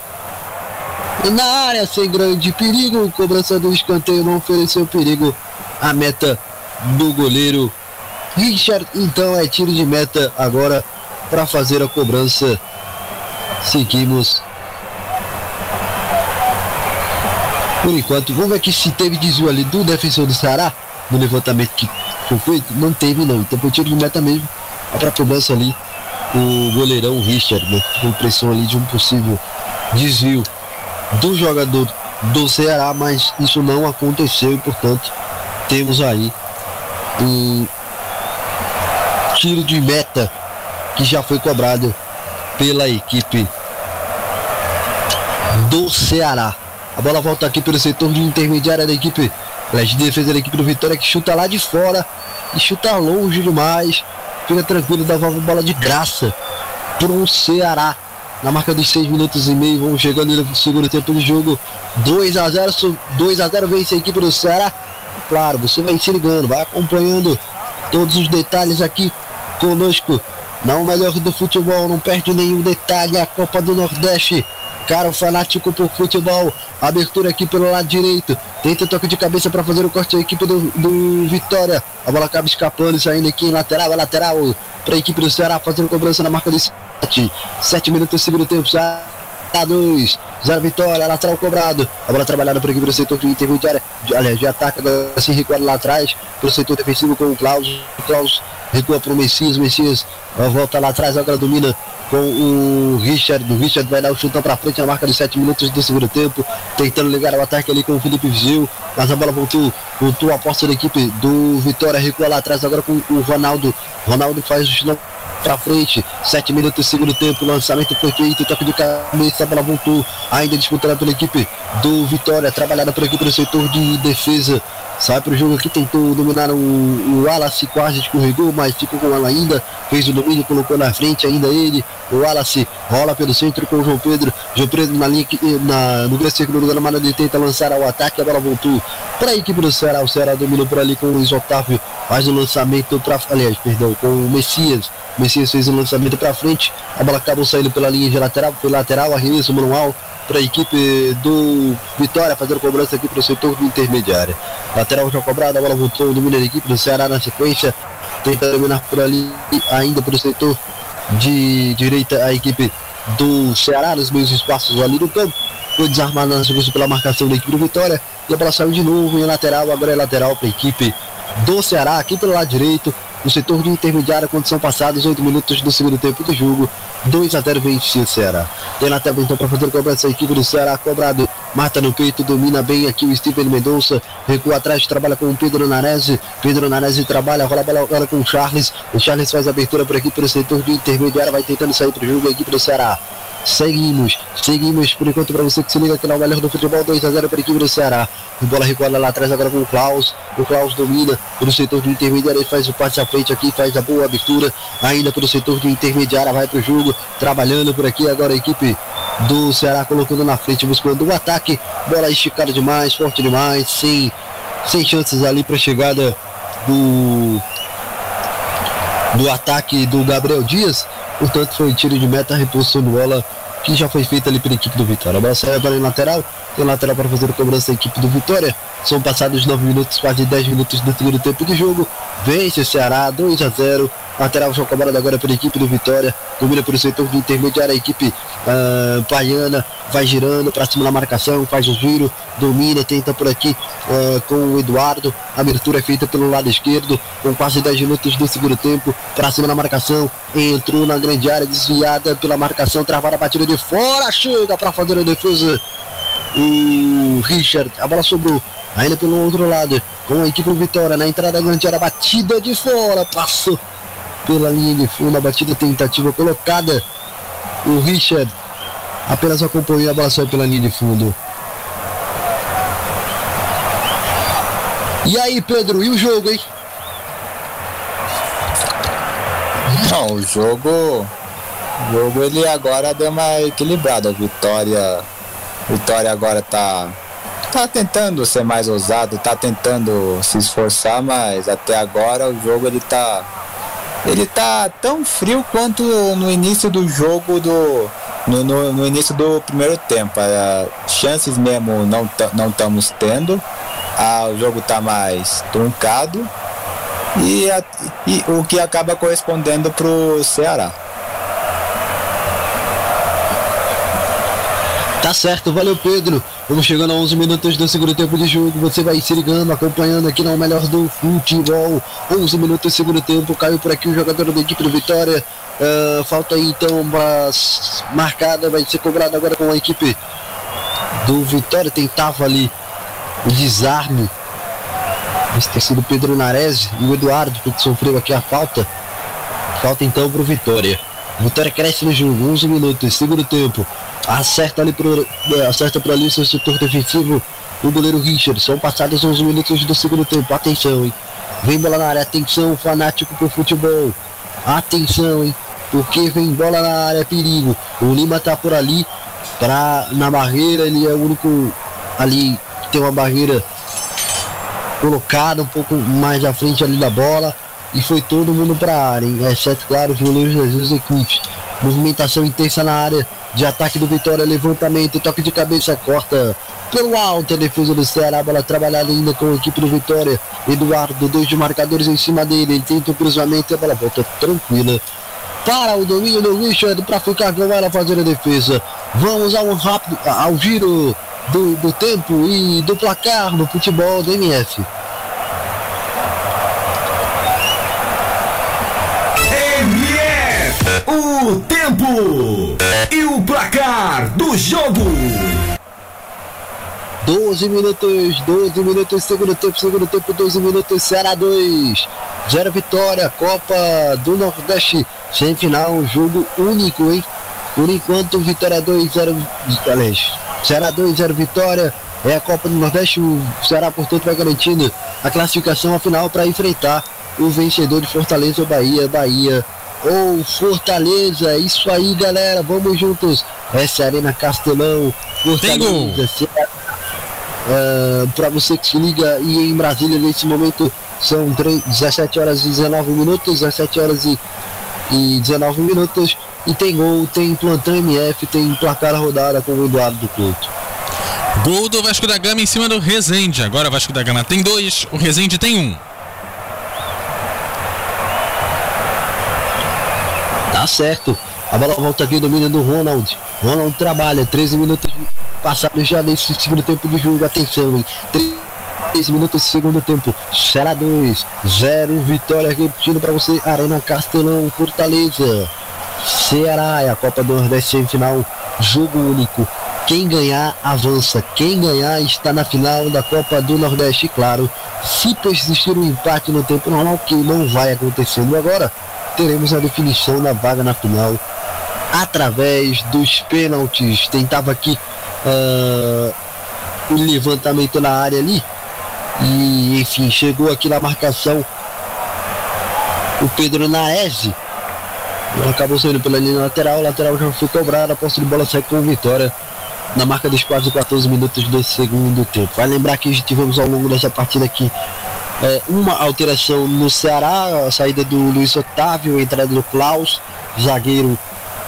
na área sem grande perigo. Cobrança do escanteio não ofereceu perigo. A meta do goleiro Richard. Então é tiro de meta agora para fazer a cobrança. Seguimos por enquanto. Vamos ver aqui se teve desvio ali do defensor do Ceará, no levantamento que foi feito. Não teve, não. Então foi tiro de meta mesmo para cobrança ali o goleirão Richard, né? Com pressão ali de um possível desvio do jogador do Ceará, mas isso não aconteceu e portanto temos aí um tiro de meta que já foi cobrado pela equipe do Ceará. A bola volta aqui pelo setor de intermediária da equipe de defesa da equipe do Vitória que chuta lá de fora e chuta longe demais. Fica tranquilo, dá uma bola de graça para o Ceará. Na marca dos 6 minutos e meio, vamos chegando no segundo tempo do jogo. 2 a 0 2 a 0 vence a equipe do Ceará. Claro, você vai se ligando, vai acompanhando todos os detalhes aqui conosco. Não melhor do futebol, não perde nenhum detalhe. A Copa do Nordeste Cara, o fanático por futebol. Abertura aqui pelo lado direito. Tenta toque de cabeça para fazer o corte da equipe do, do Vitória. A bola acaba escapando, saindo aqui em lateral. Lateral para a equipe do Ceará fazendo cobrança na marca de 7. 7 minutos do segundo tempo. Já 2, 0 vitória, lateral cobrado. A bola trabalhada por equipe do setor de intermediária, aliás, de ataque, agora se recua lá atrás, pelo setor defensivo com o Klaus. O Klaus recua para o Messias, Messias volta lá atrás, agora domina com o Richard. O Richard vai dar o chutão para frente na marca de 7 minutos do segundo tempo, tentando ligar o ataque ali com o Felipe Vigil. Mas a bola voltou, voltou a posse da equipe do Vitória, recua lá atrás agora com o Ronaldo. Ronaldo faz o chutão para frente, 7 minutos do segundo tempo, lançamento foi feito, toque de cabeça, a bola voltou, ainda disputada pela equipe do Vitória, trabalhada pela equipe do setor de defesa. Sai para o jogo aqui, tentou dominar o, o Wallace, quase escorregou, mas ficou com ela ainda. Fez o domínio, colocou na frente ainda ele. O Wallace rola pelo centro com o João Pedro. João Pedro na linha, na, no grande círculo do gramado, ele tenta lançar ao ataque. A bola voltou para a equipe do Ceará. O Ceará dominou por ali com o Luiz Otávio. Faz o lançamento para. Aliás, perdão, com o Messias. O Messias fez o lançamento para frente. A bola acabou saindo pela linha de lateral, pelo lateral, arremesso manual para a equipe do Vitória, fazendo cobrança aqui para o setor intermediário. Lateral já cobrado, a bola voltou, domina a equipe do Ceará na sequência, tenta dominar por ali, ainda para o setor de direita, a equipe do Ceará, nos meios espaços ali do campo. Foi desarmada na sequência pela marcação da equipe do Vitória, e a bola saiu de novo em lateral, agora é lateral para a equipe do Ceará, aqui pelo lado direito, no setor de intermediária, quando são passados 8 minutos do segundo tempo do jogo. 2 a 0 vence o Ceará. Tem na tela então para fazer cobrança a equipe do Ceará, cobrado. Mata no peito, domina bem aqui o Steven Mendonça. Recua atrás, trabalha com o Pedro Nanese. Pedro Nanese trabalha, rola a bola agora com o Charles. O Charles faz a abertura por aqui pelo setor de intermediária, vai tentando sair para o jogo a equipe do Ceará. Seguimos, seguimos por enquanto para você que se liga aqui na melhor do futebol 2 a 0 para a equipe do Ceará. O bola recuada lá atrás agora com o Klaus. O Klaus domina pelo setor de intermediária, ele faz o passe à frente aqui, faz a boa abertura. Ainda pelo setor de intermediária, vai para o jogo, trabalhando por aqui agora a equipe do Ceará colocando na frente, buscando o ataque. Bola esticada demais, forte demais, sem, sem chances ali para a chegada do do ataque do Gabriel Dias. Portanto, foi tiro de meta, reposição de bola que já foi feita ali pela equipe do Vitória. A bola sai para o lateral, tem lateral para fazer a cobrança da equipe do Vitória. São passados 9 minutos, quase 10 minutos do segundo tempo de jogo. Vence o Ceará 2 a 0. Lateral já cobrado agora pela equipe do Vitória. Domina pelo setor de intermediário a equipe uh, baiana. Vai girando para cima da marcação, faz o giro, domina, tenta por aqui uh, com o Eduardo. A abertura é feita pelo lado esquerdo, com quase 10 minutos do segundo tempo. Para cima da marcação, entrou na grande área, desviada pela marcação, travada a batida de fora. Chega para fazer a defesa o Richard. A bola sobrou ainda pelo outro lado com a equipe do Vitória na entrada da grande área, batida de fora, passou pela linha de fundo, a batida tentativa colocada. O Richard apenas acompanhou a bola saiu pela linha de fundo. E aí, Pedro, e o jogo, hein? Não, o jogo. O jogo ele agora deu uma equilibrada. Vitória. Vitória agora tá. Tá tentando ser mais ousado, tá tentando se esforçar, mas até agora o jogo ele tá ele tá tão frio quanto no início do jogo do no, no, no início do primeiro tempo. Uh, chances mesmo não não estamos tendo. Uh, o jogo tá mais truncado e, a, e o que acaba correspondendo pro Ceará. Tá certo, valeu Pedro. Vamos chegando a 11 minutos do segundo tempo de jogo. Você vai se ligando, acompanhando aqui no melhor do futebol. 11 minutos do segundo tempo. Caiu por aqui o jogador da equipe do Vitória. Uh, falta aí então marcada. Vai ser cobrada agora com a equipe do Vitória. Tentava ali o desarme. Esse ter sido Pedro Nares e o Eduardo que sofreu aqui a falta. Falta então para o Vitória. Vitória cresce no jogo, 11 minutos, segundo tempo. Acerta ali pro, é, acerta para ali seu setor defensivo o goleiro Richard. São passados 11 minutos do segundo tempo. Atenção, hein? Vem bola na área. Atenção, fanático pro futebol. Atenção, hein? Porque vem bola na área, perigo. O Lima tá por ali. Pra, na barreira, ele é o único ali que tem uma barreira colocada um pouco mais à frente ali da bola. E foi todo mundo para a área, hein? exceto, claro, os goleiros das duas equipes. Movimentação intensa na área de ataque do Vitória, levantamento, toque de cabeça, corta pelo alto a defesa do Ceará, bola trabalhada ainda com a equipe do Vitória. Eduardo, dois de marcadores em cima dele, ele tenta o cruzamento e a bola volta tranquila para o domínio do Richard para ficar com ela fazer a defesa. Vamos ao rápido, ao giro do, do tempo e do placar no futebol do MF. Tempo e o placar do jogo. 12 minutos, 12 minutos, segundo tempo, segundo tempo, 12 minutos, Ceará 2, 0 vitória, Copa do Nordeste, semifinal, jogo único, hein? Por enquanto, Vitória 2, 0, aliás, Ceará 2, 0 vitória, é a Copa do Nordeste, o Ceará, portanto, vai garantindo a classificação à final para enfrentar o vencedor de Fortaleza Bahia, Bahia ou Fortaleza. É isso aí, galera. Vamos juntos. Essa é Arena Castelão. Fortaleza. Uh, para você que se liga e em Brasília nesse momento são 3, 17 horas e 19 minutos, 17 horas e, e 19 minutos. E tem gol, tem plantão MF, tem placar rodada com o Eduardo do Couto. Gol do Vasco da Gama em cima do Rezende. Agora o Vasco da Gama tem dois, o Rezende tem um. Tá certo. A bola volta aqui, domínio do Ronald. Ronald trabalha, 13 minutos passados já nesse segundo tempo de jogo. Atenção, hein? 13 minutos do segundo tempo. Será 2, 0, vitória repetindo para você. Arena Castelão, Fortaleza. Ceará é a Copa do Nordeste semifinal. Jogo único. Quem ganhar, avança. Quem ganhar está na final da Copa do Nordeste. Claro, se persistir um empate no tempo normal, que não vai acontecendo agora, teremos a definição da vaga na final através dos pênaltis. Tentava aqui uh, o levantamento na área ali. E enfim, chegou aqui na marcação o Pedro Naese. Acabou saindo pela linha lateral, lateral já foi cobrado, a posse de bola sai com vitória na marca dos quase 14 minutos do segundo tempo. Vai lembrar que tivemos ao longo dessa partida aqui é, uma alteração no Ceará, a saída do Luiz Otávio, a entrada do Klaus, zagueiro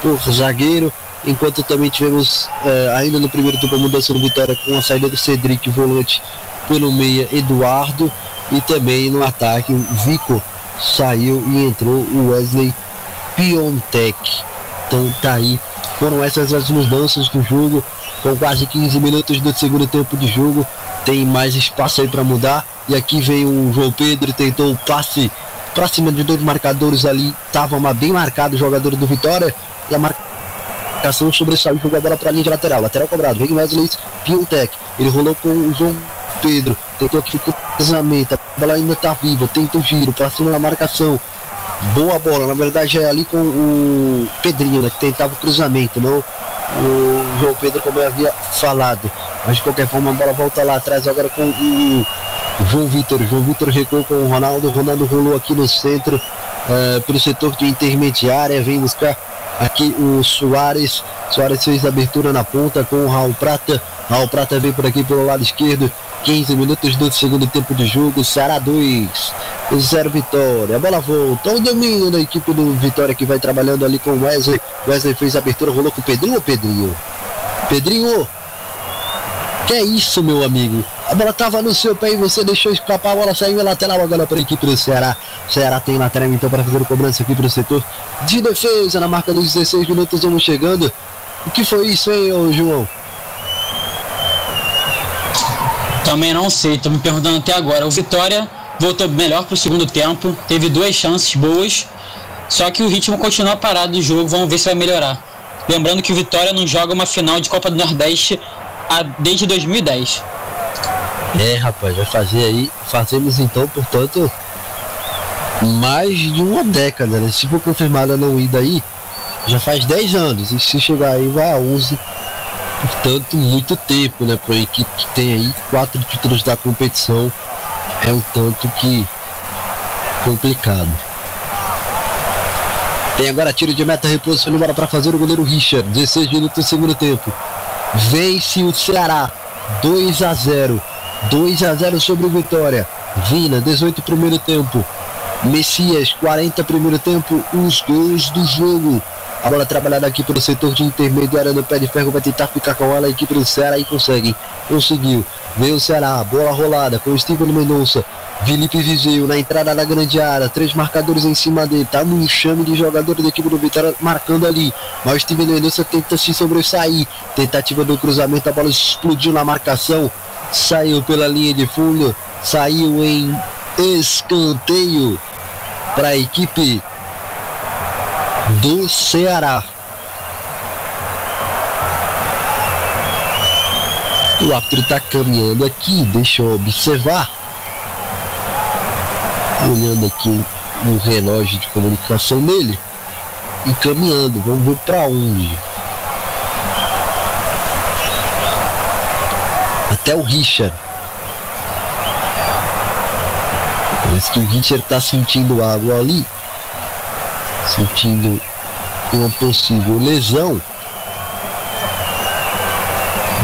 por zagueiro, enquanto também tivemos é, ainda no primeiro tempo a mudança no Vitória com a saída do Cedric, volante pelo meia Eduardo, e também no ataque o Vico saiu e entrou o Wesley Piontek. Então tá aí, foram essas as mudanças do jogo, com quase 15 minutos do segundo tempo de jogo, tem mais espaço aí para mudar e aqui veio o João Pedro, tentou o passe para cima de dois marcadores ali. Estava bem marcado o jogador do Vitória. E a marcação sobressaiu a bola para a linha de lateral. Lateral cobrado. Vem Wesley Piotec. Ele rolou com o João Pedro. Tentou aqui o cruzamento. A bola ainda está viva. Tenta o giro para cima da marcação. Boa bola. Na verdade é ali com o Pedrinho, né, que tentava o cruzamento. Não o João Pedro, como eu havia falado. Mas de qualquer forma a bola volta lá atrás agora com o João Vitor. João Vitor recuou com o Ronaldo. Ronaldo rolou aqui no centro, uh, pelo setor de intermediária. Vem buscar aqui o Soares. Soares fez a abertura na ponta com o Raul Prata. Raul Prata vem por aqui pelo lado esquerdo. 15 minutos do segundo tempo de jogo. Ceará 2, 0 Vitória. A bola volta. O domínio da equipe do Vitória que vai trabalhando ali com o Wesley. Wesley fez a abertura, rolou com o Pedrinho. Pedrinho. Pedrinho. Que é isso, meu amigo? A bola estava no seu pé e você deixou escapar. A bola saiu lateral agora para a equipe do Ceará. Ceará tem lateral então para fazer a cobrança aqui para o setor de defesa. Na marca dos 16 minutos, vamos chegando. O que foi isso, hein, ô João? Também não sei, tô me perguntando até agora. O Vitória voltou melhor pro segundo tempo, teve duas chances boas, só que o ritmo continua parado do jogo, vamos ver se vai melhorar. Lembrando que o Vitória não joga uma final de Copa do Nordeste desde 2010. É, rapaz, vai fazer aí, fazemos então, portanto, mais de uma década, né? Se for confirmada não ida aí, já faz 10 anos, e se chegar aí vai a 11, portanto, muito tempo, né? Para uma equipe que tem aí quatro títulos da competição, é um tanto que complicado. Tem agora tiro de meta, reposição bola para fazer o goleiro Richard. 16 minutos do segundo tempo. Vence o Ceará. 2 a 0. 2 a 0 sobre o Vitória. Vina, 18 primeiro tempo. Messias, 40 primeiro tempo. Os gols do jogo. A bola trabalhada aqui pelo setor de intermediária no pé de ferro. Vai tentar ficar com ela. A equipe do Ceará e consegue. Conseguiu. Veio o Ceará. Bola rolada com o Steven Mendonça. Felipe Viseu na entrada da grande área, três marcadores em cima dele, tá no enxame de jogadores da equipe do Vitória marcando ali. Mas o Mendonça tenta se sobressair. Tentativa do cruzamento, a bola explodiu na marcação, saiu pela linha de fundo, saiu em escanteio para a equipe do Ceará. O árbitro está caminhando aqui, deixa eu observar olhando aqui no relógio de comunicação dele e caminhando. Vamos ver para onde. Até o Richard. Parece que o Richard está sentindo água ali, sentindo uma possível lesão.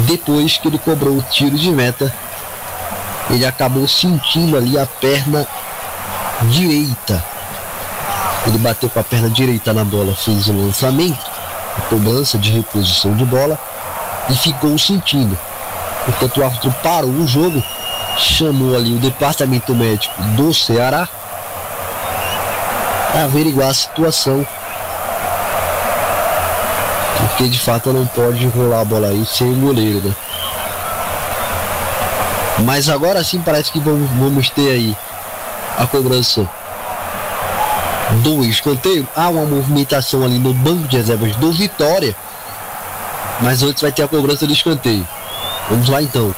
Depois que ele cobrou o tiro de meta, ele acabou sentindo ali a perna direita. Ele bateu com a perna direita na bola, fez o lançamento, a cobrança de reposição de bola e ficou sentindo. Portanto, o árbitro parou o jogo, chamou ali o departamento médico do Ceará para averiguar a situação. Porque de fato não pode rolar a bola aí sem o goleiro, né? Mas agora sim parece que vamos, vamos ter aí a cobrança do escanteio. Há uma movimentação ali no banco de reservas do Vitória. Mas antes vai ter a cobrança do escanteio. Vamos lá então.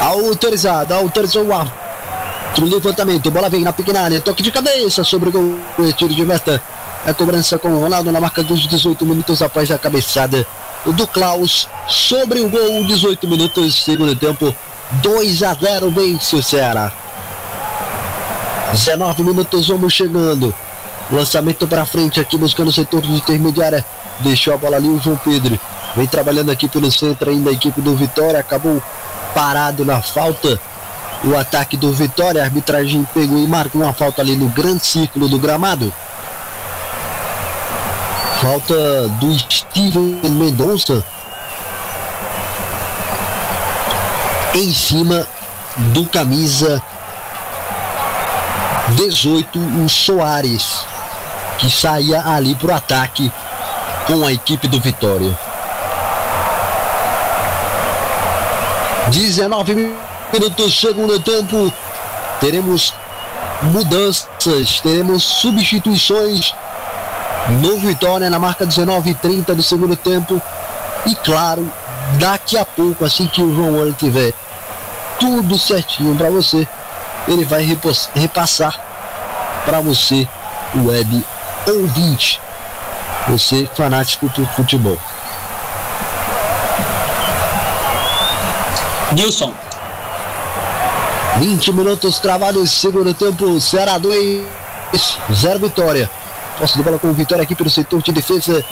Autorizado, autorizou o árbitro. Levantamento, bola vem na pequena área, toque de cabeça sobre o gol, retiro de meta. A cobrança com o Ronaldo na marca dos 18 minutos após a cabeçada do Klaus sobre o gol, 18 minutos, segundo tempo, 2 a 0 vence o Ceará. 19 minutos, vamos chegando. Lançamento para frente aqui, buscando o setor de intermediária. Deixou a bola ali o João Pedro. Vem trabalhando aqui pelo centro ainda a equipe do Vitória. Acabou parado na falta. O ataque do Vitória. A arbitragem pegou e marcou uma falta ali no grande círculo do gramado. Falta do Steven Mendonça. Em cima do camisa 18, o Soares, que saía ali para o ataque com a equipe do Vitória. 19 minutos, segundo tempo. Teremos mudanças, teremos substituições no Vitória na marca 19 e 30 do segundo tempo. E claro, daqui a pouco, assim que o João Olho tiver tudo certinho para você, ele vai repassar para você, web ouvinte, você fanático do futebol. Nilson. 20 minutos travados, segundo tempo, Ceará 2, 0 vitória. Posso de bola com vitória aqui pelo setor de defesa.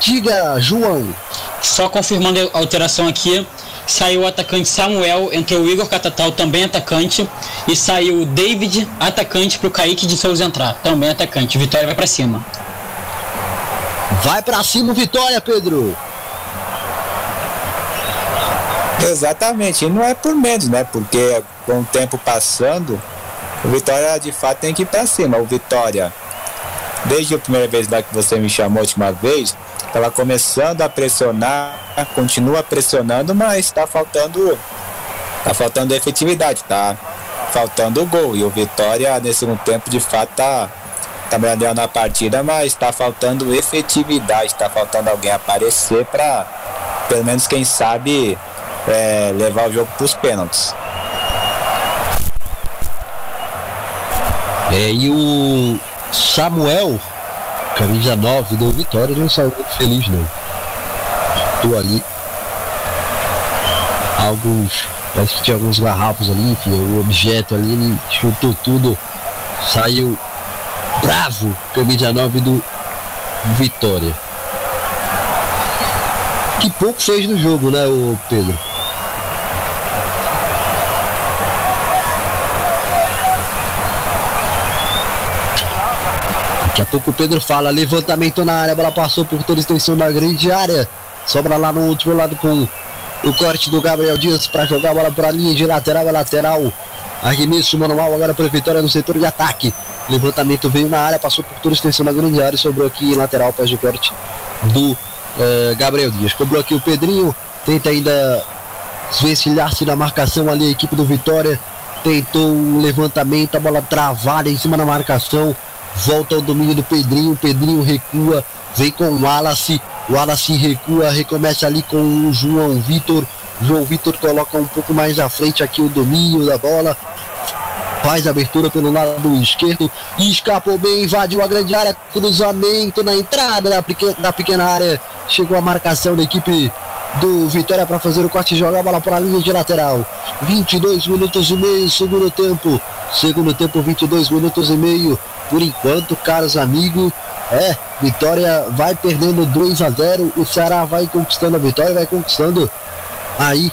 Diga, João. Só confirmando a alteração aqui, saiu o atacante Samuel, entrou o Igor Catatal, também atacante, e saiu o David, atacante, para o Kaique de Souza entrar, também atacante. Vitória vai para cima. Vai para cima, Vitória, Pedro. Exatamente, e não é por menos, né? Porque com o tempo passando, o Vitória de fato tem que ir para cima. O Vitória, desde a primeira vez lá que você me chamou a última vez, estava começando a pressionar, continua pressionando, mas está faltando tá faltando efetividade, tá faltando o gol. E o Vitória, nesse segundo tempo, de fato, tá, tá melhorando na partida, mas tá faltando efetividade, tá faltando alguém aparecer para pelo menos, quem sabe, é, levar o jogo para os pênaltis. É, e o Samuel, camisa 9 do Vitória, não saiu muito feliz não. Estou ali. Alguns. Parece que tinha alguns garrafos ali, enfim, o objeto ali, ele chutou tudo. Saiu bravo, camisa 9 do Vitória. Que pouco fez no jogo, né, o Pedro? Daqui a pouco o Pedro fala, levantamento na área, a bola passou por toda a extensão da grande área. Sobra lá no último lado com o corte do Gabriel Dias para jogar a bola para a linha de lateral a lateral. Arremesso manual agora para Vitória no setor de ataque. Levantamento veio na área, passou por toda a extensão da grande área e sobrou aqui lateral para o corte do uh, Gabriel Dias. Cobrou aqui o Pedrinho, tenta ainda desvencilhar-se na marcação ali a equipe do Vitória. Tentou o levantamento, a bola travada em cima da marcação volta ao domínio do Pedrinho, Pedrinho recua, vem com o Wallace, o Wallace recua, recomeça ali com o João Vitor, João Vitor coloca um pouco mais à frente aqui o domínio da bola, faz a abertura pelo lado esquerdo, escapou bem, invadiu a grande área, cruzamento na entrada da pequena, da pequena área, chegou a marcação da equipe do Vitória para fazer o corte e jogar a bola para a linha de lateral. 22 minutos e meio, segundo tempo. Segundo tempo, 22 minutos e meio. Por enquanto, caros amigos, é, Vitória vai perdendo 2 a 0. O Ceará vai conquistando a vitória, vai conquistando aí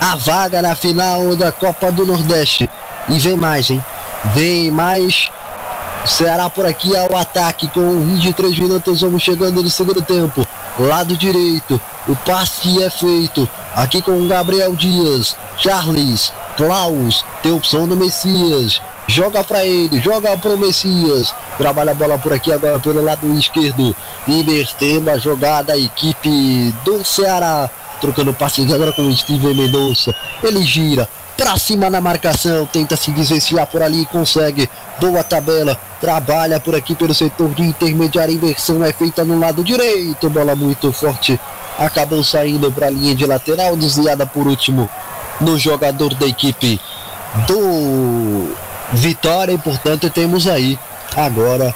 a vaga na final da Copa do Nordeste. E vem mais, hein? Vem mais. O Ceará por aqui ao ataque com 23 minutos. Vamos chegando no segundo tempo. Lado direito. O passe é feito. Aqui com Gabriel Dias, Charles, Klaus, tem opção do Messias joga para ele, joga pro Messias, trabalha a bola por aqui agora pelo lado esquerdo, invertendo a jogada a equipe do Ceará, trocando passe agora com o Steven Mendonça, ele gira, para cima na marcação, tenta se desvencilhar por ali, consegue, boa tabela, trabalha por aqui pelo setor de intermediária, inversão é feita no lado direito, bola muito forte, acabou saindo para a linha de lateral, desviada por último no jogador da equipe do Vitória e portanto temos aí agora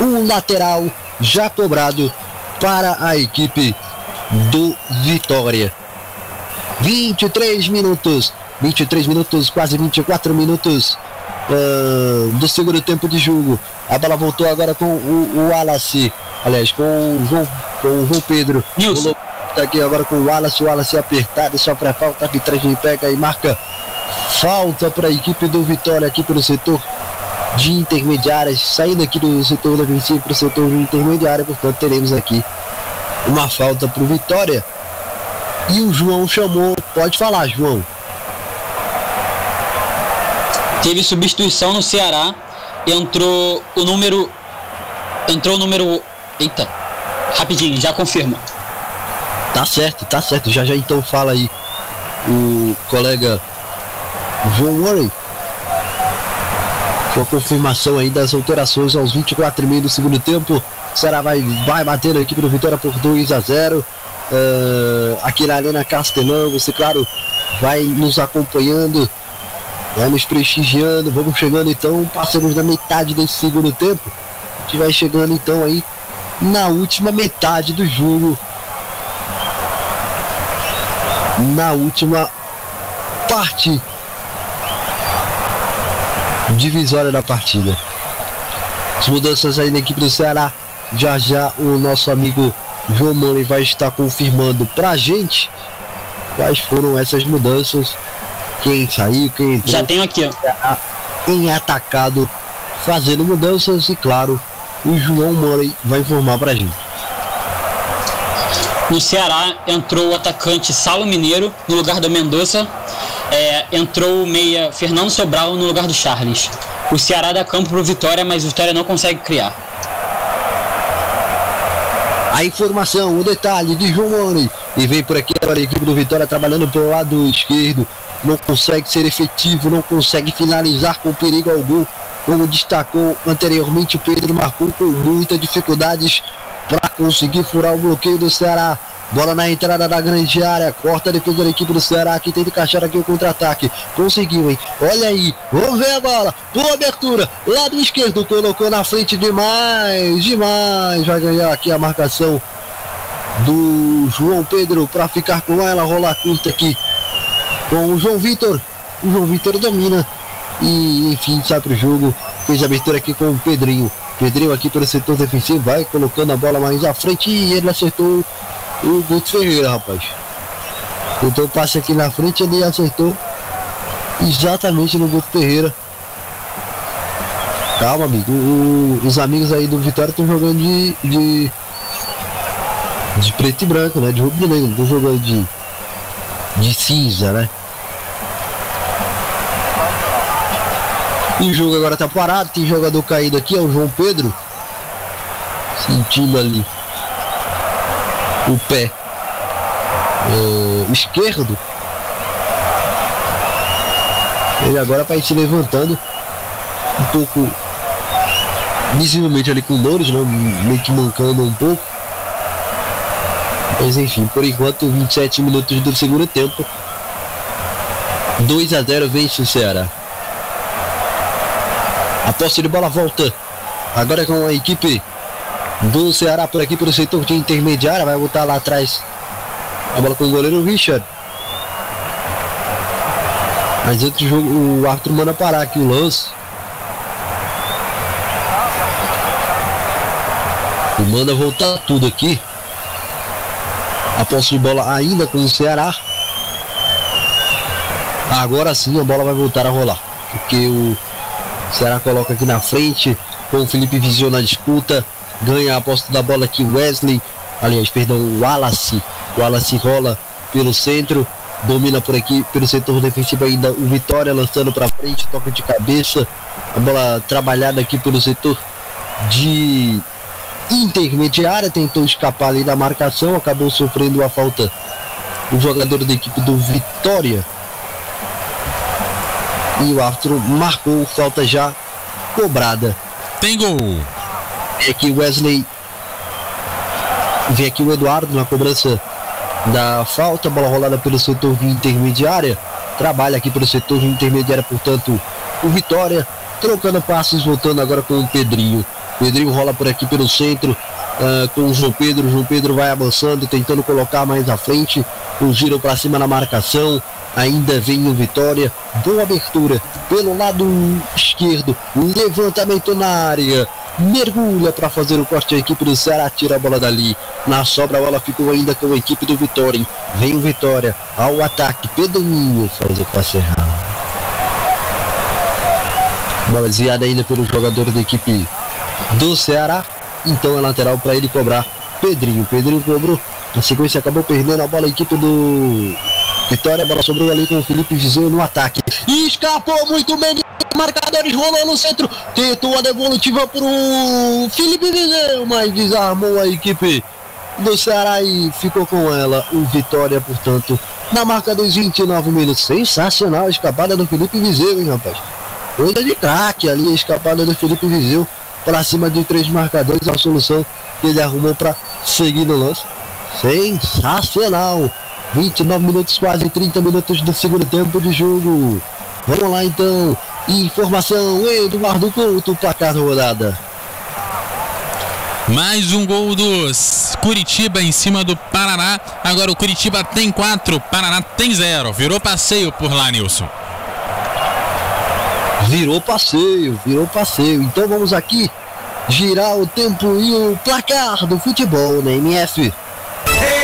um lateral já cobrado para a equipe do Vitória. 23 minutos, 23 minutos, quase 24 minutos uh, do segundo tempo de jogo. A bola voltou agora com o, o Wallace, aliás, com o João, com o João Pedro. Nilson. Tá aqui agora com o Wallace, o Wallace apertado, só para falta, a arbitragem pega e marca Falta para a equipe do Vitória aqui pelo setor de intermediárias, saindo aqui do setor defensivo para o setor de intermediária, portanto teremos aqui uma falta para o Vitória. E o João chamou, pode falar, João. Teve substituição no Ceará, entrou o número. Entrou o número. Eita, rapidinho, já confirma. Tá certo, tá certo. Já já então fala aí o colega João Murray. Com a confirmação aí das alterações aos 24 minutos do segundo tempo. Será vai, vai bater a equipe do Vitória por 2 a 0. Uh, aqui na Arena Castelão, você, claro, vai nos acompanhando, vai nos prestigiando. Vamos chegando então, passamos da metade desse segundo tempo. A gente vai chegando então aí na última metade do jogo. Na última parte divisória da partida. As mudanças aí na equipe do Ceará. Já já o nosso amigo João Mano vai estar confirmando pra gente quais foram essas mudanças. Quem saiu, quem entrou. Já tenho aqui, ó. Em atacado, fazendo mudanças e claro, o João Murray vai informar pra gente. No Ceará entrou o atacante Salo Mineiro no lugar do Mendonça é, entrou o meia Fernando Sobral no lugar do Charles. O Ceará dá campo para o Vitória, mas o Vitória não consegue criar. A informação, o detalhe de João. E vem por aqui agora a equipe do Vitória trabalhando pelo lado esquerdo. não consegue ser efetivo, não consegue finalizar com perigo algum. Como destacou anteriormente, o Pedro marcou com muitas dificuldades para conseguir furar o bloqueio do Ceará. Bola na entrada da grande área. Corta a defesa da equipe do Ceará que tenta encaixar aqui o contra-ataque. Conseguiu, hein? Olha aí. Vamos ver a bola. Boa abertura. Lado esquerdo. Colocou na frente demais. Demais. Vai ganhar aqui a marcação do João Pedro para ficar com ela. Rolar curta aqui com o João Vitor. O João Vitor domina. E enfim, sai pro jogo. Fez a abertura aqui com o Pedrinho. Pedrinho aqui pelo setor defensivo. Vai colocando a bola mais à frente. E ele acertou o Guto Ferreira, rapaz. Então passe aqui na frente, ele acertou exatamente no Guto Ferreira. Calma, amigo. O, os amigos aí do Vitória estão jogando de, de, de. preto e branco, né? De rubro negro. Estão jogando de. de cinza, né? O jogo agora tá parado. Tem jogador caído aqui, é o João Pedro. Sentindo ali o pé esquerdo. Ele agora vai se levantando um pouco visivelmente ali com dores, né? meio que mancando um pouco. Mas enfim, por enquanto 27 minutos do segundo tempo. 2 a 0 vence o Ceará. A posse de bola volta. Agora com a equipe do Ceará por aqui pelo setor de intermediária. Vai botar lá atrás a bola com o goleiro Richard. Mas antes o árbitro manda parar aqui o lance. E manda voltar tudo aqui. A posse de bola ainda com o Ceará. Agora sim a bola vai voltar a rolar. Porque o Ceará coloca aqui na frente com o Felipe Visio na disputa ganha a posse da bola aqui Wesley, aliás, perdão, Wallace. Wallace rola pelo centro, domina por aqui pelo setor defensivo ainda o Vitória lançando para frente, toca de cabeça, a bola trabalhada aqui pelo setor de intermediária, tentou escapar ali da marcação, acabou sofrendo a falta o jogador da equipe do Vitória. E o árbitro marcou falta já cobrada. Tem gol. Vem aqui Wesley. Vem aqui o Eduardo na cobrança da falta. Bola rolada pelo setor de intermediária. Trabalha aqui pelo setor de intermediária, portanto, o Vitória. Trocando passes, voltando agora com o Pedrinho. Pedrinho rola por aqui pelo centro. Uh, com o João Pedro. O João Pedro vai avançando, tentando colocar mais à frente. O giro para cima na marcação. Ainda vem o Vitória. Boa abertura pelo lado esquerdo. Levantamento na área mergulha para fazer o corte. A equipe do Ceará tira a bola dali. Na sobra, a bola ficou ainda com a equipe do Vitória. Vem o Vitória ao ataque. Pedrinho faz o passe errado. Bola desviada ainda pelo jogador da equipe do Ceará. Então é lateral para ele cobrar. Pedrinho. Pedrinho cobrou. Na sequência acabou perdendo a bola a equipe do Vitória. A bola sobrou ali com o Felipe Viseu no ataque. Escapou muito bem marcadores rolou no centro, tentou a devolutiva pro Felipe Viseu, mas desarmou a equipe do Ceará e ficou com ela o Vitória, portanto, na marca dos 29 minutos. Sensacional a escapada do Felipe Viseu, hein, rapaz? Coisa de craque ali, a escapada do Felipe Viseu para cima de três marcadores, a solução que ele arrumou para seguir no lance. Sensacional! 29 minutos, quase 30 minutos do segundo tempo de jogo. Vamos lá então. Informação, Eduardo Couto, placar da rodada. Mais um gol dos Curitiba em cima do Paraná. Agora o Curitiba tem quatro, Paraná tem zero. Virou passeio por lá, Nilson. Virou passeio, virou passeio. Então vamos aqui girar o tempo e o placar do futebol na MF.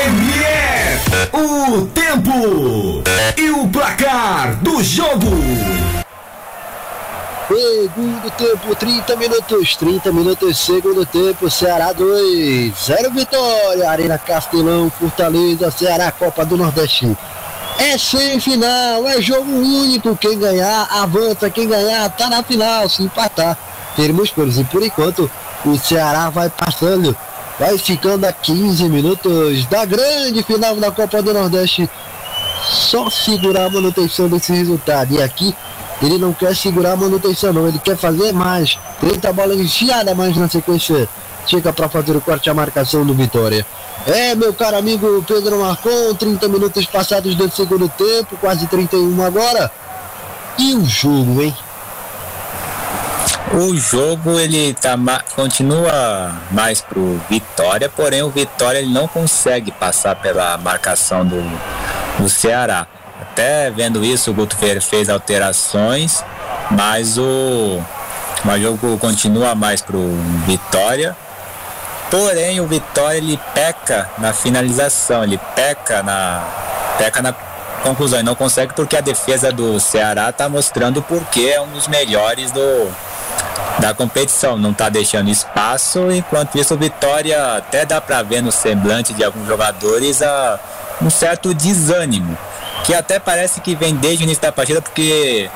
MF, o tempo e o placar do jogo. Segundo tempo, 30 minutos, 30 minutos, segundo tempo, Ceará 2, 0 vitória, Arena Castelão, Fortaleza, Ceará, Copa do Nordeste. É semifinal, é jogo único, quem ganhar avança, quem ganhar tá na final, se empatar, teremos coisas. E por enquanto, o Ceará vai passando, vai ficando a 15 minutos da grande final da Copa do Nordeste. só segurar a manutenção desse resultado. E aqui ele não quer segurar a manutenção, não. Ele quer fazer mais. Tenta a bola enfiada mais na sequência. Chega para fazer o corte a marcação do Vitória. É, meu caro amigo Pedro Marcon, 30 minutos passados do segundo tempo, quase 31 agora. E o jogo, hein? O jogo ele tá continua mais pro Vitória, porém o Vitória ele não consegue passar pela marcação do, do Ceará. Até vendo isso, o Guto Ferreira fez alterações, mas o, o jogo continua mais pro Vitória. Porém, o Vitória ele peca na finalização, ele peca na peca na conclusão, ele não consegue porque a defesa do Ceará está mostrando porque é um dos melhores do da competição, não está deixando espaço, enquanto isso o Vitória até dá para ver no semblante de alguns jogadores a, um certo desânimo, que até parece que vem desde o início da partida, porque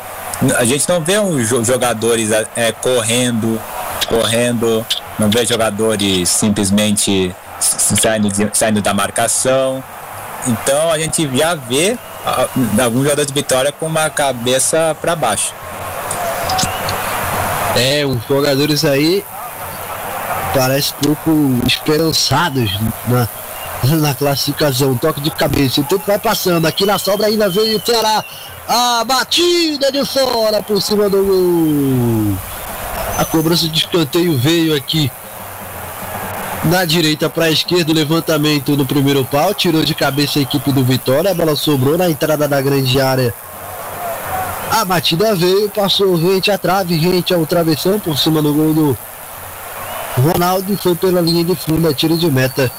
a gente não vê os jogadores é, correndo, correndo, não vê jogadores simplesmente saindo, saindo da marcação. Então a gente já vê alguns jogadores de Vitória com uma cabeça para baixo. É, os jogadores aí parece pouco esperançados na, na classificação. Toque de cabeça. O tempo vai passando. Aqui na sobra ainda veio o Ceará. A batida de fora por cima do gol. A cobrança de escanteio veio aqui na direita para a esquerda, levantamento no primeiro pau, tirou de cabeça a equipe do Vitória, a bola sobrou na entrada da grande área a batida veio, passou rente à trave, rente ao travessão, por cima do gol do Ronaldo e foi pela linha de fundo, a tiro de meta.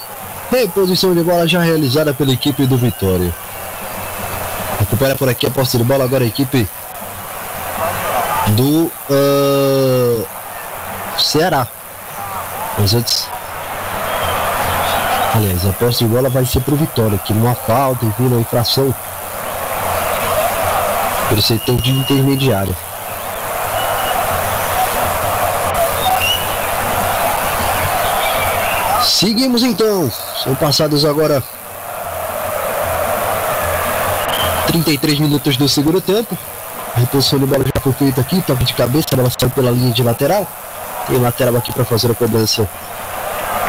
Reposição de bola já realizada pela equipe do Vitória. Recupera por aqui a posse de bola agora a equipe do uh, Ceará. Mas antes. Aliás, a posse de bola vai ser pro Vitória, que numa falta, enfim, uma infração pelo setor de intermediário. Seguimos então. São passados agora 33 minutos do segundo tempo. A reposição de bola já foi feita aqui, toque de cabeça, ela saiu pela linha de lateral. Tem lateral aqui para fazer a cobrança.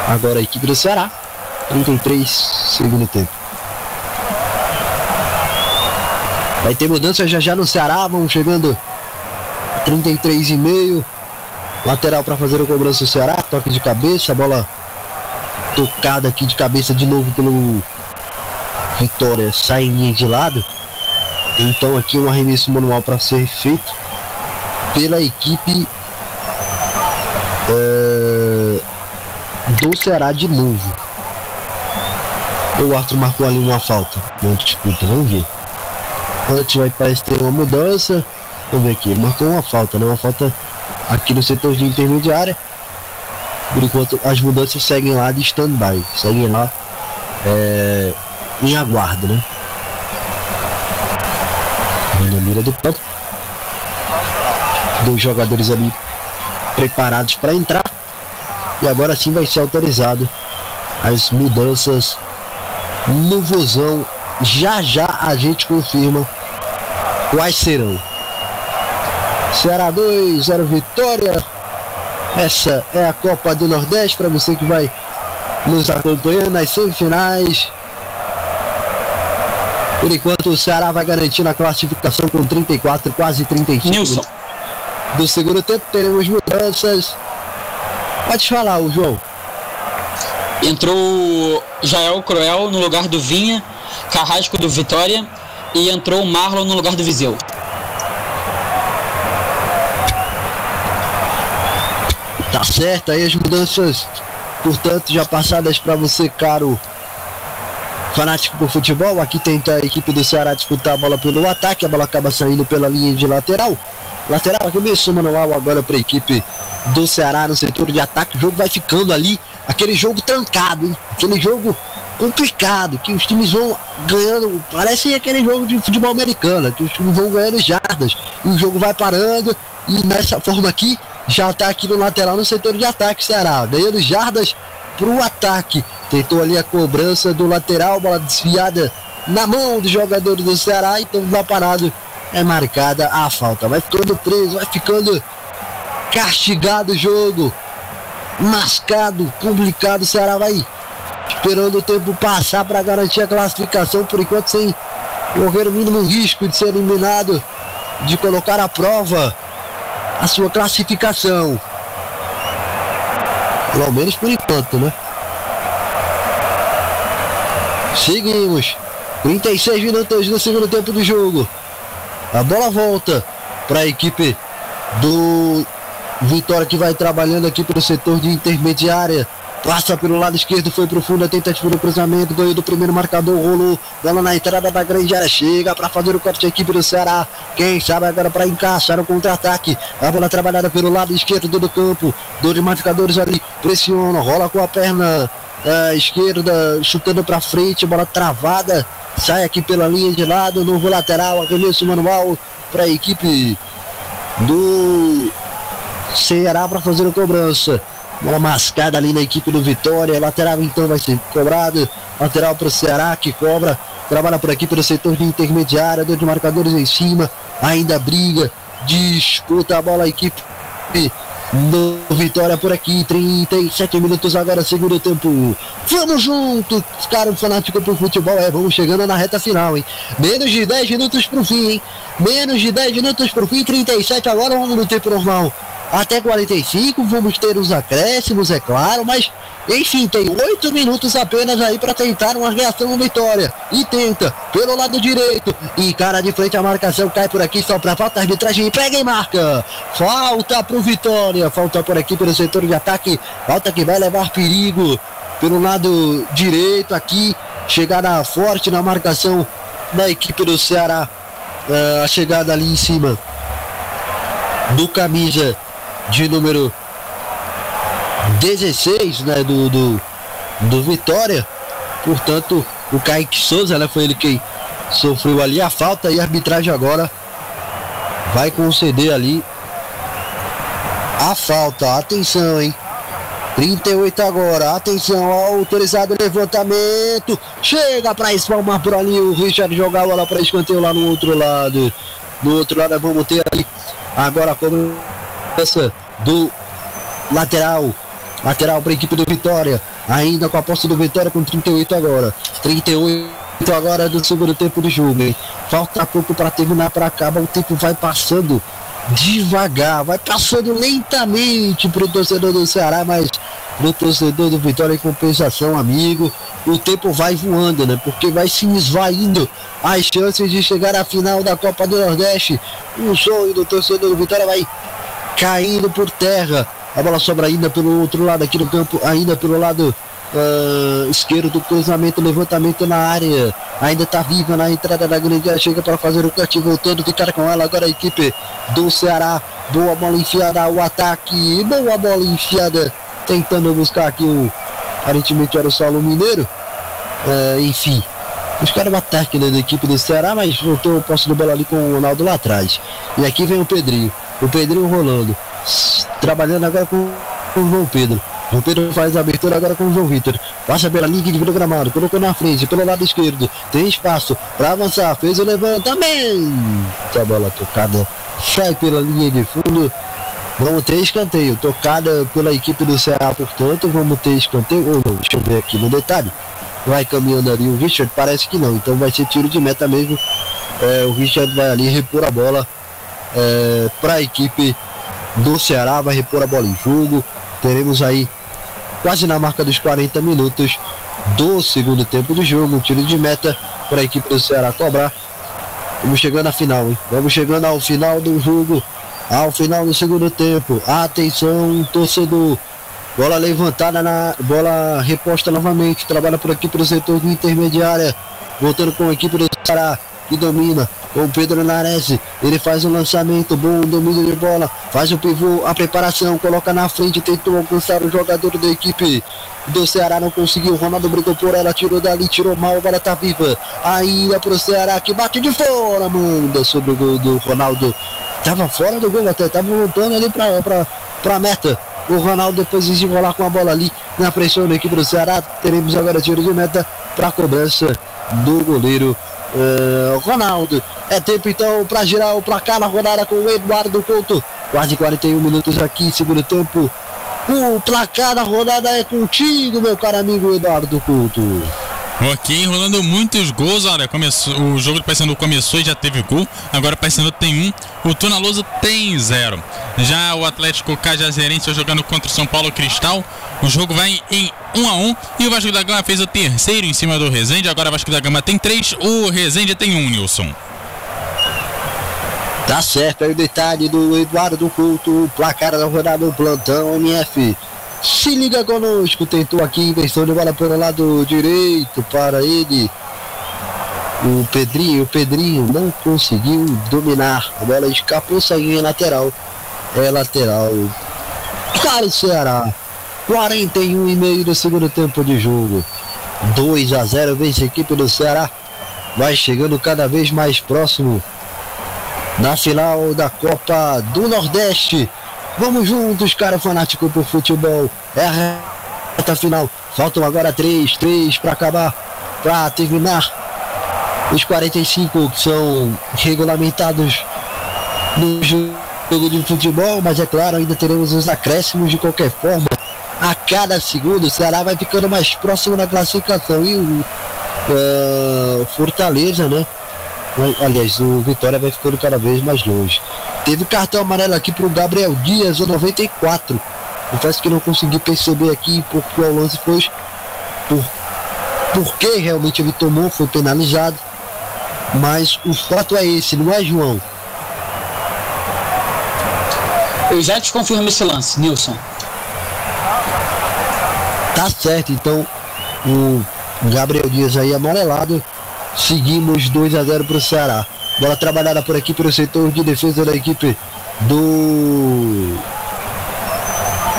Agora a equipe do Ceará. 33 segundo tempo. Vai ter mudança já já no Ceará, vão chegando 33,5. Lateral para fazer a cobrança do Ceará, toque de cabeça, bola tocada aqui de cabeça de novo pelo Vitória, sai linha de lado. Então aqui um arremesso manual para ser feito pela equipe é, do Ceará de novo. O Arthur marcou ali uma falta. Não disputa, vamos ver. Antes vai parece ter uma mudança. Vamos ver aqui. Marcou uma falta, né? Uma falta aqui no setor de intermediária. Por enquanto as mudanças seguem lá de stand-by. Seguem lá é, em aguardo, né? Na mira do campo. Dois jogadores ali preparados para entrar. E agora sim vai ser autorizado as mudanças no Vozão já já a gente confirma quais serão. Ceará 2, 0 Vitória. Essa é a Copa do Nordeste para você que vai nos acompanhando nas semifinais. Por enquanto o Ceará vai garantir a classificação com 34, quase 35. Nilson. Do segundo tempo teremos mudanças. Pode falar, o João. Entrou Jael Cruel no lugar do Vinha Carrasco do Vitória e entrou o Marlon no lugar do Viseu. Certo, aí as mudanças, portanto, já passadas para você, caro fanático por futebol. Aqui tenta a equipe do Ceará disputar a bola pelo ataque, a bola acaba saindo pela linha de lateral. Lateral, começo manual agora para a equipe do Ceará no setor de ataque. O jogo vai ficando ali, aquele jogo trancado, hein? aquele jogo complicado, que os times vão ganhando, parece aquele jogo de futebol americano, que os times vão ganhando jardas, e o jogo vai parando, e nessa forma aqui, já está aqui no lateral no setor de ataque, Ceará, ganhando jardas para o ataque. Tentou ali a cobrança do lateral, bola desviada na mão do jogador do Ceará, então lá parado é marcada a falta. Vai ficando preso, vai ficando castigado o jogo. Mascado, complicado, o Ceará vai esperando o tempo passar para garantir a classificação, por enquanto sem correr o mínimo risco de ser eliminado, de colocar à prova a sua classificação. Pelo menos por enquanto, né? Seguimos. 36 minutos no segundo tempo do jogo. A bola volta para a equipe do Vitória que vai trabalhando aqui pelo setor de intermediária. Passa pelo lado esquerdo, foi pro fundo, a tentativa do cruzamento, ganhou do primeiro marcador, rolou, bola na entrada da grande área, chega para fazer o corte da equipe do Ceará. Quem sabe agora para encaixar o contra-ataque. A bola trabalhada pelo lado esquerdo do campo, dois marcadores ali, pressiona, rola com a perna uh, esquerda, chutando para frente, bola travada, sai aqui pela linha de lado, novo lateral, arremesso manual para a equipe do Ceará para fazer a cobrança. Bola mascada ali na equipe do Vitória. Lateral então vai ser cobrado. Lateral para o Ceará que cobra. Trabalha por aqui pelo setor de intermediária. Dois marcadores em cima. Ainda briga. Disputa a bola a equipe do Vitória por aqui. 37 minutos agora, segundo tempo. Vamos junto, cara, fanático pro futebol. É, vamos chegando na reta final, hein? Menos de 10 minutos pro fim, hein? Menos de 10 minutos pro fim. 37 agora, vamos no tempo normal até 45. Vamos ter os acréscimos, é claro, mas enfim, tem oito minutos apenas aí para tentar uma reação vitória. E tenta pelo lado direito. E cara de frente a marcação cai por aqui só para falta. Arbitragem pega e marca. Falta pro Vitória. Falta por aqui pelo setor de ataque. Falta que vai levar perigo pelo lado direito aqui. Chegada forte na marcação da equipe do Ceará. Uh, a chegada ali em cima do camisa de número 16 né, do, do, do Vitória. Portanto, o Kaique Souza né, foi ele quem sofreu ali a falta e a arbitragem agora vai conceder ali a falta. Atenção, hein? 38 agora, atenção, autorizado levantamento. Chega para espalmar por ali o Richard jogar a bola para escanteio lá no outro lado. No outro lado vamos ter ali agora como do lateral. Lateral para a equipe do Vitória. Ainda com a posse do Vitória com 38 agora. 38 agora do segundo tempo do jogo. Hein? Falta pouco para terminar para acabar. O tempo vai passando devagar, vai passando lentamente para o torcedor do Ceará, mas no torcedor do Vitória em compensação, amigo, o tempo vai voando, né? Porque vai se esvaindo as chances de chegar à final da Copa do Nordeste. O sonho do torcedor do Vitória vai caindo por terra. A bola sobra ainda pelo outro lado aqui no campo, ainda pelo lado uh, esquerdo do cruzamento, levantamento na área. Ainda está viva na entrada da grande área, chega para fazer o corte, voltando, ficar com ela agora a equipe do Ceará. Boa bola enfiada, o ataque, boa bola enfiada, tentando buscar aqui o. Aparentemente era o Saulo Mineiro. Uh, enfim, buscaram o ataque né, da equipe do Ceará, mas voltou o posse do bola ali com o Ronaldo lá atrás. E aqui vem o Pedrinho. O Pedrinho rolando. Trabalhando agora com, o João Pedro. O Pedro faz a abertura agora com o João Vitor. Passa pela linha de do gramado. Colocou na frente, pelo lado esquerdo. Tem espaço para avançar. Fez o levantamento. A bola tocada. Sai pela linha de fundo. Vamos ter escanteio. Tocada pela equipe do Ceará, portanto. Vamos ter escanteio. Ou não, deixa eu ver aqui no detalhe. Vai caminhando ali o Richard. Parece que não. Então vai ser tiro de meta mesmo. É, o Richard vai ali repor a bola é, para a equipe do Ceará, vai repor a bola em jogo. Teremos aí quase na marca dos 40 minutos do segundo tempo do jogo, um tiro de meta para a equipe do Ceará cobrar. Vamos chegando à final, hein? Vamos chegando ao final do jogo, ao final do segundo tempo. Atenção, torcedor. Bola levantada na bola reposta novamente. Trabalha por aqui pelo setor de intermediária. Voltando com a equipe do Ceará que domina com o Pedro Nares. Ele faz um lançamento bom, domínio de bola, faz o pivô, a preparação, coloca na frente, tentou alcançar o jogador da equipe do Ceará, não conseguiu. Ronaldo brigou por ela, tirou dali, tirou mal, a bola tá viva. Ainda pro Ceará que bate de fora, manda sobre o gol do Ronaldo. Tava fora do gol até, tava voltando ali pra, pra, pra meta. O Ronaldo depois de desenrolar com a bola ali na pressão da equipe do Ceará. Teremos agora tiro de meta para cobrança do goleiro uh, Ronaldo. É tempo então para girar o placar na rodada com o Eduardo Couto. Quase 41 minutos aqui, segundo tempo. O placar da rodada é contigo, meu caro amigo Eduardo Couto. Ok, rolando muitos gols, olha, começou, o jogo do Paysandu começou e já teve gol, agora o Paysandu tem um, o Tunaloso tem zero. Já o Atlético Cajazeirense jogando contra o São Paulo Cristal, o jogo vai em 1 a 1 e o Vasco da Gama fez o terceiro em cima do Resende, agora o Vasco da Gama tem três, o Resende tem um, Nilson. Tá certo aí o detalhe do Eduardo Couto, placar da rodada do plantão MF. Se liga conosco, tentou aqui, inversão de bola pelo lado direito para ele. O Pedrinho, o Pedrinho não conseguiu dominar. A bola escapou, saiu em lateral. É lateral. Para o Ceará. 41 e meio do segundo tempo de jogo. 2 a 0 vence a equipe do Ceará. Vai chegando cada vez mais próximo na final da Copa do Nordeste. Vamos juntos, cara fanático por futebol. É a reta final. Faltam agora três, três para acabar, para terminar os 45 que são regulamentados no jogo de futebol, mas é claro, ainda teremos os acréscimos de qualquer forma. A cada segundo, o Ceará vai ficando mais próximo na classificação e o uh, Fortaleza, né? Aliás, o Vitória vai ficando cada vez mais longe. Teve cartão amarelo aqui para o Gabriel Dias, o 94. Confesso que não consegui perceber aqui porque o lance foi por, porque realmente ele tomou, foi penalizado. Mas o fato é esse, não é, João? Eu já te confirmo esse lance, Nilson. Tá certo, então o Gabriel Dias aí amarelado. Seguimos 2 a 0 para o Ceará. Bola trabalhada por aqui pelo setor de defesa da equipe do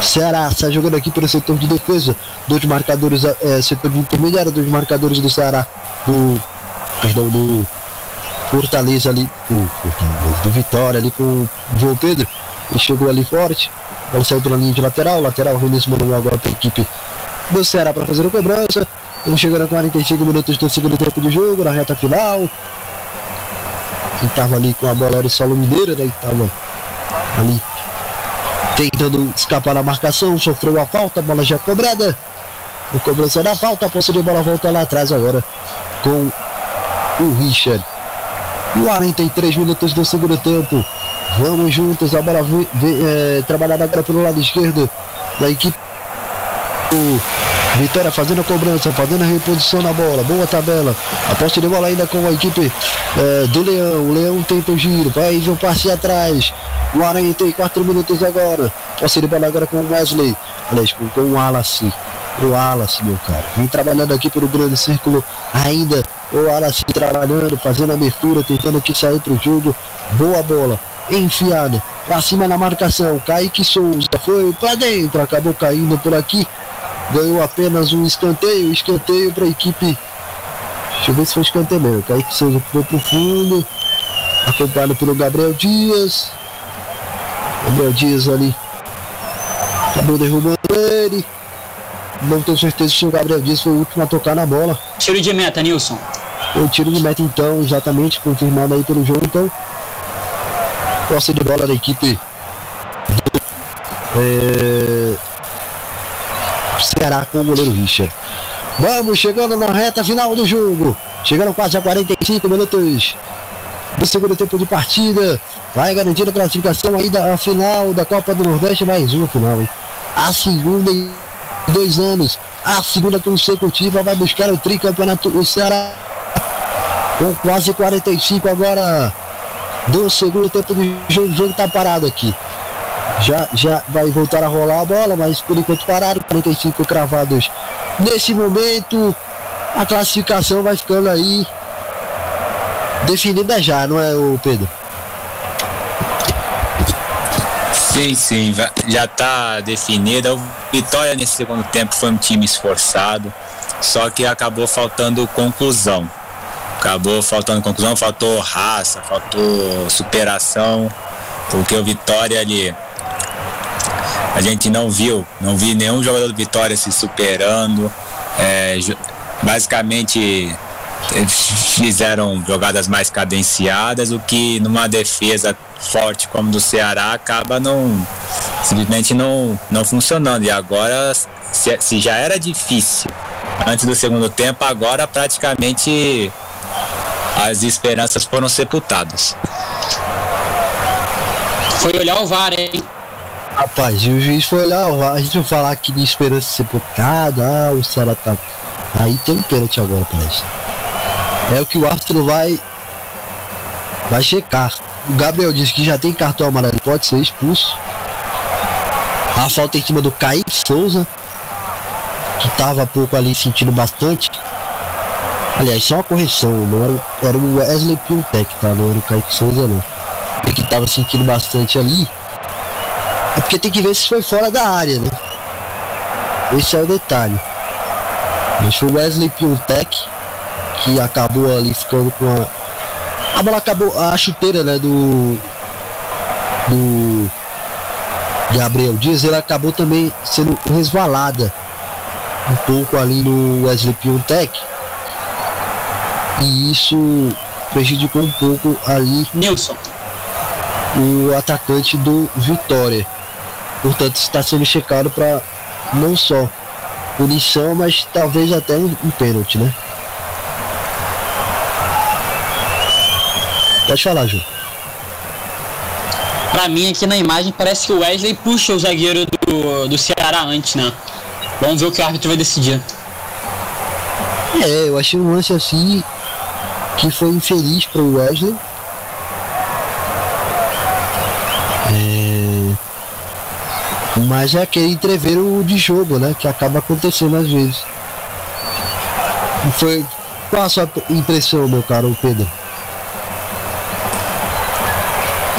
Ceará. Está jogando aqui pelo setor de defesa. Dois marcadores, é, setor de intermediário, dois marcadores do Ceará. Do, perdão, do Fortaleza ali. Do, do Vitória ali com o João Pedro. Ele chegou ali forte. Ele saiu pela linha de lateral. Lateral Vinícius mandou agora para a equipe do Ceará para fazer a cobrança. Estamos chegando a 45 minutos do segundo tempo de jogo, na reta final. Quem estava ali com a bola era o Saulo Mineiro, né? Estava ali tentando escapar da marcação, sofreu a falta, a bola já cobrada. O cobrança da falta, a posse de bola volta lá atrás agora com o Richard. 43 minutos do segundo tempo. Vamos juntos, a bola é, trabalhada agora pelo lado esquerdo da equipe. Vitória fazendo a cobrança, fazendo a reposição na bola. Boa tabela. A posse de bola ainda com a equipe é, do Leão. O Leão tenta o giro. Vai um passe atrás. 44 minutos agora. Posse de bola agora com o Wesley. Aliás, com, o Wallace. O Wallace, meu cara. Vem trabalhando aqui pelo grande círculo. Ainda o Wallace trabalhando, fazendo a abertura, tentando aqui sair pro jogo. Boa bola. Enfiada. Pra cima na marcação. Kaique Souza. Foi pra dentro. Acabou caindo por aqui ganhou apenas um escanteio, escanteio para a equipe. Deixa eu ver se foi escanteio mesmo. Kaique Souza foi pro fundo, acompanhado pelo Gabriel Dias. Gabriel Dias ali acabou derrubando ele. Não tenho certeza se o Gabriel Dias foi o último a tocar na bola. Tiro de meta, Nilson. O tiro de meta então, exatamente, confirmado aí pelo jogo então. Posse de bola da equipe. É Com o goleiro Richard. Vamos chegando na reta final do jogo. Chegando quase a 45 minutos do segundo tempo de partida. Vai garantir a classificação aí da final da Copa do Nordeste. Mais uma final, hein? A segunda em dois anos. A segunda consecutiva vai buscar o tricampeonato. O Ceará com quase 45 agora do segundo tempo de jogo. O jogo está parado aqui já, já vai voltar a rolar a bola, mas por enquanto pararam, 45 cravados nesse momento. A classificação vai ficando aí definida já, não é, o Pedro? Sim, sim, já está definida. Vitória nesse segundo tempo foi um time esforçado, só que acabou faltando conclusão. Acabou faltando conclusão, faltou raça, faltou superação, porque o Vitória ali a gente não viu, não vi nenhum jogador do Vitória se superando. É, basicamente fizeram jogadas mais cadenciadas, o que numa defesa forte como do Ceará acaba não simplesmente não, não funcionando. E agora, se, se já era difícil antes do segundo tempo, agora praticamente as esperanças foram sepultadas. Foi olhar o VAR, hein? Rapaz, o juiz foi VAR. A gente vai falar aqui de esperança sepultada. Ah, o Ceará tá. Aí tem um pênalti agora, parece. É o que o árbitro vai. Vai checar. O Gabriel disse que já tem cartão amarelo, pode ser expulso. A falta em cima do Kaique Souza, que tava pouco ali sentindo bastante. Aliás, só uma correção, não era, era o Wesley Piontec, tá? Não era o Kaique Souza, não. Ele que tava sentindo bastante ali. É porque tem que ver se foi fora da área, né? Esse é o detalhe. Mas foi o Wesley Piontec que acabou ali ficando com a. A bola acabou. A chuteira, né? Do. Do. Gabriel Dias, ele acabou também sendo resvalada um pouco ali no Wesley Piontec. E isso prejudicou um pouco ali Nilson. o atacante do Vitória. Portanto, está sendo checado para não só punição, mas talvez até um, um pênalti, né? Pode falar, Ju. Pra mim, aqui na imagem, parece que o Wesley puxa o zagueiro do, do Ceará antes, né? Vamos ver o que o árbitro vai decidir. É, eu achei um lance assim que foi infeliz para o Wesley. Mas é aquele entreveiro de jogo, né? Que acaba acontecendo às vezes. Foi. Qual a sua impressão, meu caro Pedro?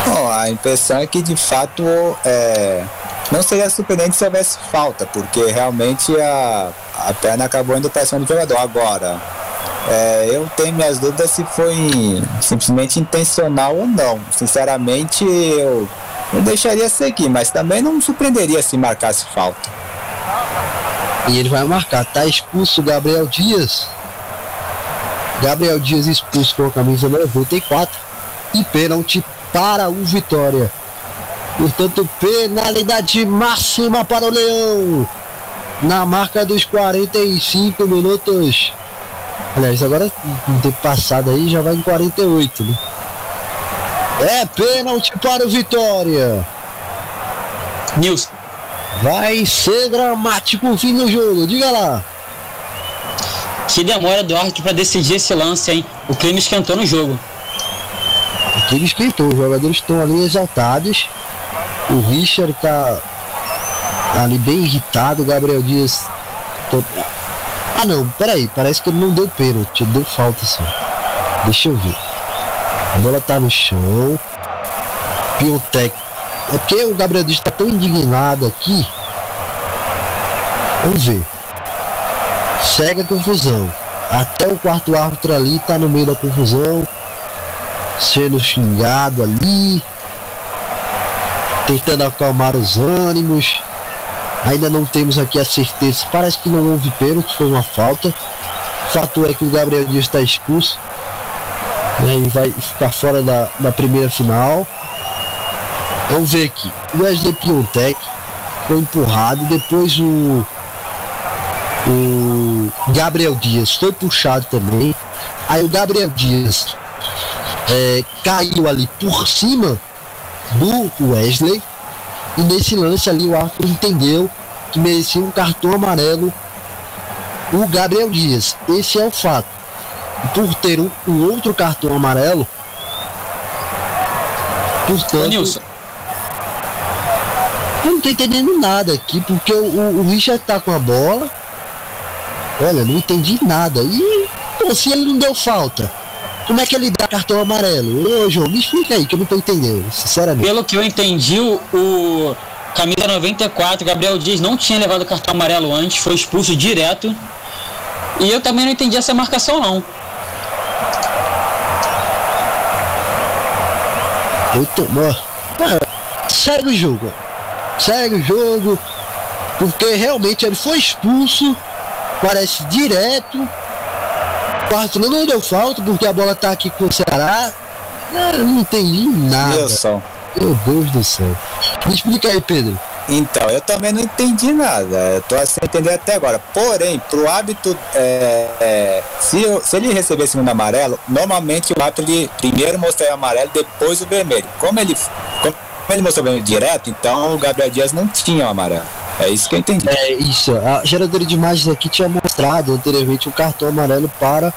Bom, a impressão é que de fato é, não seria surpreendente se houvesse falta, porque realmente a, a perna acabou indo para cima do jogador. Agora, é, eu tenho minhas dúvidas se foi simplesmente intencional ou não. Sinceramente, eu, eu deixaria seguir, mas também não me surpreenderia se marcasse falta. E ele vai marcar. Tá expulso o Gabriel Dias. Gabriel Dias expulso com a camisa 94. E pênalti para o Vitória. Portanto, penalidade máxima para o Leão. Na marca dos 45 minutos. Aliás, agora no tempo passado aí já vai em 48, né? É pênalti para o Vitória. Nilson. Vai ser dramático o fim do jogo. Diga lá. Que demora do árbitro pra decidir esse lance, hein? O clima esquentou no jogo. O time esquentou. Os jogadores estão ali exaltados. O Richard tá ali bem irritado. O Gabriel Dias. tô- Ah não, peraí. Parece que ele não deu pênalti. Deu falta sim. Deixa eu ver. A bola tá no chão. Piotec. É porque o Gabriel Dias tá tão indignado aqui. Vamos ver. Segue a confusão. Até o quarto árbitro ali tá no meio da confusão. Sendo xingado ali. Tentando acalmar os ânimos. Ainda não temos aqui a certeza. Parece que não houve pênalti, foi uma falta. O fato é que o Gabriel Dias está expulso. Né, Ele vai ficar fora da, da primeira final. Vamos ver aqui. O Wesley Piontec foi empurrado. Depois o, o Gabriel Dias foi puxado também. Aí o Gabriel Dias é, caiu ali por cima do Wesley. E nesse lance ali o árbitro entendeu que merecia um cartão amarelo o Gabriel Dias. Esse é o fato. Por ter um, um outro cartão amarelo, portanto, Nilson. eu não tô entendendo nada aqui, porque o, o, o Richard tá com a bola. Olha, não entendi nada. E pô, se ele não deu falta, como é que ele dá cartão amarelo? Ô João, me explica aí que eu não tô entendendo, sinceramente. Pelo que eu entendi, o, camisa 94, Gabriel Dias, não tinha levado cartão amarelo antes, foi expulso direto. E eu também não entendi essa marcação não. Bom. Ah, Segue o jogo. Segue o jogo. Porque realmente ele foi expulso. Parece direto. O não deu falta porque a bola tá aqui com o Ceará. Eu não entendi nada. Meu Deus do céu. Me explica aí, Pedro. Então, eu também não entendi nada. Eu tô sem entender até agora. Porém, pro hábito, é, é, se, eu- se ele receber segundo amarelo, normalmente o hábito ele primeiro mostraria o amarelo, depois o vermelho. Como ele, como ele mostrou o vermelho direto, então o Gabriel Dias não tinha o amarelo. É isso que eu entendi. É isso, a geradora de imagens aqui tinha mostrado anteriormente um cartão amarelo para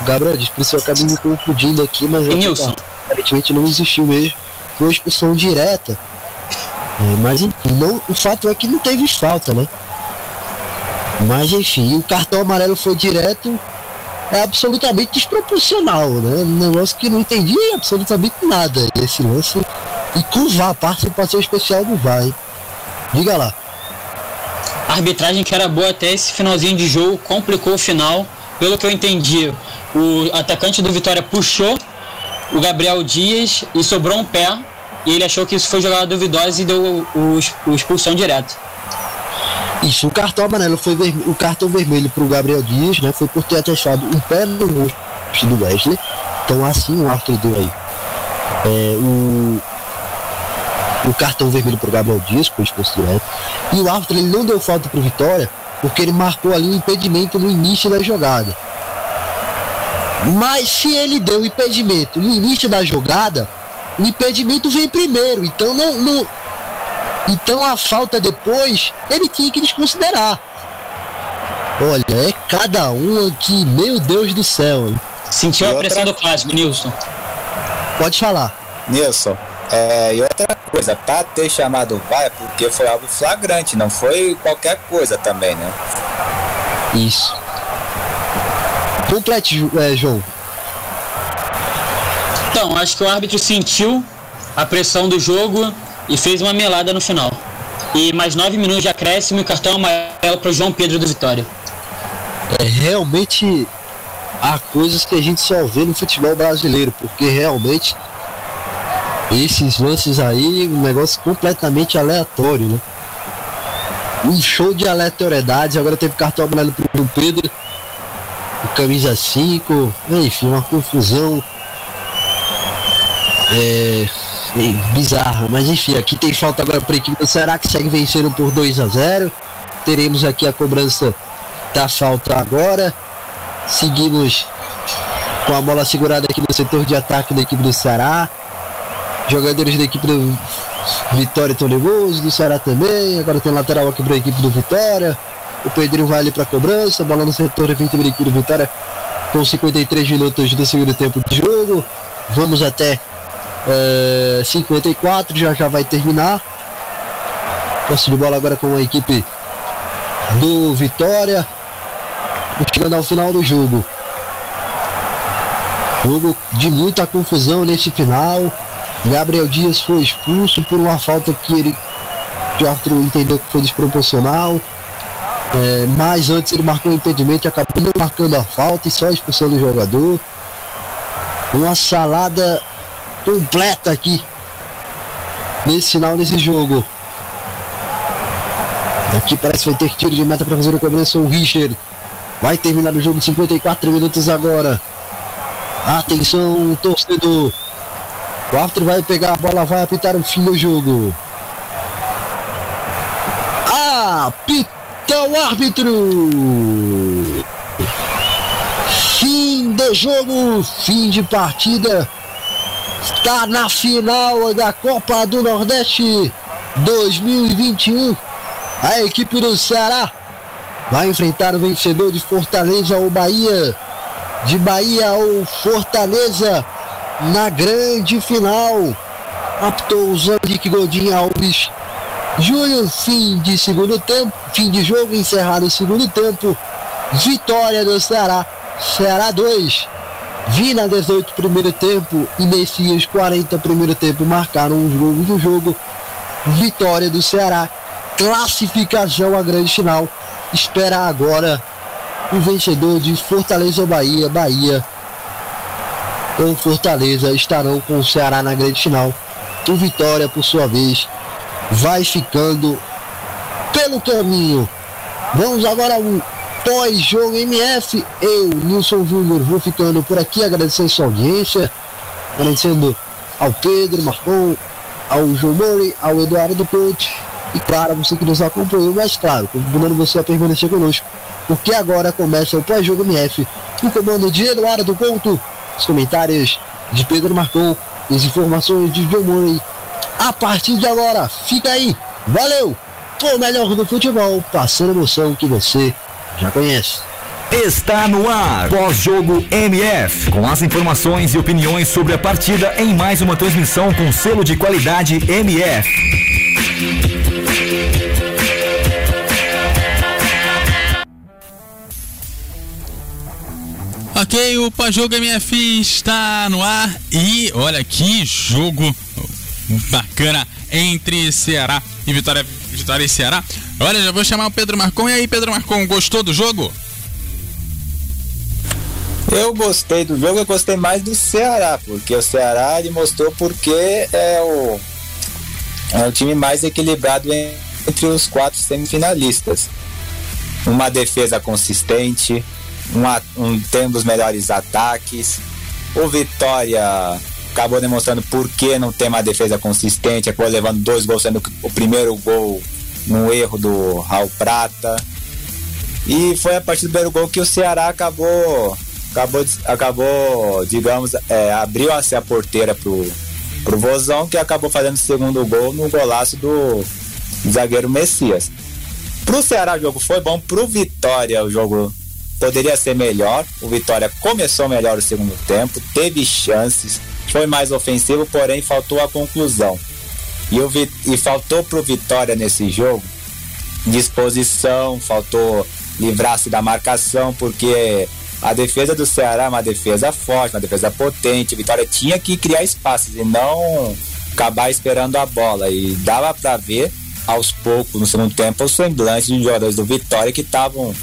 o Gabriel Dias, por isso eu acabei me confundindo aqui, mas E Nilson? aparentemente não existiu mesmo. Foi uma expulsão direta. É, mas não, o fato é que não teve falta, né? Mas enfim, o cartão amarelo foi direto, é absolutamente desproporcional, né? Um negócio que não entendi absolutamente nada esse lance. E com o VAR, participação especial do VAR, hein? Diga lá. A arbitragem que era boa até esse finalzinho de jogo complicou o final. Pelo que eu entendi, o atacante do Vitória puxou o Gabriel Dias e sobrou um pé. E ele achou que isso foi jogada duvidosa e deu o, o expulsão direto. Isso, o cartão amarelo foi o cartão vermelho pro Gabriel Dias, né? Foi por ter atestado um pé no rosto do Wesley. Então assim o árbitro deu aí. É, o, o cartão vermelho pro Gabriel Dias, foi expulso direto. E o árbitro ele não deu falta pro Vitória, porque ele marcou ali um impedimento no início da jogada. Mas se ele deu impedimento no início da jogada, o impedimento vem primeiro. Então não, não, então a falta depois, ele tinha que desconsiderar. Olha, é cada um aqui, meu Deus do céu. Sentiu a outra pressão do clássico, Nilson. Pode falar. Nilson, é, e outra coisa, pra ter chamado o VAR é porque foi algo flagrante, não foi qualquer coisa também, né? Isso. Complete, é, João. Então, acho que o árbitro sentiu a pressão do jogo e fez uma melada no final. E mais nove minutos de acréscimo e cartão amarelo para o João Pedro do Vitória. É realmente há coisas que a gente só vê no futebol brasileiro, porque realmente esses lances aí, um negócio completamente aleatório, né? Um show de aleatoriedades, agora teve cartão amarelo pro Pedro, camisa 5, enfim, uma confusão é, é, bizarra, mas enfim, aqui tem falta agora para a equipe do Ceará que segue vencendo por 2 a 0. Teremos aqui a cobrança da falta agora. Seguimos com a bola segurada aqui no setor de ataque da equipe do Ceará. Jogadores da equipe do Vitória estão nervosos, do Ceará também. Agora tem lateral aqui para a equipe do Vitória. O Pedrinho vai ali para a cobrança. Bola no setor da equipe do Vitória com 53 minutos do segundo tempo de jogo. Vamos até eh, 54, já já vai terminar. Posse de bola agora com a equipe do Vitória. Chegando ao final do jogo. Jogo de muita confusão nesse final. Gabriel Dias foi expulso por uma falta que ele que o Arthur entendeu que foi desproporcional. É, mas antes ele marcou o impedimento acabou marcando a falta e só expulsando o jogador. Uma salada completa aqui nesse final desse jogo. Aqui parece que vai ter tiro de meta para fazer a cobrança o Richard. Vai terminar o jogo 54 minutos agora. Atenção, torcedor. O árbitro vai pegar a bola, vai apitar o fim do jogo. Apita o árbitro. Fim de jogo, fim de partida. Está na final da Copa do Nordeste 2021. A equipe do Ceará vai enfrentar o vencedor de Fortaleza ou Bahia. De Bahia ou Fortaleza na grande final. Aptou o Zandic Godinho Alves. Júnior, fim de segundo tempo, fim de jogo, encerrado o segundo tempo. Vitória do Ceará, Ceará 2. Vina 18 primeiro tempo e Messias 40 primeiro tempo marcaram os gols do jogo. Vitória do Ceará, classificação à grande final. Espera agora o vencedor de Fortaleza Bahia. Bahia ou Fortaleza estarão com o Ceará na grande final. O Vitória, por sua vez, vai ficando pelo caminho. Vamos agora ao pós-jogo MF. Eu, Nilson Júnior, vou ficando por aqui, agradecendo sua audiência, agradecendo ao Pedro Marcon, ao João Murray, ao Eduardo Ponte e, claro, você que nos acompanhou, mas claro, convidando você a permanecer conosco, porque agora começa o pós-jogo MF, o comando de Eduardo Couto, os comentários de Pedro Marcon, as informações de João Murray. A partir de agora, fica aí, valeu! O melhor do futebol, passando emoção que você já conhece. Está no ar, pós-jogo MF, com as informações e opiniões sobre a partida em mais uma transmissão com selo de qualidade MF. Ok, o pós-jogo MF está no ar e olha que jogo bacana entre Ceará e Vitória, Vitória e Ceará. Olha, já vou chamar o Pedro Marcon. E aí, Pedro Marcon, gostou do jogo? Eu gostei do jogo, eu gostei mais do Ceará, porque o Ceará ele mostrou porque é o, é o time mais equilibrado entre os quatro semifinalistas. Uma defesa consistente, uma, um, tem um dos melhores ataques. O Vitória acabou demonstrando por que não tem uma defesa consistente, acabou levando dois gols, sendo o primeiro gol no erro do Raul Prata. E foi a partir do primeiro gol que o Ceará acabou, acabou, acabou digamos, é, abriu assim, a porteira pro, pro Vozão, que acabou fazendo o segundo gol no golaço do zagueiro Messias. Pro Ceará o jogo foi bom, pro Vitória o jogo poderia ser melhor. O Vitória começou melhor o segundo tempo, teve chances, foi mais ofensivo, porém faltou a conclusão. E, o, e faltou pro Vitória nesse jogo disposição, faltou livrar-se da marcação, porque a defesa do Ceará é uma defesa forte, uma defesa potente. Vitória tinha que criar espaços e não acabar esperando a bola. E dava para ver aos poucos, no segundo tempo, o semblante dos jogadores do Vitória que estavam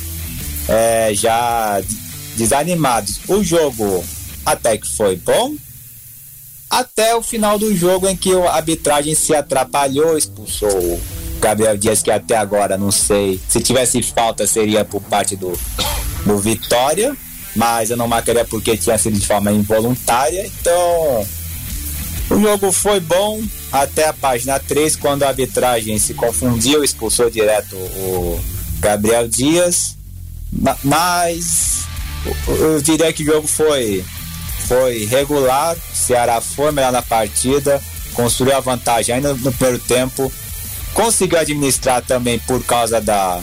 é, já desanimados. O jogo até que foi bom, até o final do jogo em que a arbitragem se atrapalhou, expulsou o Gabriel Dias, que até agora não sei. Se tivesse falta, seria por parte do, do Vitória, mas eu não marcaria porque tinha sido de forma involuntária. Então, o jogo foi bom até a página 3, quando a arbitragem se confundiu, expulsou direto o Gabriel Dias. Mas eu diria que o jogo foi foi regular, o Ceará foi melhor na partida, construiu a vantagem ainda no primeiro tempo, conseguiu administrar também por causa da,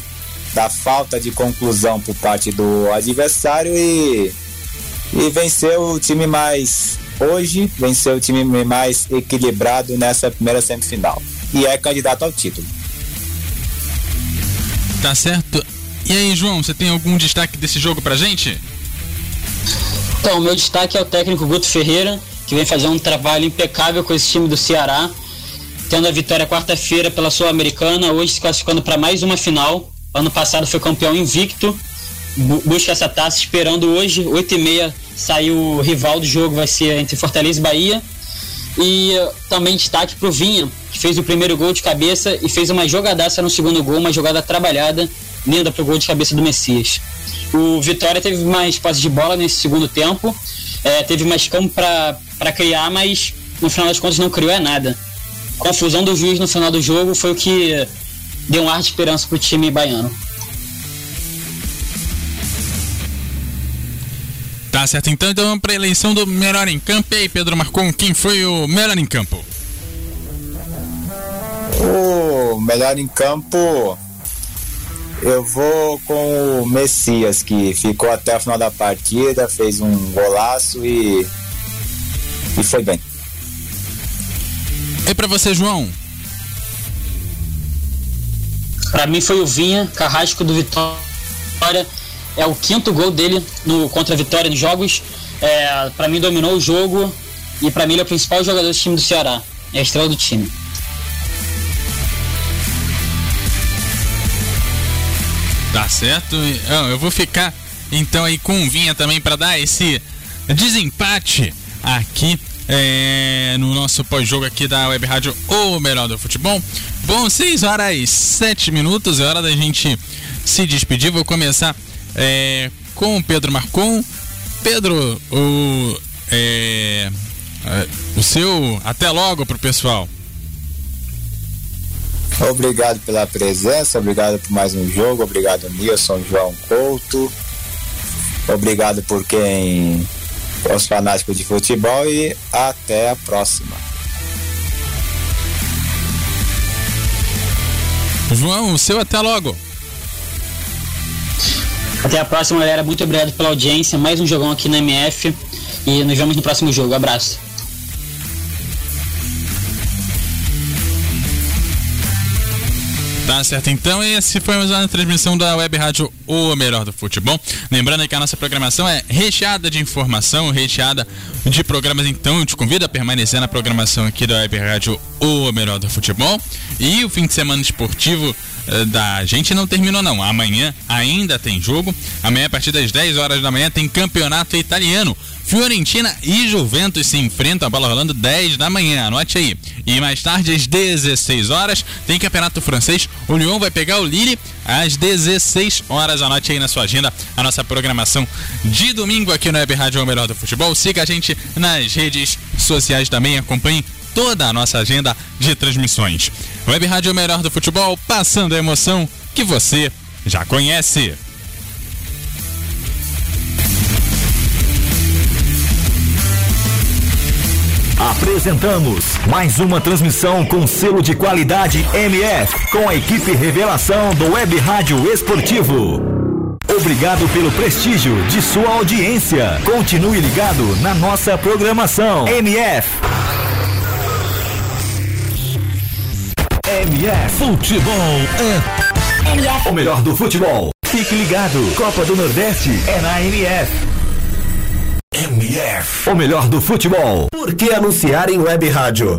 da falta de conclusão por parte do adversário e, e venceu o time mais hoje, venceu o time mais equilibrado nessa primeira semifinal e é candidato ao título. Tá certo. E aí, João, você tem algum destaque desse jogo pra gente? Então, meu destaque é o técnico Guto Ferreira, que vem fazer um trabalho impecável com esse time do Ceará, tendo a vitória quarta-feira pela Sul-Americana, hoje se classificando para mais uma final. Ano passado foi campeão invicto, bu busca essa taça, esperando hoje, 8h30, sair o rival do jogo, vai ser entre Fortaleza e Bahia. E também destaque para o Vinha, que fez o primeiro gol de cabeça e fez uma jogadaça no segundo gol, uma jogada trabalhada, linda para o gol de cabeça do Messias. O Vitória teve mais posse de bola nesse segundo tempo, é, teve mais campo para criar, mas no final das contas não criou é nada. A confusão do juiz no final do jogo foi o que deu um ar de esperança pro time baiano. Tá certo, então, então vamos para a eleição do melhor em campo. E aí, Pedro Marcon, quem foi o melhor em campo? O melhor em campo eu vou com o Messias, que ficou até o final da partida, fez um golaço e. e foi bem. E para você, João? Para mim foi o Vinha, carrasco do Vitória. É o quinto gol dele no contra a Vitória nos jogos. É, para mim dominou o jogo e para mim ele é o principal jogador do time do Ceará. É a estrela do time. Tá certo? Eu vou ficar então aí com Vinha também para dar esse desempate aqui é, no nosso pós-jogo aqui da Web Rádio O Melhor do Futebol. Bom, 6 horas e 7 minutos, é hora da gente se despedir. Vou começar é, com o Pedro Marcon. Pedro, o, é, é o seu até logo pro pessoal. Obrigado pela presença, obrigado por mais um jogo, obrigado Nilson, João Couto, obrigado por quem os fanáticos de futebol e até a próxima. João, o seu até logo. Até a próxima, galera. Muito obrigado pela audiência. Mais um jogão aqui na MF. E nos vemos no próximo jogo. Abraço. Tá certo, então esse foi mais uma transmissão da Web Rádio O Melhor do Futebol. Lembrando que a nossa programação é recheada de informação, recheada de programas, então eu te convido a permanecer na programação aqui da Web Rádio O Melhor do Futebol. E o fim de semana esportivo eh, da gente não terminou não. Amanhã ainda tem jogo. Amanhã a partir das 10 horas da manhã tem campeonato italiano. Fiorentina e Juventus se enfrentam, a bola rolando 10 da manhã, anote aí. E mais tarde, às 16 horas, tem campeonato francês. O Lyon vai pegar o Lille às 16 horas. Anote aí na sua agenda a nossa programação de domingo aqui no Web Rádio o Melhor do Futebol. Siga a gente nas redes sociais também, acompanhe toda a nossa agenda de transmissões. Web Rádio Melhor do Futebol, passando a emoção que você já conhece. Apresentamos mais uma transmissão com selo de qualidade MF, com a equipe Revelação do Web Rádio Esportivo. Obrigado pelo prestígio de sua audiência. Continue ligado na nossa programação. MF. MF Futebol é MF. o melhor do futebol. Fique ligado. Copa do Nordeste é na MF. MF. O melhor do futebol. Por que anunciar em web rádio?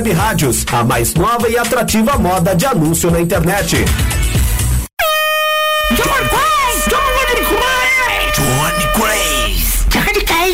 Web Rádios, a mais nova e atrativa moda de anúncio na internet.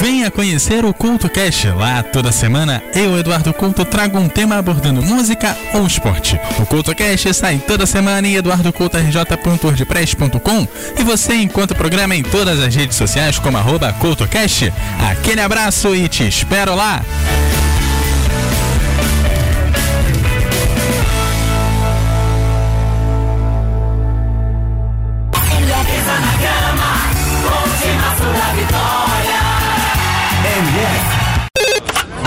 Venha conhecer o Culto Cash. Lá toda semana eu, Eduardo Culto, trago um tema abordando música ou esporte. O Culto Cash sai toda semana em eduardocultorj.wordpress.com e você encontra o programa em todas as redes sociais como arroba CultoCast. Aquele abraço e te espero lá!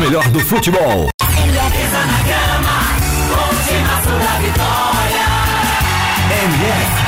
melhor do futebol. MF